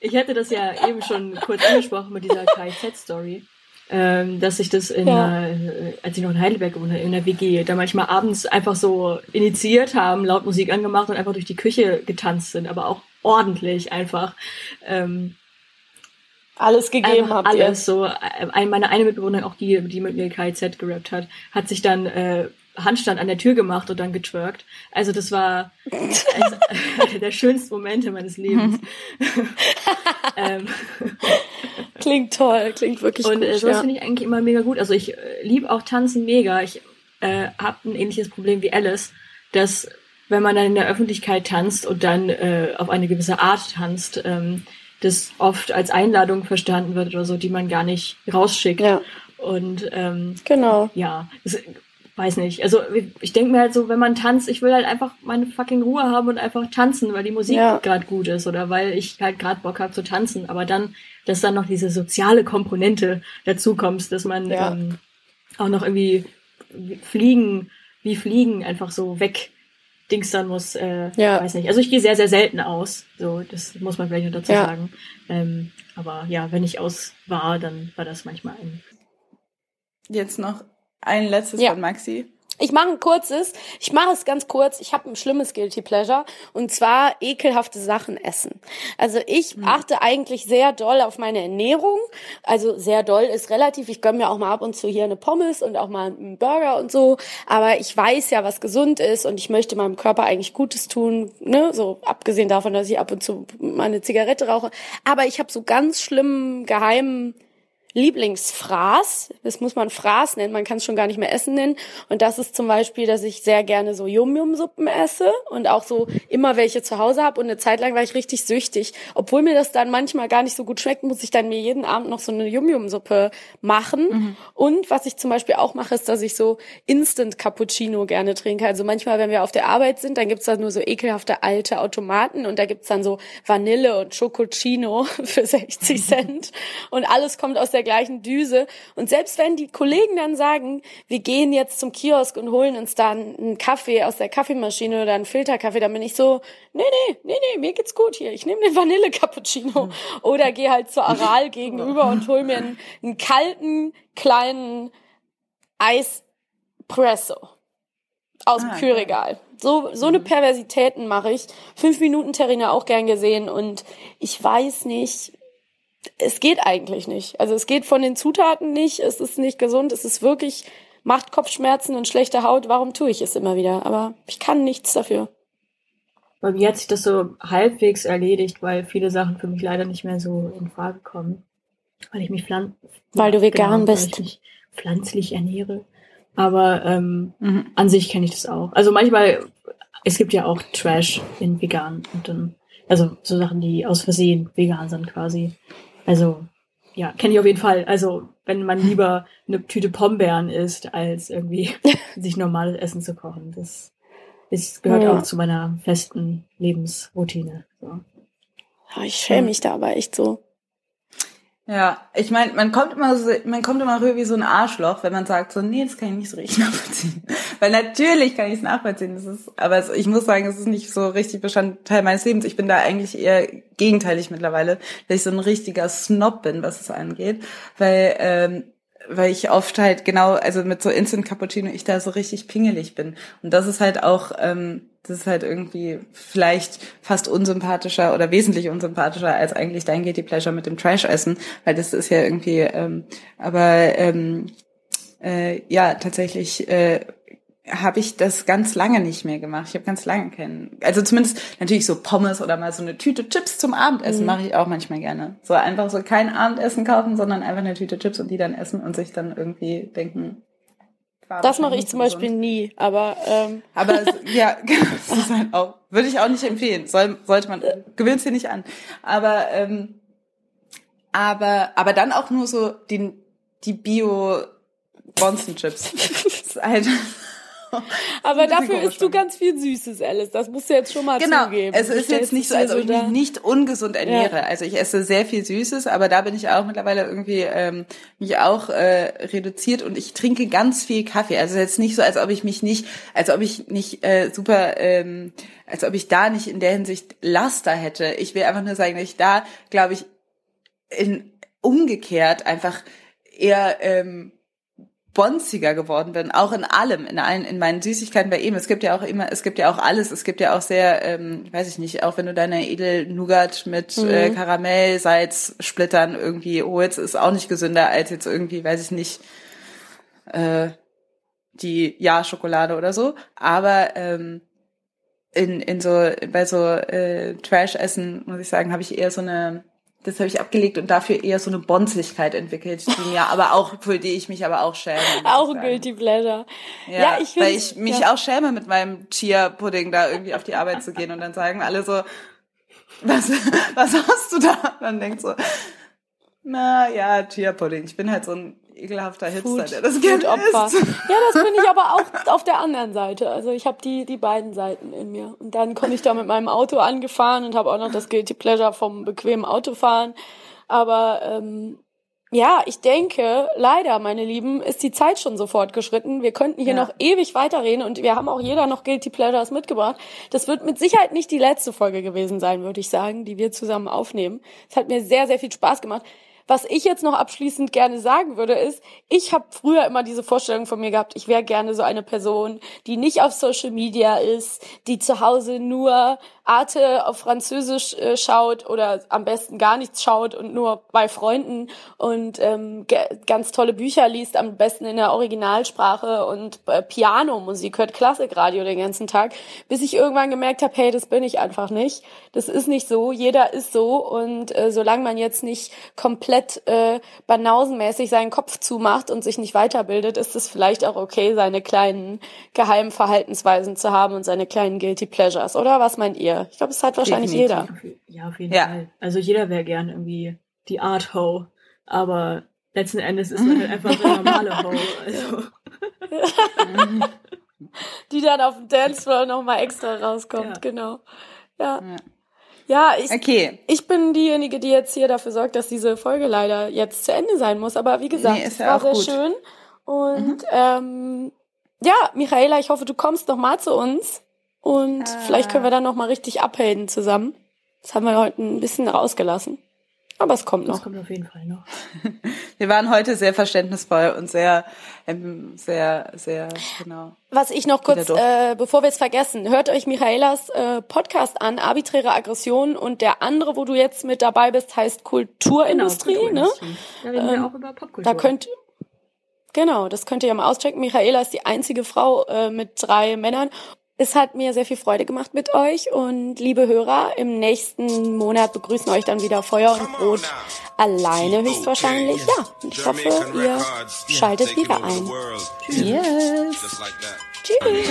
ich hätte das ja eben schon kurz angesprochen mit dieser KIZ-Story ähm, dass ich das in, ja. äh, als ich noch in Heidelberg gewohnt in der WG, da manchmal abends einfach so initiiert haben, laut Musik angemacht und einfach durch die Küche getanzt sind, aber auch ordentlich einfach. Ähm, alles gegeben habt alles ihr. so. Meine eine Mitbewohnerin, auch die, die mit mir KIZ gerappt hat, hat sich dann äh, Handstand an der Tür gemacht und dann getwerkt. Also das war also, einer der schönsten Momente meines Lebens. ähm, klingt toll, klingt wirklich und, gut. Und äh, sowas ja. finde ich eigentlich immer mega gut. Also ich äh, liebe auch Tanzen mega. Ich äh, habe ein ähnliches Problem wie Alice, dass wenn man dann in der Öffentlichkeit tanzt und dann äh, auf eine gewisse Art tanzt, ähm, das oft als Einladung verstanden wird oder so, die man gar nicht rausschickt. Ja. Und ähm, genau. Ja, es, weiß nicht. Also ich denke mir halt so, wenn man tanzt, ich will halt einfach meine fucking Ruhe haben und einfach tanzen, weil die Musik ja. gerade gut ist oder weil ich halt gerade Bock habe zu tanzen. Aber dann, dass dann noch diese soziale Komponente dazu kommt, dass man ja. ähm, auch noch irgendwie fliegen, wie fliegen einfach so weg Dings dann muss, äh, ja. weiß nicht. Also ich gehe sehr, sehr selten aus. So, das muss man vielleicht noch dazu ja. sagen. Ähm, aber ja, wenn ich aus war, dann war das manchmal ein. Jetzt noch ein letztes ja. von Maxi. Ich mache ein kurzes. Ich mache es ganz kurz. Ich habe ein schlimmes Guilty Pleasure und zwar ekelhafte Sachen essen. Also ich hm. achte eigentlich sehr doll auf meine Ernährung. Also sehr doll ist relativ. Ich gönne mir auch mal ab und zu hier eine Pommes und auch mal einen Burger und so. Aber ich weiß ja, was gesund ist und ich möchte meinem Körper eigentlich Gutes tun. Ne? So abgesehen davon, dass ich ab und zu meine Zigarette rauche. Aber ich habe so ganz schlimmen geheimen Lieblingsfraß, das muss man Fraß nennen, man kann es schon gar nicht mehr Essen nennen. Und das ist zum Beispiel, dass ich sehr gerne so Yum-Yum-Suppen esse und auch so immer welche zu Hause habe. Und eine Zeit lang war ich richtig süchtig. Obwohl mir das dann manchmal gar nicht so gut schmeckt, muss ich dann mir jeden Abend noch so eine Yum-Yum-Suppe machen. Mhm. Und was ich zum Beispiel auch mache, ist, dass ich so Instant Cappuccino gerne trinke. Also manchmal, wenn wir auf der Arbeit sind, dann gibt's da nur so ekelhafte alte Automaten und da gibt's dann so Vanille und Chococino für 60 Cent. Und alles kommt aus der der gleichen Düse. Und selbst wenn die Kollegen dann sagen, wir gehen jetzt zum Kiosk und holen uns da einen Kaffee aus der Kaffeemaschine oder einen Filterkaffee, dann bin ich so, nee, nee, nee, nee, mir geht's gut hier. Ich nehme den Vanille-Cappuccino. Oder gehe halt zur Aral gegenüber und hol mir einen, einen kalten, kleinen Eispresso aus dem ah, Kühlregal. So, so eine mhm. Perversitäten mache ich. Fünf Minuten Terrine auch gern gesehen und ich weiß nicht, es geht eigentlich nicht. Also es geht von den Zutaten nicht, es ist nicht gesund, es ist wirklich, macht Kopfschmerzen und schlechte Haut. Warum tue ich es immer wieder? Aber ich kann nichts dafür. Bei mir hat sich das so halbwegs erledigt, weil viele Sachen für mich leider nicht mehr so in Frage kommen. Weil ich mich pflanz weil du vegan genau, bist. Weil ich mich pflanzlich ernähre. Aber ähm, mhm. an sich kenne ich das auch. Also manchmal, es gibt ja auch Trash in vegan und dann, also so Sachen, die aus Versehen vegan sind quasi. Also, ja, kenne ich auf jeden Fall. Also, wenn man lieber eine Tüte Pombeeren isst, als irgendwie sich normales Essen zu kochen. Das ist, gehört ja. auch zu meiner festen Lebensroutine. So. ich schäme mich da aber echt so. Ja, ich meine, man kommt immer so, man kommt immer rüber wie so ein Arschloch, wenn man sagt so, nee, das kann ich nicht so richtig nachvollziehen. Weil natürlich kann ich es nachvollziehen, das ist, aber ich muss sagen, es ist nicht so richtig Bestandteil meines Lebens. Ich bin da eigentlich eher gegenteilig mittlerweile, dass ich so ein richtiger Snob bin, was es angeht, weil ähm, weil ich oft halt genau, also mit so Instant Cappuccino ich da so richtig pingelig bin. Und das ist halt auch, ähm, das ist halt irgendwie vielleicht fast unsympathischer oder wesentlich unsympathischer als eigentlich dein Guilty Pleasure mit dem Trash-Essen, weil das ist ja irgendwie, ähm, aber ähm, äh, ja, tatsächlich äh, habe ich das ganz lange nicht mehr gemacht. Ich habe ganz lange keinen. Also zumindest natürlich so Pommes oder mal so eine Tüte Chips zum Abendessen mache ich auch manchmal gerne. So einfach so kein Abendessen kaufen, sondern einfach eine Tüte Chips und die dann essen und sich dann irgendwie denken. Das mache ich zum. Beispiel nie, aber ähm, Aber es, ja, das ist halt auch, würde ich auch nicht empfehlen. Soll, sollte man, gewöhnt dir nicht an. Aber, ähm, aber, aber dann auch nur so die, die Bio Bonzenchips. Das ist halt, aber dafür isst du ganz viel Süßes, Alice. Das musst du jetzt schon mal genau. zugeben. Es Du ist jetzt nicht so, es als ob dir ich mich nicht ungesund ernähre. Also ich esse sehr viel Süßes, aber da bin ich auch mittlerweile irgendwie ähm, mich auch äh, reduziert und ich trinke ganz viel Kaffee. Also jetzt nicht so, als ob ich mich nicht, als ob ich nicht äh, super, ähm, als ob ich da nicht in der Hinsicht Laster hätte. Ich will einfach nur sagen, dass ich da, glaube ich, in umgekehrt einfach eher ähm, bonziger geworden bin, auch in allem, in allen, in meinen Süßigkeiten bei ihm. Es gibt ja auch immer, es gibt ja auch alles, es gibt ja auch sehr, ähm, weiß ich nicht, auch wenn du deine Edel-Nougat mit äh, Karamell, Salz, Splittern irgendwie holst, ist auch nicht gesünder als jetzt irgendwie, weiß ich nicht, äh, die Ja-Schokolade oder so. Aber ähm, in, in so, bei so äh, Trash-Essen, muss ich sagen, habe ich eher so eine, das habe ich abgelegt und dafür eher so eine Bonzigkeit entwickelt, die mir aber auch, für die ich mich aber auch schäme. Auch ein. Guilty Pleasure. Ja, ich weil ich mich ja. auch schäme, mit meinem Chia-Pudding da irgendwie auf die Arbeit zu gehen und dann sagen alle so, was, was hast du da? Und dann denkt so, na ja, Chia-Pudding. Ich bin halt so ein ekelhafter Hipster, Food, der das gerne Food-Opfer. isst. Ja, das bin ich aber auch auf der anderen Seite. Also ich habe die, die beiden Seiten in mir. Und dann komme ich da mit meinem Auto angefahren und habe auch noch das Guilty Pleasure vom bequemen Autofahren. Aber ähm, ja, ich denke, leider, meine Lieben, ist die Zeit schon so fortgeschritten. Wir könnten hier Ja. noch ewig weiterreden und wir haben auch jeder noch Guilty Pleasures mitgebracht. Das wird mit Sicherheit nicht die letzte Folge gewesen sein, würde ich sagen, die wir zusammen aufnehmen. Es hat mir sehr, sehr viel Spaß gemacht. Was ich jetzt noch abschließend gerne sagen würde, ist, ich habe früher immer diese Vorstellung von mir gehabt, ich wäre gerne so eine Person, die nicht auf Social Media ist, die zu Hause nur Arte auf Französisch äh, schaut oder am besten gar nichts schaut und nur bei Freunden und ähm, ganz tolle Bücher liest, am besten in der Originalsprache und äh, Pianomusik hört, Klassikradio den ganzen Tag, bis ich irgendwann gemerkt habe, hey, das bin ich einfach nicht. Das ist nicht so, jeder ist so und äh, solange man jetzt nicht komplett äh, banausenmäßig seinen Kopf zumacht und sich nicht weiterbildet, ist es vielleicht auch okay, seine kleinen geheimen Verhaltensweisen zu haben und seine kleinen Guilty Pleasures, oder? Was meint ihr? Ich glaube, es hat wahrscheinlich Definitiv. jeder. Ja, auf jeden Ja. Fall. Also jeder wäre gern irgendwie die Art Ho, aber letzten Endes ist man halt einfach eine normale Ho. Also, Die dann auf dem Dancefloor nochmal extra rauskommt, Ja. genau. Ja. Ja, ich, Okay. ich bin diejenige, die jetzt hier dafür sorgt, dass diese Folge leider jetzt zu Ende sein muss. Aber wie gesagt, Nee, es ja war sehr gut. schön. Und ähm, ja, Michaela, ich hoffe, du kommst noch mal zu uns. Und vielleicht können wir dann noch mal richtig abhelden zusammen. Das haben wir heute ein bisschen rausgelassen. Aber es kommt das noch. kommt auf jeden Fall noch. Wir waren heute sehr verständnisvoll und sehr, ähm, sehr, sehr, genau. Was ich noch kurz, äh, bevor wir es vergessen, hört euch Michaelas äh, Podcast an, Arbiträre Aggression und der andere, wo du jetzt mit dabei bist, heißt Kulturindustrie, Genau, ne? Kulturindustrie. Da reden wir Ähm, auch über Popkultur. Da könnt genau, das könnt ihr ja mal auschecken. Michaela ist die einzige Frau äh, mit drei Männern. Es hat mir sehr viel Freude gemacht mit euch und liebe Hörer, im nächsten Monat begrüßen euch dann wieder Feuer und Brot alleine höchstwahrscheinlich. Ja, und ich hoffe, ihr schaltet wieder ein. Yes. Tschüss.